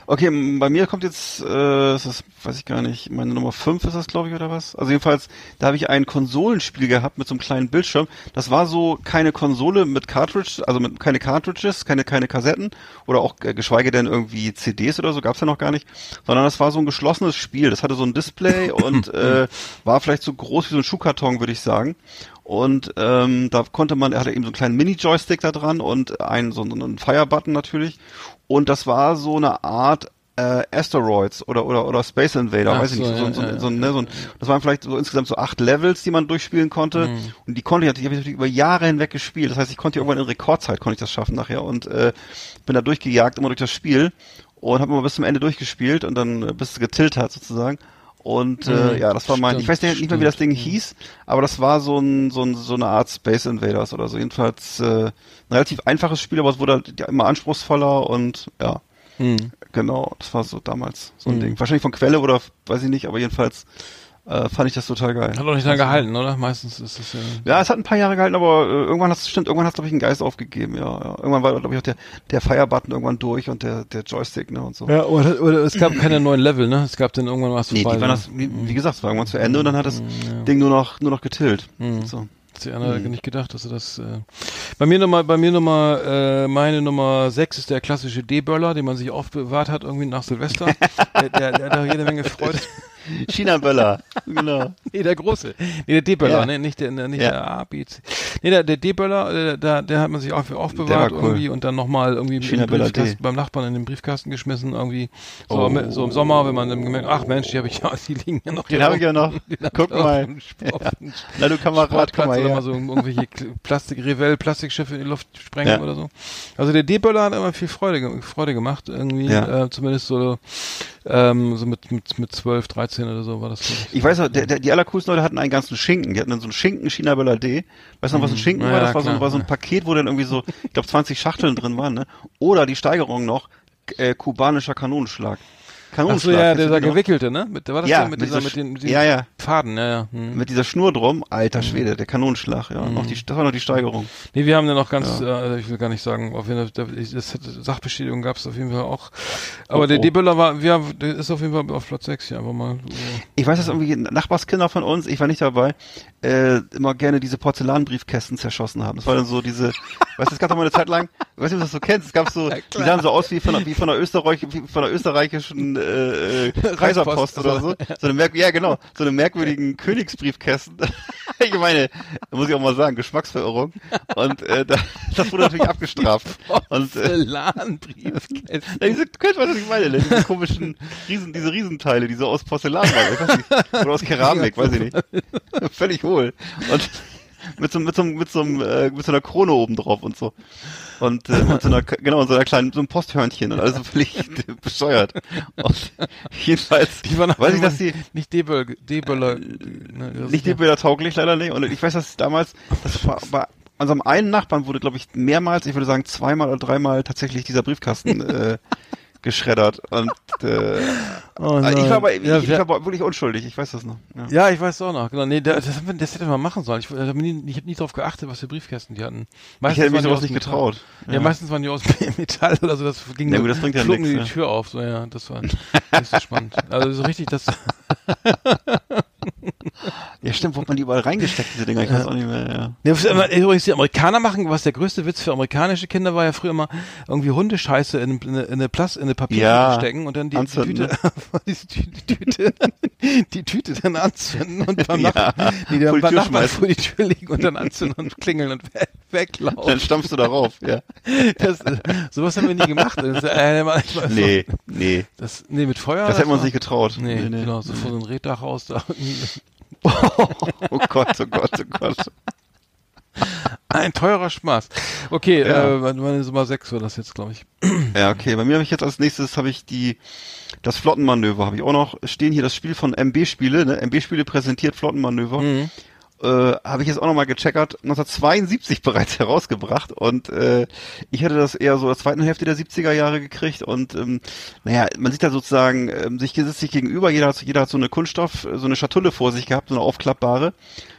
S2: Okay, bei mir kommt jetzt, äh, ist das weiß ich gar nicht, meine Nummer 5 ist das, glaube ich, oder was? Also jedenfalls, da habe ich ein Konsolenspiel gehabt mit so einem kleinen Bildschirm. Das war so keine Konsole mit Cartridge, also mit keine Cartridges, keine keine Kassetten oder auch äh, geschweige denn irgendwie CDs oder so, gab's ja noch gar nicht, sondern das war so ein geschlossenes Spiel. Das hatte so ein Display und äh, war vielleicht so groß wie so ein Schuhkarton, würde ich sagen. Und ähm, da konnte man, er hatte eben so einen kleinen Mini-Joystick da dran und einen so einen Fire-Button natürlich. Und das war so eine Art äh, Asteroids oder oder oder Space Invader,
S1: Ach
S2: weiß ich
S1: so,
S2: nicht, so,
S1: ja,
S2: so,
S1: ja,
S2: so, ne, so das waren vielleicht so insgesamt so acht Levels, die man durchspielen konnte.
S1: Mhm.
S2: Und die konnte ich natürlich, hab ich natürlich über Jahre hinweg gespielt. Das heißt, ich konnte irgendwann in Rekordzeit konnte ich das schaffen nachher und äh, bin da durchgejagt immer durch das Spiel und habe immer bis zum Ende durchgespielt und dann äh, bis es getillt hat sozusagen. Und äh,
S1: Mhm,
S2: ja, das war mein, ich
S1: stimmt,
S2: weiß nicht, mehr, wie das Ding hieß, aber das war so ein, so ein so eine Art Space Invaders oder so. Jedenfalls äh, ein relativ einfaches Spiel, aber es wurde halt ja immer anspruchsvoller und ja,
S1: Hm.
S2: genau, das war so damals so ein
S1: Mhm.
S2: Ding. Wahrscheinlich von Quelle oder weiß ich nicht, aber jedenfalls äh, fand ich das total geil.
S1: Hat auch nicht lange gehalten, oder? Meistens ist es ja.
S2: Ja, es hat ein paar Jahre gehalten, aber äh, irgendwann hat es stimmt, irgendwann hat glaube ich einen Geist aufgegeben, ja, ja. Irgendwann war glaube ich auch der der Fire-Button irgendwann durch und der der Joystick, ne und so.
S1: Ja, oder, oder es gab keine neuen Level, ne? Es gab dann irgendwann was
S2: Nee, die
S1: vorbei.
S2: waren
S1: ne?
S2: das, wie, wie gesagt, es war irgendwann zu Ende und dann hat das
S1: ja.
S2: Ding nur noch nur noch getillt.
S1: Mhm.
S2: So.
S1: Hat sich einer nicht gedacht, dass er das. Äh bei mir Nummer, bei mir Nummer, äh, meine Nummer 6 ist der klassische D-Böller, den man sich aufbewahrt hat irgendwie nach Silvester. der, der, der hat auch jede Menge Freude.
S2: China-Böller, genau.
S1: Nee, der große. Nee, der D-Böller,
S2: Ja.
S1: ne? Nicht der, nicht
S2: Ja.
S1: der A, B, C. Nee, der, der D-Böller, äh, da, der hat man sich auf, aufbewahrt
S2: Der war cool.
S1: irgendwie und dann nochmal irgendwie beim Nachbarn in den Briefkasten geschmissen irgendwie. So,
S2: Oh.
S1: mit, so im Sommer, wenn man dann gemerkt, ach Mensch, die habe ich ja, die liegen ja noch
S2: Den habe ich ja noch. Guck mal.
S1: dem
S2: Na du Kamerad,
S1: Sportplatz
S2: mal
S1: oder mal so irgendwelche Kl- Plastik, Revell, Plastikschiffe in die Luft sprengen
S2: Ja.
S1: oder so. Also der D-Böller hat immer viel Freude, Freude gemacht irgendwie,
S2: Ja.
S1: äh, zumindest so, ähm, so mit, mit, mit 12, 13 oder so war das. ich.
S2: Ich weiß noch, der, der, die allercoolsten Leute hatten einen ganzen Schinken. Die hatten dann so einen Schinken China D. Weißt du noch, was ein Schinken
S1: Ja,
S2: war? Das war so, war so ein Paket, wo dann irgendwie so, ich glaube 20 Schachteln drin waren, ne? Oder die Steigerung noch, äh, kubanischer Kanonenschlag. Kanonenschlag.
S1: ja, dieser gewickelte, ne? Mit, war das
S2: Ja,
S1: der mit,
S2: mit
S1: dieser,
S2: dieser
S1: mit den, mit
S2: ja, ja.
S1: Pfaden, ja, ja. Hm.
S2: Mit dieser Schnur drum, alter Schwede, der Kanonenschlag, ja. Noch die, das war noch die Steigerung.
S1: Nee, wir haben dann noch ganz, äh, ich will gar nicht sagen, auf jeden Fall, das, das Sachbestätigung gab es auf jeden Fall auch. Aber
S2: Oh,
S1: der
S2: oh.
S1: D-Böller war, wir, der ist auf jeden Fall auf Platz 6 hier, einfach mal. So.
S2: Ich weiß, dass irgendwie Nachbarskinder von uns, ich war nicht dabei, äh, immer gerne diese Porzellanbriefkästen zerschossen haben. Das war dann so diese, weißt du, es gab doch mal eine Zeit lang, ich weiß nicht, ob du das so kennst, es gab so, die sahen so aus wie von, wie von einer Österreich, von einer österreichischen äh, äh, Kaiserpost oder so. so eine merk ja, genau. So eine merkwürdigen Königsbriefkästen. ich meine, muss ich auch mal sagen, Geschmacksverirrung. Und äh, da, das wurde natürlich abgestraft. Und äh,
S1: Porzellanbriefkästen.
S2: diese, du kennst was ich meine, ne? diese komischen Riesen, diese Riesenteile, die so aus Porzellan waren, nicht, oder aus Keramik, weiß ich nicht. Völlig hohl. Und mit so, mit so, mit so, äh, mit so einer Krone oben drauf und so. Und äh, mit so einer, genau, so einer kleinen, so einem Posthörnchen und alles so völlig bescheuert. Und jedenfalls,
S1: Die waren
S2: weiß ich, dass die,
S1: nicht Deböller, Deböller, ne, das
S2: nicht Bilder tauglich leider nicht. Und ich weiß, dass damals, das war bei unserem einen Nachbarn wurde, glaube ich, mehrmals, ich würde sagen zweimal oder dreimal tatsächlich dieser Briefkasten äh, geschreddert. Und äh,
S1: Oh
S2: ich war aber, ich,
S1: ja,
S2: ich war aber wirklich unschuldig, ich weiß das noch. Ja.
S1: Ja, ich weiß auch noch. Genau, nee, das, das, das hätte man machen sollen. Ich, ich habe nie, hab nie drauf geachtet, was für Briefkästen die hatten.
S2: Ich hätte mich sowas nicht
S1: Metall.
S2: getraut.
S1: Ja. meistens waren die aus Metall oder so. Das ging
S2: Ja, gut, das bringt ja nix, ja.
S1: die Tür auf. So, ja, das war nicht so spannend. Also so richtig, das.
S2: Ja, stimmt, wo hat man die überall reingesteckt, diese Dinger? Ich weiß auch nicht mehr, ja.
S1: Ja, übrigens, die Amerikaner machen, was der größte Witz für amerikanische Kinder war ja früher immer irgendwie Hundescheiße in, in, eine- in eine Plast, in eine Papiertüte
S2: Ja,
S1: stecken und dann die, die Tüte, die, Tüte, die Tüte dann anzünden und beim
S2: Ja,
S1: Nachbarn, die dann beim Nachbarn vor die Tür liegen und dann anzünden und klingeln und weglaufen.
S2: Dann stampfst du darauf, ja.
S1: Das, sowas haben wir nie gemacht. Das, äh, manchmal
S2: Nee, nee.
S1: Das, nee, mit Feuer.
S2: Das hätten wir uns nicht getraut.
S1: Nee,
S2: nee, nee.
S1: genau, so vor so ein Reddach raus da.
S2: Oh Gott, oh Gott, oh Gott.
S1: Ein teurer Spaß. Okay,
S2: Ja.
S1: äh, meine Nummer 6 war das jetzt, glaube ich.
S2: Ja, okay. Bei mir habe ich jetzt als nächstes habe ich die das Flottenmanöver habe ich auch noch stehen hier das Spiel von MB Spiele, ne? MB Spiele präsentiert Flottenmanöver.
S1: Mhm.
S2: Äh, habe ich jetzt auch noch mal gecheckert, 1972 bereits herausgebracht und äh, ich hätte das eher so der zweiten Hälfte der 70er Jahre gekriegt und ähm, naja, man sieht da sozusagen ähm, sich sitzt sich gegenüber, jeder hat, jeder hat so eine Kunststoff, so eine Schatulle vor sich gehabt, so eine aufklappbare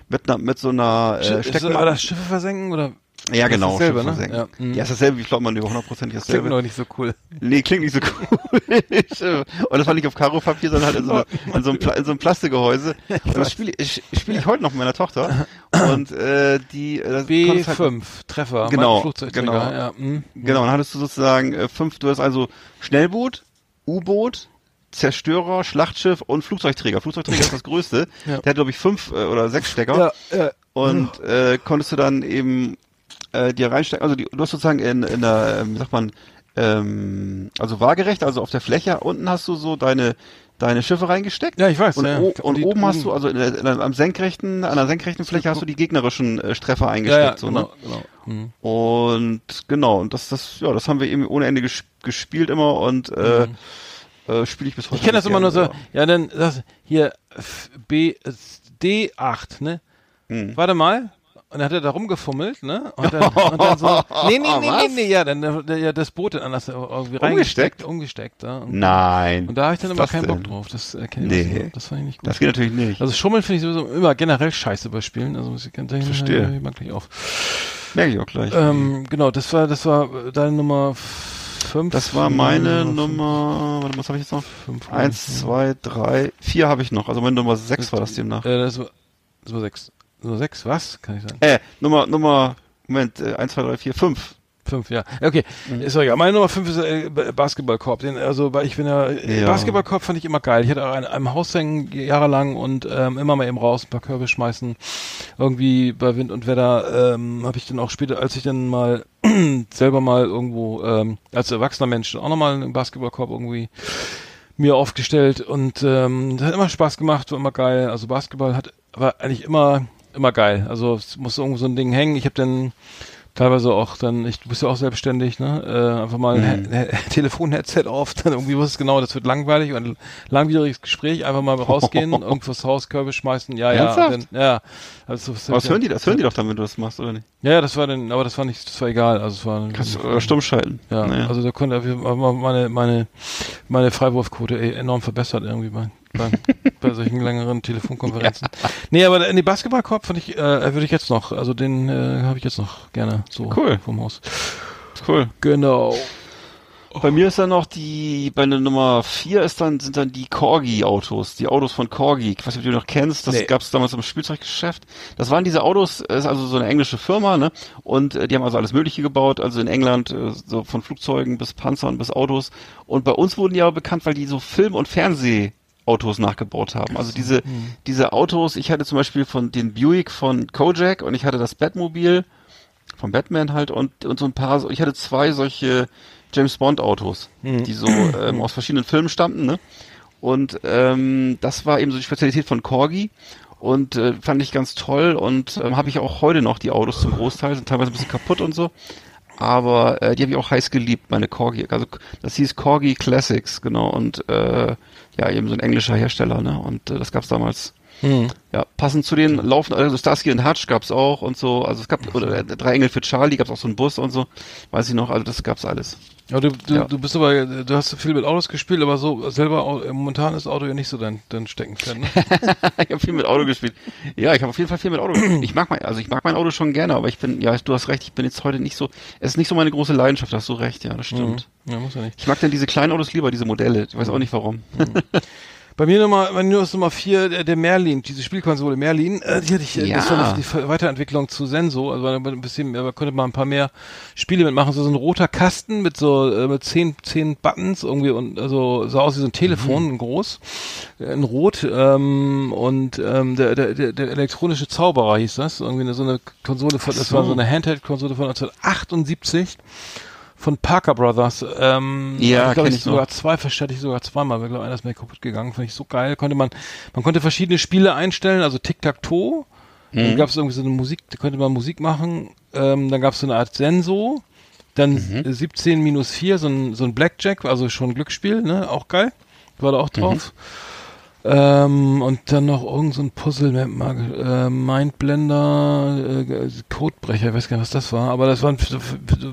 S2: mit einer, mit so einer äh,
S1: das, war das Schiffe versenken oder?
S2: Ja,
S1: das
S2: genau.
S1: ist dasselbe, ne? Ja, mhm.
S2: Ja, ist dasselbe wie Flottenmanöver, hundertprozentig
S1: Klingt
S2: dasselbe.
S1: noch nicht so cool.
S2: Nee, klingt nicht so cool. und das war nicht auf Karo-Papier, sondern halt in so, in so einem, Pla in so einem Plastikgehäuse. Und das spiele ich, spiele ich heute noch mit meiner Tochter. Und äh, die äh, das konntest halt-
S1: B5 Treffer.
S2: Genau, genau.
S1: Ja, mhm.
S2: Genau, dann hattest du sozusagen äh, fünf, du hast also Schnellboot, U-Boot, Zerstörer, Schlachtschiff und Flugzeugträger. Flugzeugträger ist das größte.
S5: Ja.
S2: Der hat, glaube ich, fünf äh, oder sechs Stecker.
S1: Ja, ja.
S2: Und äh, konntest du dann eben äh, dir reinstecken, also die, du hast sozusagen in, in der, ähm, sagt man, ähm, also waagerecht, also auf der Fläche, unten hast du so deine deine Schiffe reingesteckt.
S1: Ja, ich weiß,
S2: Und,
S1: ja. Und
S2: und
S1: die-
S2: oben hast du, also in in am senkrechten, an der senkrechten Fläche hast du die gegnerischen äh, Treffer eingesteckt.
S1: ja, ja,
S2: so,
S1: genau,
S2: ne?
S1: genau. Mhm.
S2: Und genau, und das, das, ja, das haben wir eben ohne Ende ges gespielt immer und äh, äh, spiele ich bis heute.
S1: Mhm. Ich kenne das immer nur so, ja, dann das hier B äh, D8, ne?
S2: Hm.
S1: Warte mal. Und dann hat er da rumgefummelt, ne? Und dann, und dann so, nee, nee, nee, nee, nee, ja, dann äh, ja, das Boot dann anders irgendwie reingesteckt, umgesteckt, ja. Und,
S2: Nein.
S1: und da habe ich dann immer keinen Bock drauf. Das erkenne ich
S2: Nee.
S1: so. Das fand ich nicht gut.
S2: Das geht natürlich nicht.
S1: Also Schummeln finde ich sowieso immer generell scheiße bei Spielen. Also muss ich ganz ehrlich
S2: Verstehe.
S1: ich mag gleich auf.
S2: Merke ich auch gleich.
S1: Ähm, genau, das war, das war äh, deine Nummer 5.
S2: das war meine Nummer, warte, was habe ich jetzt noch?
S1: Fünf,
S2: Eins, zwei, drei, vier habe ich noch. Also meine Nummer sechs war das demnach.
S1: Äh, das war, das war 6. Nummer 6, was? Kann ich sagen?
S2: Äh, Nummer, Nummer, Moment, äh, eins, zwei, drei, vier, fünf.
S1: Fünf, ja. Okay,
S2: Mhm.
S1: ist doch egal. Meine Nummer fünf ist äh, Basketballkorb. Den, also, weil ich bin ja, äh,
S2: Ja.
S1: Basketballkorb fand ich immer geil. Ich hatte auch einen, einem Haus hängen jahrelang und ähm, immer mal eben raus, ein paar Körbe schmeißen. Irgendwie bei Wind und Wetter ähm, habe ich dann auch später, als ich dann mal selber mal irgendwo ähm, als erwachsener Mensch auch nochmal einen Basketballkorb irgendwie mir aufgestellt und ähm, das hat immer Spaß gemacht, war immer geil. Also Basketball hat war eigentlich immer immer geil. Also es muss irgendwo so ein Ding hängen. Ich habe dann teilweise auch dann, ich du bist ja auch selbstständig, ne? Äh, einfach mal ein,
S2: Mhm.
S1: He- Telefon-Headset auf, dann irgendwie wusste es genau, das wird langweilig und ein langwieriges Gespräch, einfach mal rausgehen, irgendwas Haus, Körbe schmeißen, ja, ja,
S2: Ernsthaft?
S1: dann, ja. Also, das-
S2: Aber das hören die, das hören die doch dann, wenn du das machst, oder nicht?
S1: Ja, ja, das war dann, aber das war nicht, das war egal. Also es war
S2: Kannst du oder stumm schalten.
S1: ja,
S2: Naja.
S1: also da konnte meine, meine, meine Freiwurfquote eh enorm verbessert irgendwie bei, bei, bei solchen längeren Telefonkonferenzen. Nee, aber in die Basketballkorb fand ich, äh, würde ich jetzt noch, also den äh, habe ich jetzt noch gerne so
S2: Cool.
S1: vom Haus.
S2: cool.
S1: Genau.
S2: Bei mir ist dann noch die, bei der Nummer vier ist dann, sind dann die Corgi-Autos, die Autos von Corgi. Ich weiß nicht, ob du die noch kennst, das
S1: Nee.
S2: gab es damals im Spielzeuggeschäft. Das waren diese Autos, ist also so eine englische Firma, ne? Und äh, die haben also alles Mögliche gebaut, also in England, äh, so von Flugzeugen bis Panzern bis Autos. Und bei uns wurden die aber bekannt, weil die so Film- und Fernsehautos nachgebaut haben. Also diese, diese Autos, ich hatte zum Beispiel von den Buick von Kojak und ich hatte das Batmobil vom Batman halt und, und so ein paar, ich hatte zwei solche James Bond Autos, die so ähm, aus verschiedenen Filmen stammten, ne? Und ähm, das war eben so die Spezialität von Corgi und äh, fand ich ganz toll und ähm, habe ich auch heute noch die Autos zum Großteil, sind teilweise ein bisschen kaputt und so. Aber äh, die habe ich auch heiß geliebt, meine Corgi. Also das hieß Corgi Classics, genau. Und äh, ja, eben so ein englischer Hersteller, ne? Und äh, das gab's damals. Ja, passend zu den laufen, also Starsky und Hutch gab's auch und so. Also es gab oder äh, drei Engel für Charlie, gab's auch so einen Bus und so. Weiß ich noch, also das gab's alles.
S1: Ja, du, du,
S2: Ja.
S1: du bist aber, du hast viel mit Autos gespielt, aber so selber äh, momentan ist Auto ja nicht so dein, dein Steckenpferd. Ne?
S2: ich habe viel mit Auto gespielt. Ja, ich habe auf jeden Fall viel mit Auto gespielt. Ich mag mein, also ich mag mein Auto schon gerne, aber ich bin, ja, du hast recht, ich bin jetzt heute nicht so, es ist nicht so meine große Leidenschaft, hast du recht, ja, das stimmt.
S1: ja, muss ja nicht.
S2: Ich mag dann diese kleinen Autos lieber, diese Modelle. Ich weiß auch nicht warum.
S1: Bei mir Nummer, bei mir ist Nummer vier der, der Merlin, diese Spielkonsole Merlin. Äh, die hatte ich, äh, das
S2: Ja.
S1: war die Weiterentwicklung zu Senso. Also ein bisschen, da konnte man ein paar mehr Spiele mitmachen. So, so ein roter Kasten mit so äh, mit zehn, zehn Buttons irgendwie und also sah aus wie so ein Telefon, ein groß, äh, in Rot. Ähm, und ähm, der, der, der, der elektronische Zauberer hieß das. Irgendwie eine, so eine Konsole von, das
S2: so.
S1: war so eine Handheld-Konsole von 1978 von Parker Brothers. Ähm,
S2: Ja,
S1: glaube ich
S2: ich
S1: sogar
S2: noch.
S1: zwei, verstärkte ich sogar zweimal, weil glaube einer ist mir kaputt gegangen, fand ich so geil. Konnte man, man konnte verschiedene Spiele einstellen, also Tic-Tac-Toe.
S2: Mhm.
S1: Dann gab es irgendwie so eine Musik, da konnte man Musik machen. Ähm, dann gab es so eine Art Senso. Dann
S2: Mhm.
S1: äh, 17 minus 4, so ein, so ein Blackjack, also schon ein Glücksspiel, ne? Auch geil. War da auch
S2: Mhm.
S1: Ähm, und dann noch irgend so ein Puzzle, äh, Mindblender, äh, Codebrecher, ich weiß gar nicht, was das war, aber das waren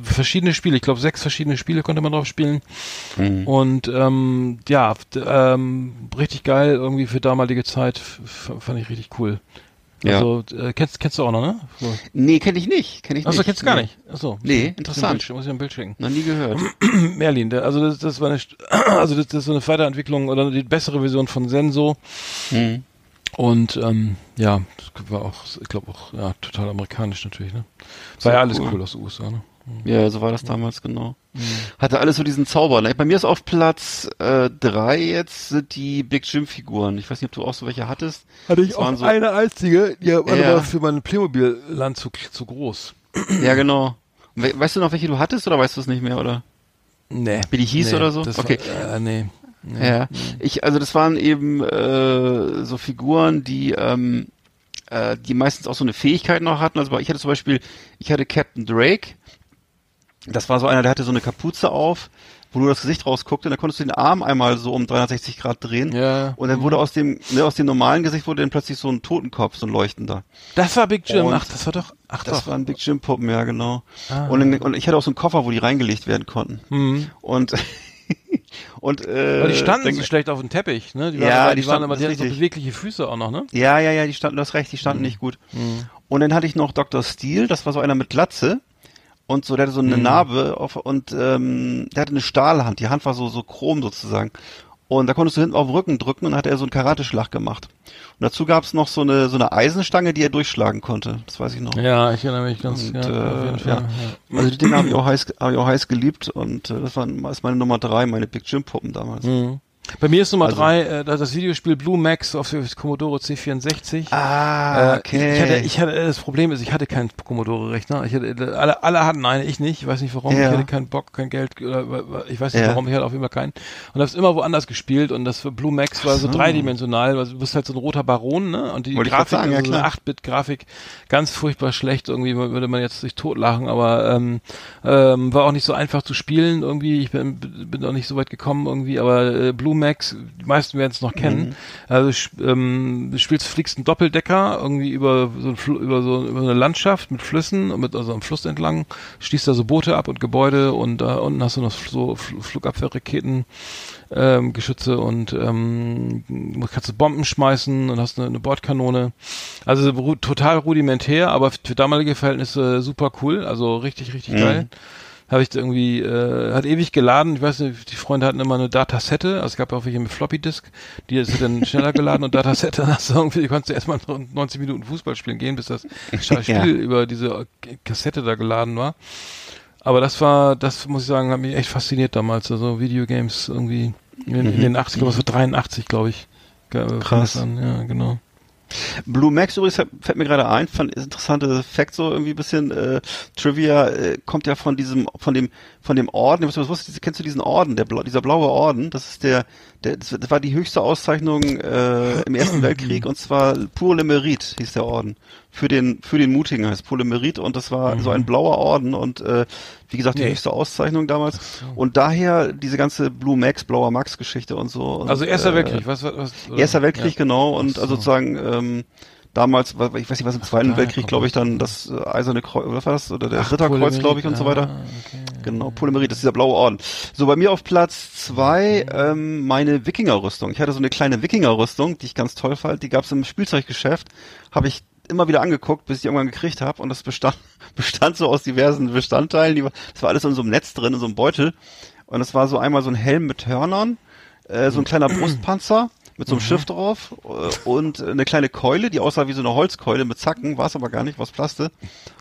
S1: verschiedene Spiele. Ich glaube, sechs verschiedene Spiele konnte man drauf spielen.
S2: Mhm.
S1: Und ähm, ja, ähm, richtig geil, irgendwie für damalige Zeit, fand ich richtig cool.
S2: Ja.
S1: Also, äh, kennst, kennst du auch noch, ne? So.
S2: Nee, kenne ich nicht. Kenn ich
S1: Achso,
S2: nicht.
S1: kennst du gar
S2: Nee.
S1: nicht. Achso.
S2: Nee, interessant.
S1: muss ich ein Bild schicken.
S2: Noch nie gehört.
S1: Merlin, der, also das, das war eine, also das, das ist so eine Weiterentwicklung oder die bessere Version von Senso.
S2: Mhm.
S1: Und ähm, ja, das war auch, ich glaube auch, ja, total amerikanisch natürlich, ne? War ja alles
S2: cool.
S1: cool aus den USA, ne?
S2: Ja, so war das damals genau. Hatte alles so diesen Zauber. Ne? Bei mir ist auf Platz äh, drei jetzt die Big Jim Figuren. Ich weiß nicht, ob du auch so welche hattest.
S1: Hatte ich auch
S2: so-
S1: eine einzige, die war
S2: Ja.
S1: aber für mein Playmobil-Land zu, zu groß.
S2: Ja, genau. We weißt du noch, welche du hattest oder weißt du es nicht mehr, oder?
S1: Nee.
S2: Wie die hieß
S1: nee,
S2: oder so? Okay.
S1: War, äh, nee. nee.
S2: Ja. Ich, also das waren eben äh, so Figuren, die ähm, äh, die meistens auch so eine Fähigkeit noch hatten. Also ich hatte zum Beispiel, ich hatte Captain Drake. Das war so einer, der hatte so eine Kapuze auf, wo nur das Gesicht rausguckte. Und dann konntest du den Arm einmal so um 360 Grad drehen.
S1: Ja.
S2: Und dann wurde aus dem, ne, aus dem normalen Gesicht wurde dann plötzlich so ein Totenkopf, so ein leuchtender.
S1: Das war Big Jim.
S2: Und
S1: Ach, das war doch. Ach
S2: Das
S1: doch.
S2: waren Big Jim Puppen, ja genau.
S1: Ah.
S2: Und, und ich hatte auch so einen Koffer, wo die reingelegt werden konnten.
S1: Mhm.
S2: Und und äh,
S1: Aber die standen so schlecht auf dem Teppich, ne? Die
S2: Ja,
S1: waren, aber-
S2: die
S1: die waren
S2: standen
S1: aber die hatten so bewegliche Füße auch noch, ne?
S2: Ja, ja, ja, die standen, du hast recht, die standen
S1: Mhm.
S2: nicht gut. Und dann hatte ich noch Dr. Steel, das war so einer mit Glatze. Und so, der hatte so eine Narbe auf, und ähm, der hatte eine Stahlhand. Die Hand war so, so chrom sozusagen. Und da konntest du hinten auf den Rücken drücken und dann hat er so einen Karateschlag gemacht. Und dazu gab's noch so eine, so eine Eisenstange, die er durchschlagen konnte. Das weiß ich noch.
S1: Ja, ich erinnere mich ganz,
S2: Und,
S1: ja,
S2: äh, ja.
S1: Ja.
S2: Also die Dinge habe ich auch heiß, habe ich auch heiß geliebt und äh, das war ist meine Nummer drei, meine Big Jim Puppen damals.
S1: Mhm. Bei mir ist Nummer
S2: Also-
S1: drei äh, das Videospiel Blue Max auf der Commodore C64.
S2: Ah,
S1: Äh, Ich hatte, ich hatte, das Problem ist, ich hatte keinen Commodore-Rechner. Ich hatte, alle, alle hatten einen, ich nicht. Ich weiß nicht warum.
S2: Ja.
S1: Ich hatte keinen Bock, kein Geld. Oder, ich weiß nicht
S2: Ja.
S1: warum. Ich hatte auf jeden Fall keinen. Und hab's immer woanders gespielt. Und das für Blue Max war so
S2: so.
S1: dreidimensional. Also du bist halt so ein roter Baron, ne? Und die
S2: Wollte
S1: Grafik,
S2: sagen, ja,
S1: also so eine
S2: klar.
S1: 8-Bit-Grafik, ganz furchtbar schlecht. Irgendwie würde man jetzt sich totlachen. Aber ähm, ähm, war auch nicht so einfach zu spielen. Irgendwie, ich bin, bin auch nicht so weit gekommen irgendwie. Aber äh, Blue Max, die meisten werden es noch kennen.
S2: Mhm.
S1: Also ähm, du spielst, fliegst einen Doppeldecker irgendwie über so, ein über so über eine Landschaft mit Flüssen, und mit also am Fluss entlang, schließt da so Boote ab und Gebäude und da unten hast du noch so Fl Flugabwehrraketen, ähm, Geschütze und ähm, kannst du Bomben schmeißen und hast eine, eine Bordkanone. Also ru total rudimentär, aber für damalige Verhältnisse super cool, also richtig, richtig
S2: Mhm.
S1: geil. Habe ich irgendwie, äh, hat ewig geladen. Ich weiß nicht, die Freunde hatten immer eine Datasette, also es gab auch welche mit Floppy Disk, die ist dann schneller geladen und Datasette hast du irgendwie, konntest du erstmal 90 Minuten Fußball spielen gehen, bis das Spiel
S2: Ja.
S1: über diese Kassette da geladen war. Aber das war, das muss ich sagen, hat mich echt fasziniert damals. Also Videogames irgendwie in, in den 80 glaube ich, das war 83, glaube ich.
S2: Krass.
S1: An. Ja, genau.
S2: Blue Max übrigens fällt mir gerade ein, fand ist interessante Fact so irgendwie ein bisschen äh, Trivia äh, kommt ja von diesem von dem von dem Orden, was, was kennst du diesen Orden, der dieser blaue Orden, das ist der der das war die höchste Auszeichnung äh, im Ersten Weltkrieg und zwar Pour le Mérite hieß der Orden. Für den für den Mutigen heißt Mérite und das war so ein blauer Orden und äh, wie gesagt die
S1: Nee.
S2: höchste Auszeichnung damals und daher diese ganze Blue Max, blauer Max Geschichte und so. Und,
S1: Also Erster
S2: äh,
S1: Weltkrieg, was, was, was
S2: Erster Weltkrieg,
S1: ja.
S2: genau, und
S1: Ach so.
S2: also sozusagen ähm, damals, ich weiß nicht, was im Zweiten
S1: daher
S2: Weltkrieg, glaube ich, dann das äh, Eiserne Kreuz, oder was war das? Oder der
S1: Ach,
S2: Ritterkreuz,
S1: Polymerit,
S2: glaube ich, und so weiter.
S1: ah, okay.
S2: Genau, Polymerit, das ist dieser blaue Orden. So, bei mir auf Platz zwei ähm, meine Wikingerrüstung. Ich hatte so eine kleine Wikingerrüstung, die ich ganz toll fand. Die gab's im Spielzeuggeschäft. Habe ich immer wieder angeguckt, bis ich irgendwann gekriegt habe. Und das bestand, bestand so aus diversen Bestandteilen. Die, das war alles in so einem Netz drin, in so einem Beutel. Und es war so einmal so ein Helm mit Hörnern, äh, so ein kleiner Brustpanzer mit so einem Schiff drauf äh, und eine kleine Keule, die aussah wie so eine Holzkeule mit Zacken, war es aber gar nicht, was Plaste.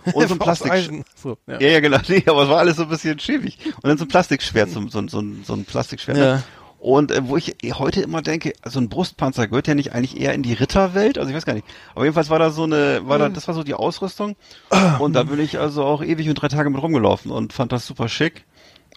S2: Und so ein Plastik.
S1: So, ja.
S2: Ja, ja, genau. Nee, aber es war alles so ein bisschen schäbig. Und dann so ein Plastikschwert, so, so, so, ein- so ein Plastikschwert.
S1: Ja.
S2: Und äh, wo ich heute immer denke, so ein Brustpanzer gehört ja nicht eigentlich eher in die Ritterwelt? Also ich weiß gar nicht. Aber jedenfalls war da so eine, war da, das war so die Ausrüstung. Und da bin ich also auch ewig und drei Tage mit rumgelaufen und fand das super schick.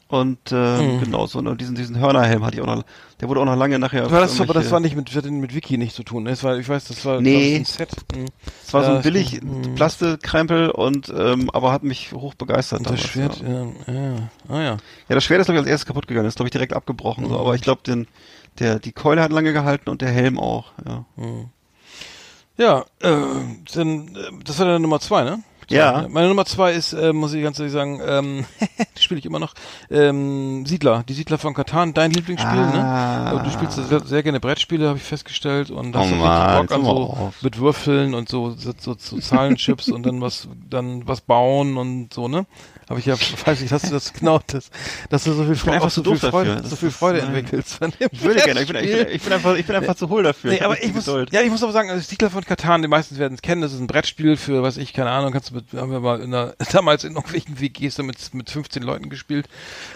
S2: Und äh, genau so und diesen diesen Hörnerhelm hatte ich auch noch, der wurde auch noch lange nachher.
S1: War das, aber das war nicht mit, hat mit Wiki nichts zu tun. ne? Das war, ich weiß, das war,
S2: Nee.
S1: das war ein Set.
S2: Es war so
S1: Ja,
S2: ein billig. Plastikkrempel und ähm, aber hat mich hoch begeistert.
S1: Und das
S2: damals,
S1: Schwert,
S2: ja.
S1: ja. ja. Ah ja.
S2: Ja, das Schwert ist glaube ich als erstes kaputt gegangen, ist glaube ich direkt abgebrochen, so, aber ich glaube den der die Keule hat lange gehalten und der Helm auch, ja.
S1: Ja, äh, dann, äh, das war deine Nummer zwei, ne?
S2: Ja.
S1: Meine Nummer zwei ist, äh, muss ich ganz ehrlich sagen, ähm, die spiele ich immer noch, ähm, Siedler, die Siedler von Katan, dein Lieblingsspiel, ne?
S2: Ah.
S1: Aber du spielst sehr, sehr gerne Brettspiele, habe ich festgestellt, und hast
S2: Oh Mann,
S1: richtig Bock an so mit Würfeln und so, so, so, so Zahlenchips und dann was, dann was bauen und so, ne? Habe ich ja, weiß ich, dass du das genau, das, dass du so viel Freude,
S2: einfach
S1: so viel Freude,
S2: dafür.
S1: so viel Freude entwickelst. von dem
S2: Ich würde gerne, ich bin, ich, bin, ich bin einfach ich bin einfach zu hohl dafür.
S1: Nee,
S2: Ich
S1: aber
S2: nicht
S1: ich muss,
S2: Geduld.
S1: ja, ich muss aber sagen, also Siedler von Katan, die meisten werden es kennen, das ist ein Brettspiel für, was ich, keine Ahnung, kannst du mit, haben wir mal in der, damals in irgendwelchen WGs damit mit 15 Leuten gespielt.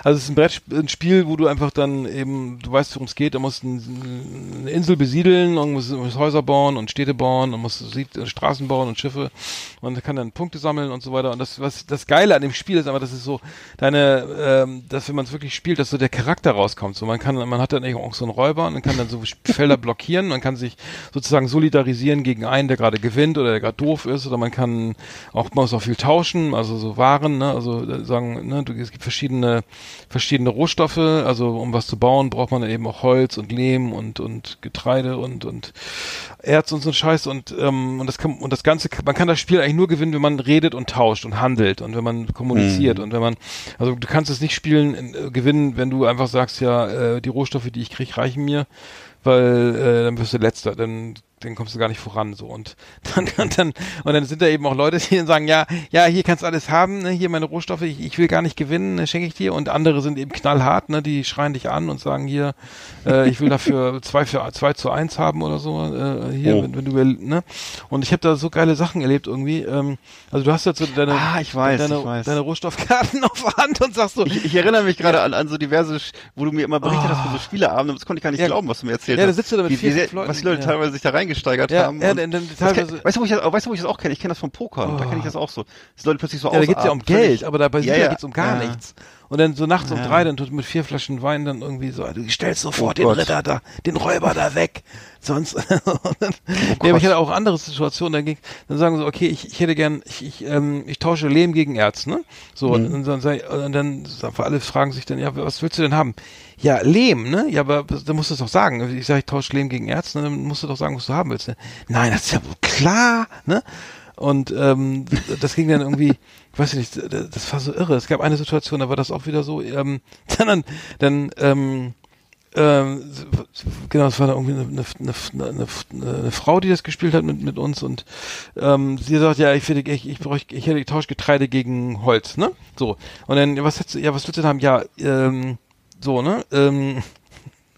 S1: Also es ist ein Brettspiel, ein Spiel, wo du einfach dann eben, du weißt, worum es geht, du musst ein, eine Insel besiedeln und musst, musst Häuser bauen und Städte bauen und musst äh, Straßen bauen und Schiffe und kann dann Punkte sammeln und so weiter. Und das, was das Geile an dem Spiel ist, aber das ist so deine, ähm, dass wenn man es wirklich spielt, dass so der Charakter rauskommt. So man kann, man hat dann auch so einen Räuber und kann dann so Felder blockieren, man kann sich sozusagen solidarisieren gegen einen, der gerade gewinnt oder der gerade doof ist, oder man kann auch, man muss auch viel tauschen, also so Waren, ne, also äh, sagen, ne, du, es gibt verschiedene, verschiedene Rohstoffe, also um was zu bauen, braucht man eben auch Holz und Lehm und, und Getreide und, und Erz und so ein Scheiß. Und, ähm, und das kann, und das Ganze, man kann das Spiel eigentlich nur gewinnen, wenn man redet und tauscht und handelt. Und wenn man kommuniziert und wenn man, also du kannst es nicht spielen, äh, gewinnen, wenn du einfach sagst, ja, äh, die Rohstoffe, die ich krieg, reichen mir, weil äh, dann wirst du letzter, dann dann kommst du gar nicht voran so und dann und dann und dann sind da eben auch Leute, die dann sagen, ja, ja, hier kannst du alles haben, ne, hier meine Rohstoffe, ich, ich will gar nicht gewinnen, ne, schenke ich dir und andere sind eben knallhart, ne, die schreien dich an und sagen hier, äh, ich will dafür zwei für zwei zu eins haben oder so, äh, hier,
S2: Oh.
S1: wenn, wenn du ne? Und ich habe da so geile Sachen erlebt irgendwie, ähm, also du hast jetzt so deine
S2: Ah, ich weiß,
S1: deine,
S2: ich weiß.
S1: deine Rohstoffkarten auf der Hand und sagst so,
S2: Ich, ich erinnere mich gerade an, an so diverse, wo du mir immer berichtet hast von so Spieleabenden, das konnte ich gar nicht
S1: Ja.
S2: glauben, was du mir erzählt
S1: Ja, da
S2: hast.
S1: sitzt du da mit
S2: Wie-
S1: vier,
S2: wie Was die Leute
S1: ja.
S2: teilweise sich da reingesteigert
S1: Ja,
S2: haben.
S1: ja,
S2: und
S1: denn- denn teilweise-
S2: weißt du, wo ich das, weißt du, wo ich das auch kenne? Ich kenne das vom Pokern, da kenne ich das auch so. Dass Leute plötzlich so
S1: Ja, da geht's ja um Geld, aber da bei
S2: Ja, ja.
S1: geht's um gar
S2: Ja.
S1: nichts. Und dann so nachts um drei, dann tut mit vier Flaschen Wein dann irgendwie so, du stellst sofort
S2: Oh
S1: den
S2: Gott.
S1: Ritter da, den Räuber da weg. Sonst. und dann,
S2: Oh
S1: nee, aber ich hatte auch andere Situationen, dann ging, dann sagen sie, okay, ich, ich hätte gern, ich, ich, ähm, ich tausche Lehm gegen Erz, ne? So,
S2: Mhm.
S1: und, dann, sag ich- und dann alle fragen sich dann, ja, was willst du denn haben? Ja, Lehm, ne? Ja, aber dann musst du es doch sagen. Ich sage, ich tausche Lehm gegen Erz, ne? dann musst du doch sagen, was du haben willst. Ne? Nein, das ist ja wohl klar, ne? Und ähm, das ging dann irgendwie, ich weiß nicht, das war so irre. Es gab eine Situation, da war das auch wieder so, ähm, dann, dann ähm, ähm, genau, es war da irgendwie eine, eine, eine, eine, Frau, die das gespielt hat mit, mit uns und ähm, sie sagt, ja, ich finde, ich, ich brauche, ich hätte getauscht Getreide gegen Holz, ne? So. Und dann, was hättest du, ja, was willst du denn haben? Ja, ähm, so, ne? Ähm,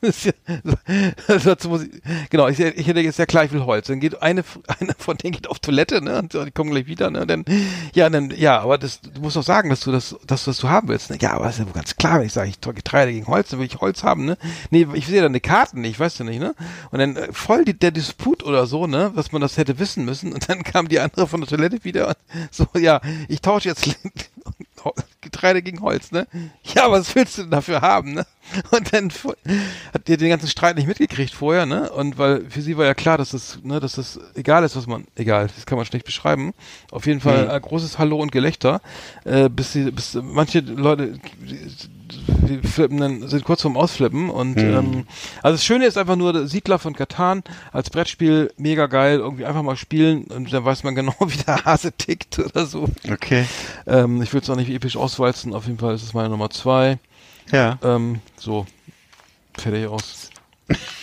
S1: dazu muss ich, genau, ich, ich hätte jetzt ja klar, ich will Holz. Dann geht eine, eine von denen geht auf Toilette, ne? Und die kommen gleich wieder, ne? Dann, ja, dann, ja, aber das, du musst doch sagen, dass du das, dass du das du haben willst. Ne? Ja, aber das ist ja wohl ganz klar, wenn ich sage, ich Getreide gegen Holz, dann will ich Holz haben, ne? Nee, ich sehe da eine Karte nicht, weißt du nicht, ne? Und dann äh, voll die, der Disput oder so, ne? Dass man das hätte wissen müssen. Und dann kam die andere von der Toilette wieder und so, ja, ich tausche jetzt Getreide gegen Holz, ne? Ja, was willst du denn dafür haben, ne? Und dann hat die den ganzen Streit nicht mitgekriegt vorher, ne? Und weil für sie war ja klar, dass das, ne, dass das egal ist, was man, egal, das kann man schlecht beschreiben. Auf jeden Fall mhm. ein großes Hallo und Gelächter, äh, bis sie, bis manche Leute die flippen dann, sind kurz vorm Ausflippen und mhm. ähm, also das Schöne ist einfach nur Siedler von Katan als Brettspiel mega geil, irgendwie einfach mal spielen und dann weiß man genau, wie der Hase tickt oder so.
S2: Okay.
S1: Ähm, ich würde es auch nicht episch auswalzen, auf jeden Fall ist es meine Nummer zwei.
S2: Ja.
S1: Ähm, so, fertig aus.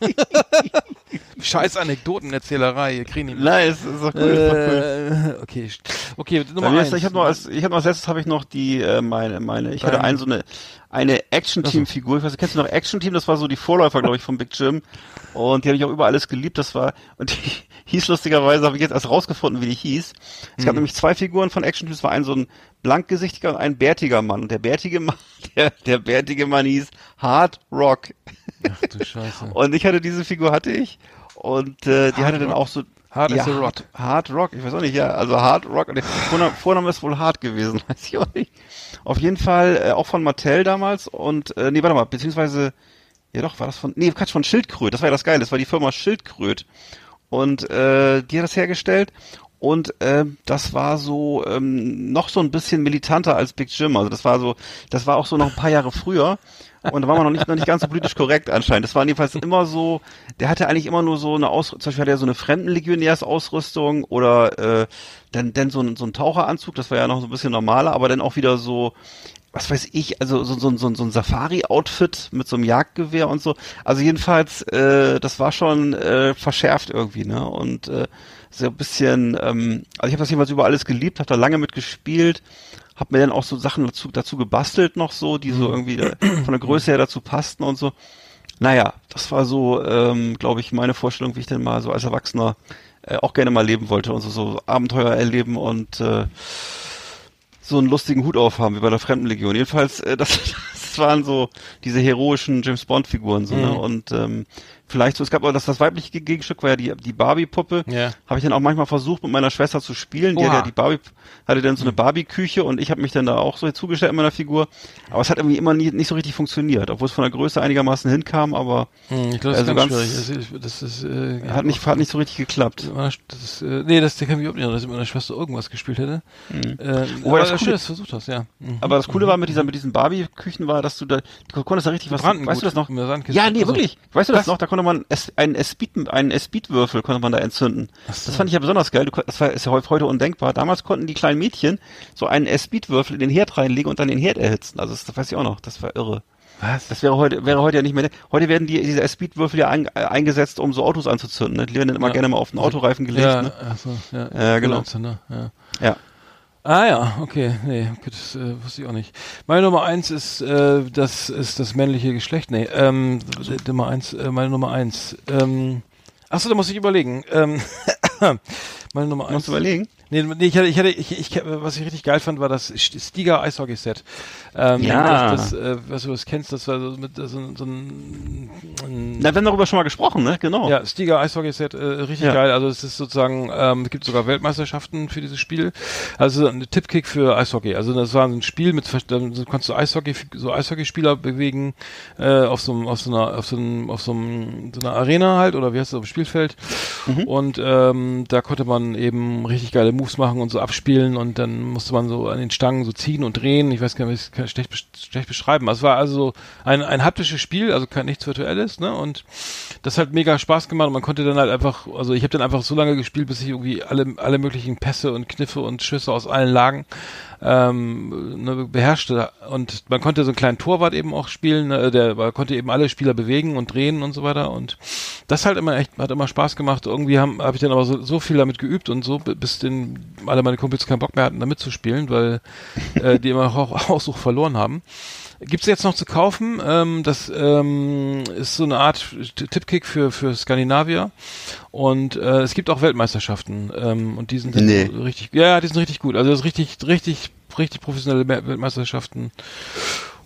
S1: Scheiß Anekdotenerzählerei, kriegen die
S2: Nein, es ist doch cool. Äh,
S1: ist doch cool. Okay, okay,
S2: Nummer eins. Ich habe noch als ich habe noch als letztes habe ich noch die äh, meine meine ich hatte einen so eine eine Action Team Figur. Ich weiß, kennst du noch Action Team? Das war so die Vorläufer, glaube ich, vom Big Jim. Und die habe ich auch über alles geliebt. Das war und die hieß lustigerweise, habe ich jetzt erst rausgefunden, wie die hieß. Es gab mhm. nämlich zwei Figuren von Action. Es war ein so ein blankgesichtiger und ein bärtiger Mann. Und der bärtige Mann, der, der bärtige Mann hieß Hard Rock.
S1: Ach du Scheiße.
S2: und ich hatte diese Figur hatte ich und äh, die
S1: Hard
S2: hatte dann
S1: Rock.
S2: auch so
S1: Hard
S2: ja,
S1: as a Rock.
S2: Hard, Hard Rock, ich weiß auch nicht, ja, also Hard Rock, der Vorname, Vorname ist wohl Hard gewesen, weiß ich auch nicht. Auf jeden Fall äh, auch von Mattel damals und, äh, nee, warte mal, beziehungsweise, ja doch, war das von, nee, Quatsch, von Schildkröt, das war ja das Geile, das war die Firma Schildkröt und äh, die hat das hergestellt und äh, das war so ähm, noch so ein bisschen militanter als Big Jim. Also das war so, das war auch so noch ein paar Jahre früher. Und da war man noch nicht, noch nicht ganz so politisch korrekt anscheinend. Das war jedenfalls immer so, der hatte eigentlich immer nur so eine Aus, zum Beispiel hatte er so eine Fremdenlegionärsausrüstung oder äh, dann, dann so ein, so ein Taucheranzug, das war ja noch so ein bisschen normaler, aber dann auch wieder so, was weiß ich, also so, so, so, so ein Safari-Outfit mit so einem Jagdgewehr und so. Also jedenfalls, äh, das war schon äh, verschärft irgendwie, ne? Und äh, so ein bisschen, ähm, also ich habe das jedenfalls über alles geliebt, habe da lange mit gespielt, habe mir dann auch so Sachen dazu, dazu gebastelt noch so, die so irgendwie äh, von der Größe her dazu passten und so. Naja, das war so, ähm, glaube ich, meine Vorstellung, wie ich denn mal so als Erwachsener äh, auch gerne mal leben wollte und so, so Abenteuer erleben und äh, so einen lustigen Hut aufhaben wie bei der Fremdenlegion. Jedenfalls, äh, das, das waren so diese heroischen James Bond Figuren so, ne?
S1: Mhm.
S2: Und ähm, vielleicht so, es gab aber das, das weibliche Gegenstück war ja die, die Barbie-Puppe.
S1: Ja.
S2: Habe ich dann auch manchmal versucht, mit meiner Schwester zu spielen. Die
S1: Oha.
S2: hat ja die Barbie, hatte dann so eine Barbie-Küche und ich habe mich dann da auch so zugestellt in meiner Figur. Aber es hat irgendwie immer nie, nicht so richtig funktioniert, obwohl es von der Größe einigermaßen hinkam, aber
S1: Hm, ich glaube, das
S2: Also
S1: ist ganz, schwierig. Das ist, das äh,
S2: hat nicht, hat nicht so richtig geklappt.
S1: Das ist, äh, nee, das kann ich mich überhaupt nicht erinnern, dass ich mit meiner Schwester irgendwas gespielt hätte. Äh,
S2: Wobei
S1: aber
S2: das
S1: schön,
S2: coole-
S1: dass du versucht hast, ja. Mhm.
S2: Aber das Coole war mit dieser, mit diesen Barbie-Küchen war, dass du da, du konntest da richtig was, weißt du das noch? Ja, nee,
S1: Also,
S2: wirklich. Weißt du das
S1: was?
S2: noch? Da konnte man einen Speed, einen Speedwürfel konnte man da entzünden. Das fand ich ja besonders geil. Das war, ist ja heu- heute undenkbar. Damals konnten die kleinen Mädchen so einen Speedwürfel in den Herd reinlegen und dann den Herd erhitzen. Also das, weiß ich auch noch. Das war irre.
S1: Was?
S2: Das wäre heute, wäre heute ja nicht mehr. Heute werden die, diese Speedwürfel ja ein, äh, eingesetzt, um so Autos anzuzünden. Ne? Die werden dann immer
S1: Ja.
S2: gerne mal auf den Autoreifen gelegt.
S1: ja,
S2: Ne?
S1: ach so, ja,
S2: Ja, genau.
S1: Ja.
S2: Ja.
S1: Ah ja, okay, nee, okay, das äh, wusste ich auch nicht. Meine Nummer eins ist, äh, das ist das männliche Geschlecht. Nee, ähm, äh, Nummer eins, äh, meine Nummer eins. Ähm, achso, da muss ich überlegen. Ähm, meine Nummer eins.
S2: Musst du überlegen?
S1: Nee, nee, ich hatte, ich hatte, ich, ich, was ich richtig geil fand, war das Stiga Eishockey Set. Ähm,
S2: Ja.
S1: Das, das, äh, was du das kennst, das war so mit so, ein- so ein, ein
S2: Na, wir haben darüber schon mal gesprochen, ne? Genau.
S1: ja, Stiga Eishockey Set, äh, richtig
S2: Ja.
S1: geil. Also es ist sozusagen, ähm, es gibt sogar Weltmeisterschaften für dieses Spiel. Also ein Tippkick für Eishockey. Also das war ein Spiel mit, dann kannst du Eishockey, so Eishockeyspieler bewegen äh, auf so einem, auf so einer, auf so einem, auf so einem, so einer Arena halt oder wie heißt das, auf dem Spielfeld.
S2: Mhm.
S1: Und ähm, da konnte man eben richtig geile Moves machen und so abspielen und dann musste man so an den Stangen so ziehen und drehen. Ich weiß gar nicht, ich kann es schlecht, schlecht beschreiben. Also es war also ein, ein haptisches Spiel, also kein nichts Virtuelles, ne? Und das hat mega Spaß gemacht und man konnte dann halt einfach, also ich habe dann einfach so lange gespielt, bis ich irgendwie alle, alle möglichen Pässe und Kniffe und Schüsse aus allen Lagen ähm, ne, beherrschte und man konnte so einen kleinen Torwart eben auch spielen, ne, der konnte eben alle Spieler bewegen und drehen und so weiter und das halt immer echt hat immer Spaß gemacht. Irgendwie habe ich dann aber so, so viel damit geübt und so bis den alle meine Kumpels keinen Bock mehr hatten, da mitzuspielen, weil äh, die immer auch Aussuch verloren haben. Gibt's jetzt noch zu kaufen. Ähm, das ähm, ist so eine Art Tippkick für für Skandinavier und äh, es gibt auch Weltmeisterschaften ähm, und die sind
S2: Nee.
S1: richtig, ja, die sind richtig gut. Also das ist richtig, richtig, richtig professionelle Me- Weltmeisterschaften.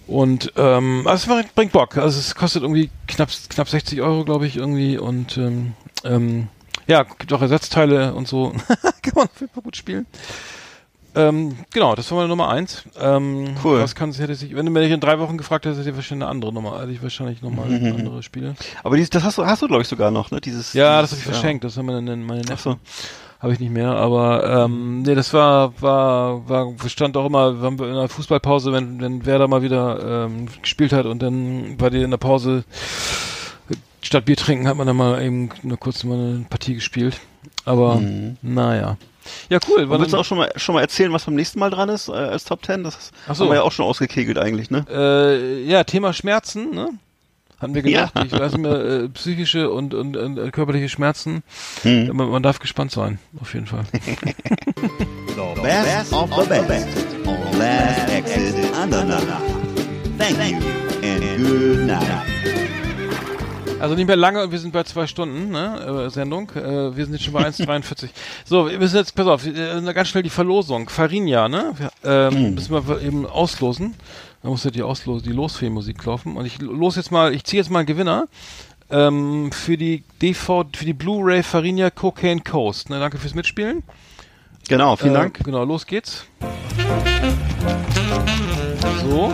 S1: Und ähm, also es bringt- bringt Bock. Also es kostet irgendwie knapp knapp 60 Euro, glaube ich, irgendwie. Und ähm, ähm, ja, gibt auch Ersatzteile und so. Kann man auf jeden Fall gut spielen. Ähm, genau, das war meine Nummer eins. Ähm,
S2: Cool.
S1: Was kann hätte sich, wenn du mich in drei Wochen gefragt hättest, hätte ich wahrscheinlich eine andere Nummer, hätte ich wahrscheinlich nochmal
S2: Mhm.
S1: andere Spiele.
S2: Aber dieses, das hast du, hast du glaube ich sogar noch, ne? Dieses.
S1: Ja, das
S2: dieses,
S1: habe ich verschenkt. Das haben meine, meine
S2: Ach
S1: Neffen.
S2: so.
S1: Habe ich nicht mehr, aber ähm, nee, das war, war, war, stand auch immer, wir in der Fußballpause, wenn, wenn Werder mal wieder ähm, gespielt hat und dann war die in der Pause statt Bier trinken, hat man dann mal eben nur kurz mal eine Partie gespielt. Aber
S2: Mhm.
S1: naja. Ja, cool.
S2: Und willst du auch schon mal, schon mal erzählen, was beim nächsten Mal dran ist äh, als Top Ten? Das
S1: so.
S2: haben wir ja auch schon ausgekegelt eigentlich, ne?
S1: äh, ja, Thema Schmerzen, ne? Hatten wir gedacht.
S2: Ja.
S1: Ich weiß mir, äh, psychische und, und, und äh, körperliche Schmerzen.
S2: Hm.
S1: Man, man darf gespannt sein, auf jeden Fall.
S4: The best of the best on Last Exit. Thank you and good night.
S1: Also nicht mehr lange und wir sind bei zwei Stunden, ne, äh, Sendung. Äh, wir sind jetzt schon bei 1,43. so, wir müssen jetzt, pass auf, äh, ganz schnell die Verlosung. Farinja, ne? Ähm, Müssen wir eben auslosen. Da muss ja die Auslos die Losfee-Musik laufen. Und ich los jetzt mal, ich ziehe jetzt mal einen Gewinner. Ähm, für die DV, für die Blu-ray Farinja Cocaine Coast. Ne, danke fürs Mitspielen.
S2: Genau, vielen
S1: Äh,
S2: Dank.
S1: Genau, los geht's. So,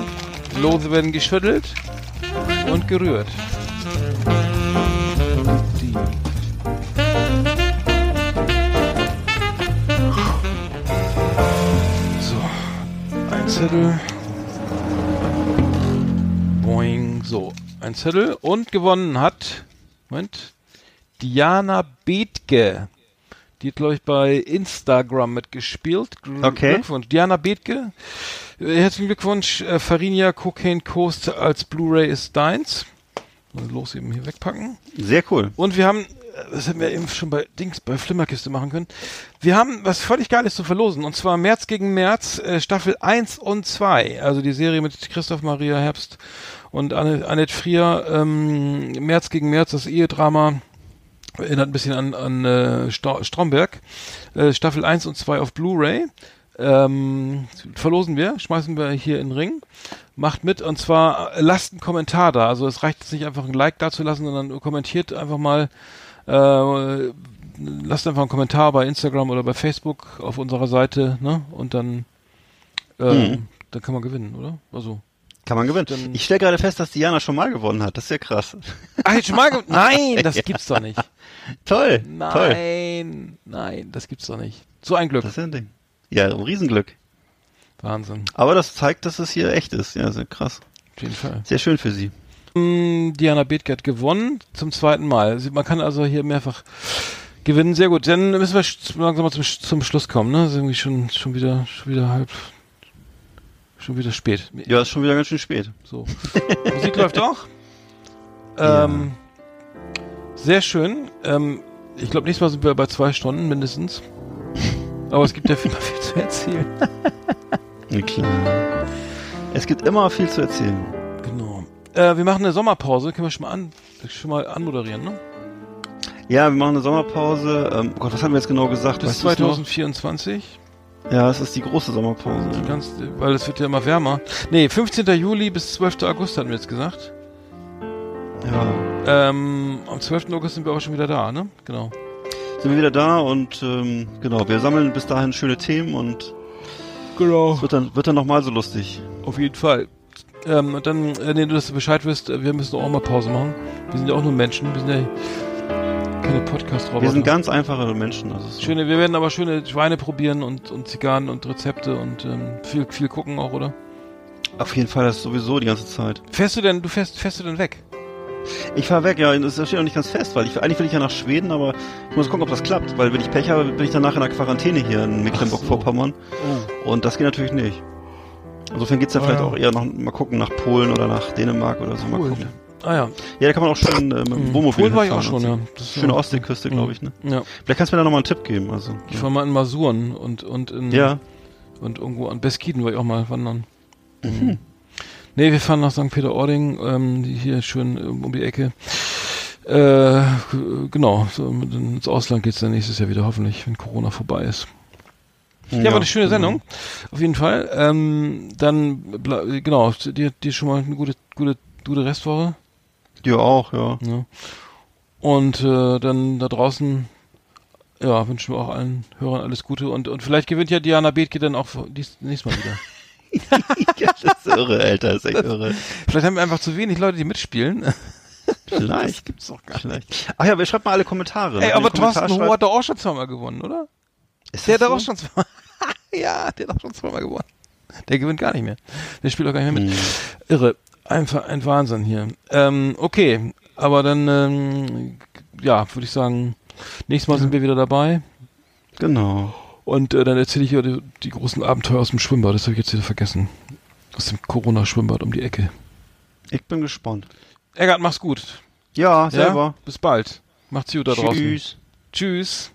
S1: Lose werden geschüttelt und gerührt. Zettel. Boing, so, ein Zettel und gewonnen hat, Moment, Diana Bethke. Die hat, glaube ich, bei Instagram mitgespielt.
S2: Okay.
S1: Glückwunsch. Diana Bethke. Äh, Herzlichen Glückwunsch. Äh, Farinia Cocaine Coast als Blu-ray ist deins. Los eben hier wegpacken.
S2: Sehr cool.
S1: Und wir haben, das hätten wir eben schon bei Dings, bei Flimmerkiste machen können. Wir haben was völlig Geiles zu verlosen. Und zwar März gegen März, äh, Staffel 1 und 2. Also die Serie mit Christoph Maria Herbst und Anne, Annette Frier. Ähm, März gegen März, das Ehedrama. Erinnert ein bisschen an, an äh, Stromberg. Äh, Staffel 1 und 2 auf Blu-ray. Ähm, verlosen wir, schmeißen wir hier in den Ring. Macht mit und zwar äh, lasst einen Kommentar da. Also es reicht jetzt nicht einfach ein Like da zu lassen, sondern kommentiert einfach mal, äh, lasst einfach einen Kommentar bei Instagram oder bei Facebook auf unserer Seite, ne? Und dann, äh,
S2: Mhm.
S1: dann kann man gewinnen, oder? Also.
S2: Kann man gewinnen.
S1: Dann-
S2: ich stelle gerade fest, dass Diana schon mal gewonnen hat. Das ist ja krass.
S1: Ach, jetzt schon mal ge Nein, das gibt's doch nicht.
S2: Toll. Toll.
S1: Nein, nein, das gibt's doch nicht. So ein Glück.
S2: Das ist ja ein Ding. Ja, ein Riesenglück.
S1: Wahnsinn.
S2: Aber das zeigt, dass es hier echt ist. Ja, sehr krass.
S1: Auf jeden Fall.
S2: Sehr schön für sie.
S1: Diana Bethke hat gewonnen zum zweiten Mal. Man kann also hier mehrfach gewinnen. Sehr gut. Dann müssen wir langsam mal zum, zum Schluss kommen. Ne? Ist irgendwie schon schon wieder schon wieder halb schon wieder spät.
S2: Ja, ist schon wieder ganz schön spät.
S1: So. Musik läuft auch. Ähm, Sehr schön. Ähm, ich glaube, nächstes Mal sind wir bei zwei Stunden mindestens. Aber es gibt ja viel, viel zu erzählen.
S2: Ja, klar. Es gibt immer viel zu erzählen.
S1: Äh, wir machen eine Sommerpause. Können wir schon mal an, schon mal anmoderieren, ne?
S2: Ja, wir machen eine Sommerpause. Ähm, oh Gott, was haben wir jetzt genau gesagt?
S1: Bis
S2: Weißt du's noch?
S1: 2024.
S2: Ja, es ist die große Sommerpause.
S1: Ganz, weil es wird ja immer wärmer. Nee, 15. Juli bis 12. August hatten wir jetzt gesagt.
S2: Ja.
S1: Ähm, am 12. August sind wir auch schon wieder da, ne? Genau.
S2: Sind wir wieder da und ähm, genau, wir sammeln bis dahin schöne Themen und
S1: Genau.
S2: es wird dann, wird dann nochmal so lustig.
S1: Auf jeden Fall. Ähm, und dann, äh, nee, du, dass du Bescheid wirst, äh, wir müssen auch mal Pause machen. Wir sind ja auch nur Menschen. Wir sind ja keine Podcast-Roboter.
S2: Wir sind ganz einfache Menschen. Also so.
S1: Schöne, wir werden aber schöne Schweine probieren und, und Zigarren und Rezepte und ähm, viel, viel gucken auch, oder?
S2: Auf jeden Fall das sowieso die ganze Zeit.
S1: Fährst du denn, du fährst, fährst du denn weg?
S2: Ich fahr weg, ja, das steht noch nicht ganz fest, weil ich eigentlich will ich ja nach Schweden, aber ich muss gucken, ob das klappt, weil wenn ich Pech habe, bin ich danach in der Quarantäne hier in Mecklenburg-Vorpommern
S1: Oh.
S2: und das geht natürlich nicht. Insofern geht's ja
S1: Ah,
S2: vielleicht
S1: ja.
S2: auch eher noch mal gucken nach Polen oder nach Dänemark oder so mal
S1: Polen.
S2: gucken.
S1: Ah ja.
S2: Ja, da kann man auch schön äh, mit dem
S1: Mhm.
S2: Wohnmobil
S1: Polen war ich auch schon, ja. Das
S2: Schöne
S1: ja-
S2: Ostseeküste, glaube ich, ne?
S1: Ja.
S2: Vielleicht kannst du mir da nochmal einen Tipp geben, also.
S1: Ich war mal in Masuren und, und in,
S2: Ja.
S1: und irgendwo an Beskiden war ich auch mal wandern. Mhm. Nee, wir fahren nach St. Peter-Ording, ähm, die hier schön ähm, um die Ecke. Äh, genau, so ins Ausland geht's dann nächstes Jahr wieder, hoffentlich, wenn Corona vorbei ist. Ja, war eine schöne Sendung, auf jeden Fall. Ähm, dann, genau, dir, dir schon mal eine gute, gute, gute Restwoche.
S2: Dir auch, ja.
S1: Ja. Und äh, dann da draußen, ja, wünschen wir auch allen Hörern alles Gute und, und vielleicht gewinnt ja Diana Bethke dann auch dies, nächstes Mal wieder.
S2: ja. Das ist irre, Alter, das ist echt irre.
S1: vielleicht haben wir einfach zu wenig Leute, die mitspielen.
S2: Vielleicht.
S1: gibt's doch gar
S2: Vielleicht. Ach ja, wir schreibt mal alle Kommentare.
S1: Ey,
S2: Wenn ihr
S1: aber Thorsten Ho
S2: schreibt-
S1: hat doch auch schon zweimal gewonnen, oder?
S2: Ist
S1: Der hat doch auch
S2: so?
S1: schon zweimal. ja, der hat auch schon zweimal gewonnen. Der gewinnt gar nicht mehr. Der spielt auch gar nicht mehr mit.
S2: Hm.
S1: Irre. Einfach ein Wahnsinn hier. Ähm, okay, aber dann, ähm, ja, würde ich sagen, nächstes Mal sind wir wieder dabei.
S2: Genau.
S1: Und äh, dann erzähle ich ja die, die großen Abenteuer aus dem Schwimmbad. Das habe ich jetzt wieder vergessen. Aus dem Corona-Schwimmbad um die Ecke.
S2: Ich bin gespannt.
S1: Eggert, mach's gut.
S2: Ja, selber.
S1: Ja? Bis bald. Macht's gut da draußen.
S2: Tschüss.
S1: Tschüss.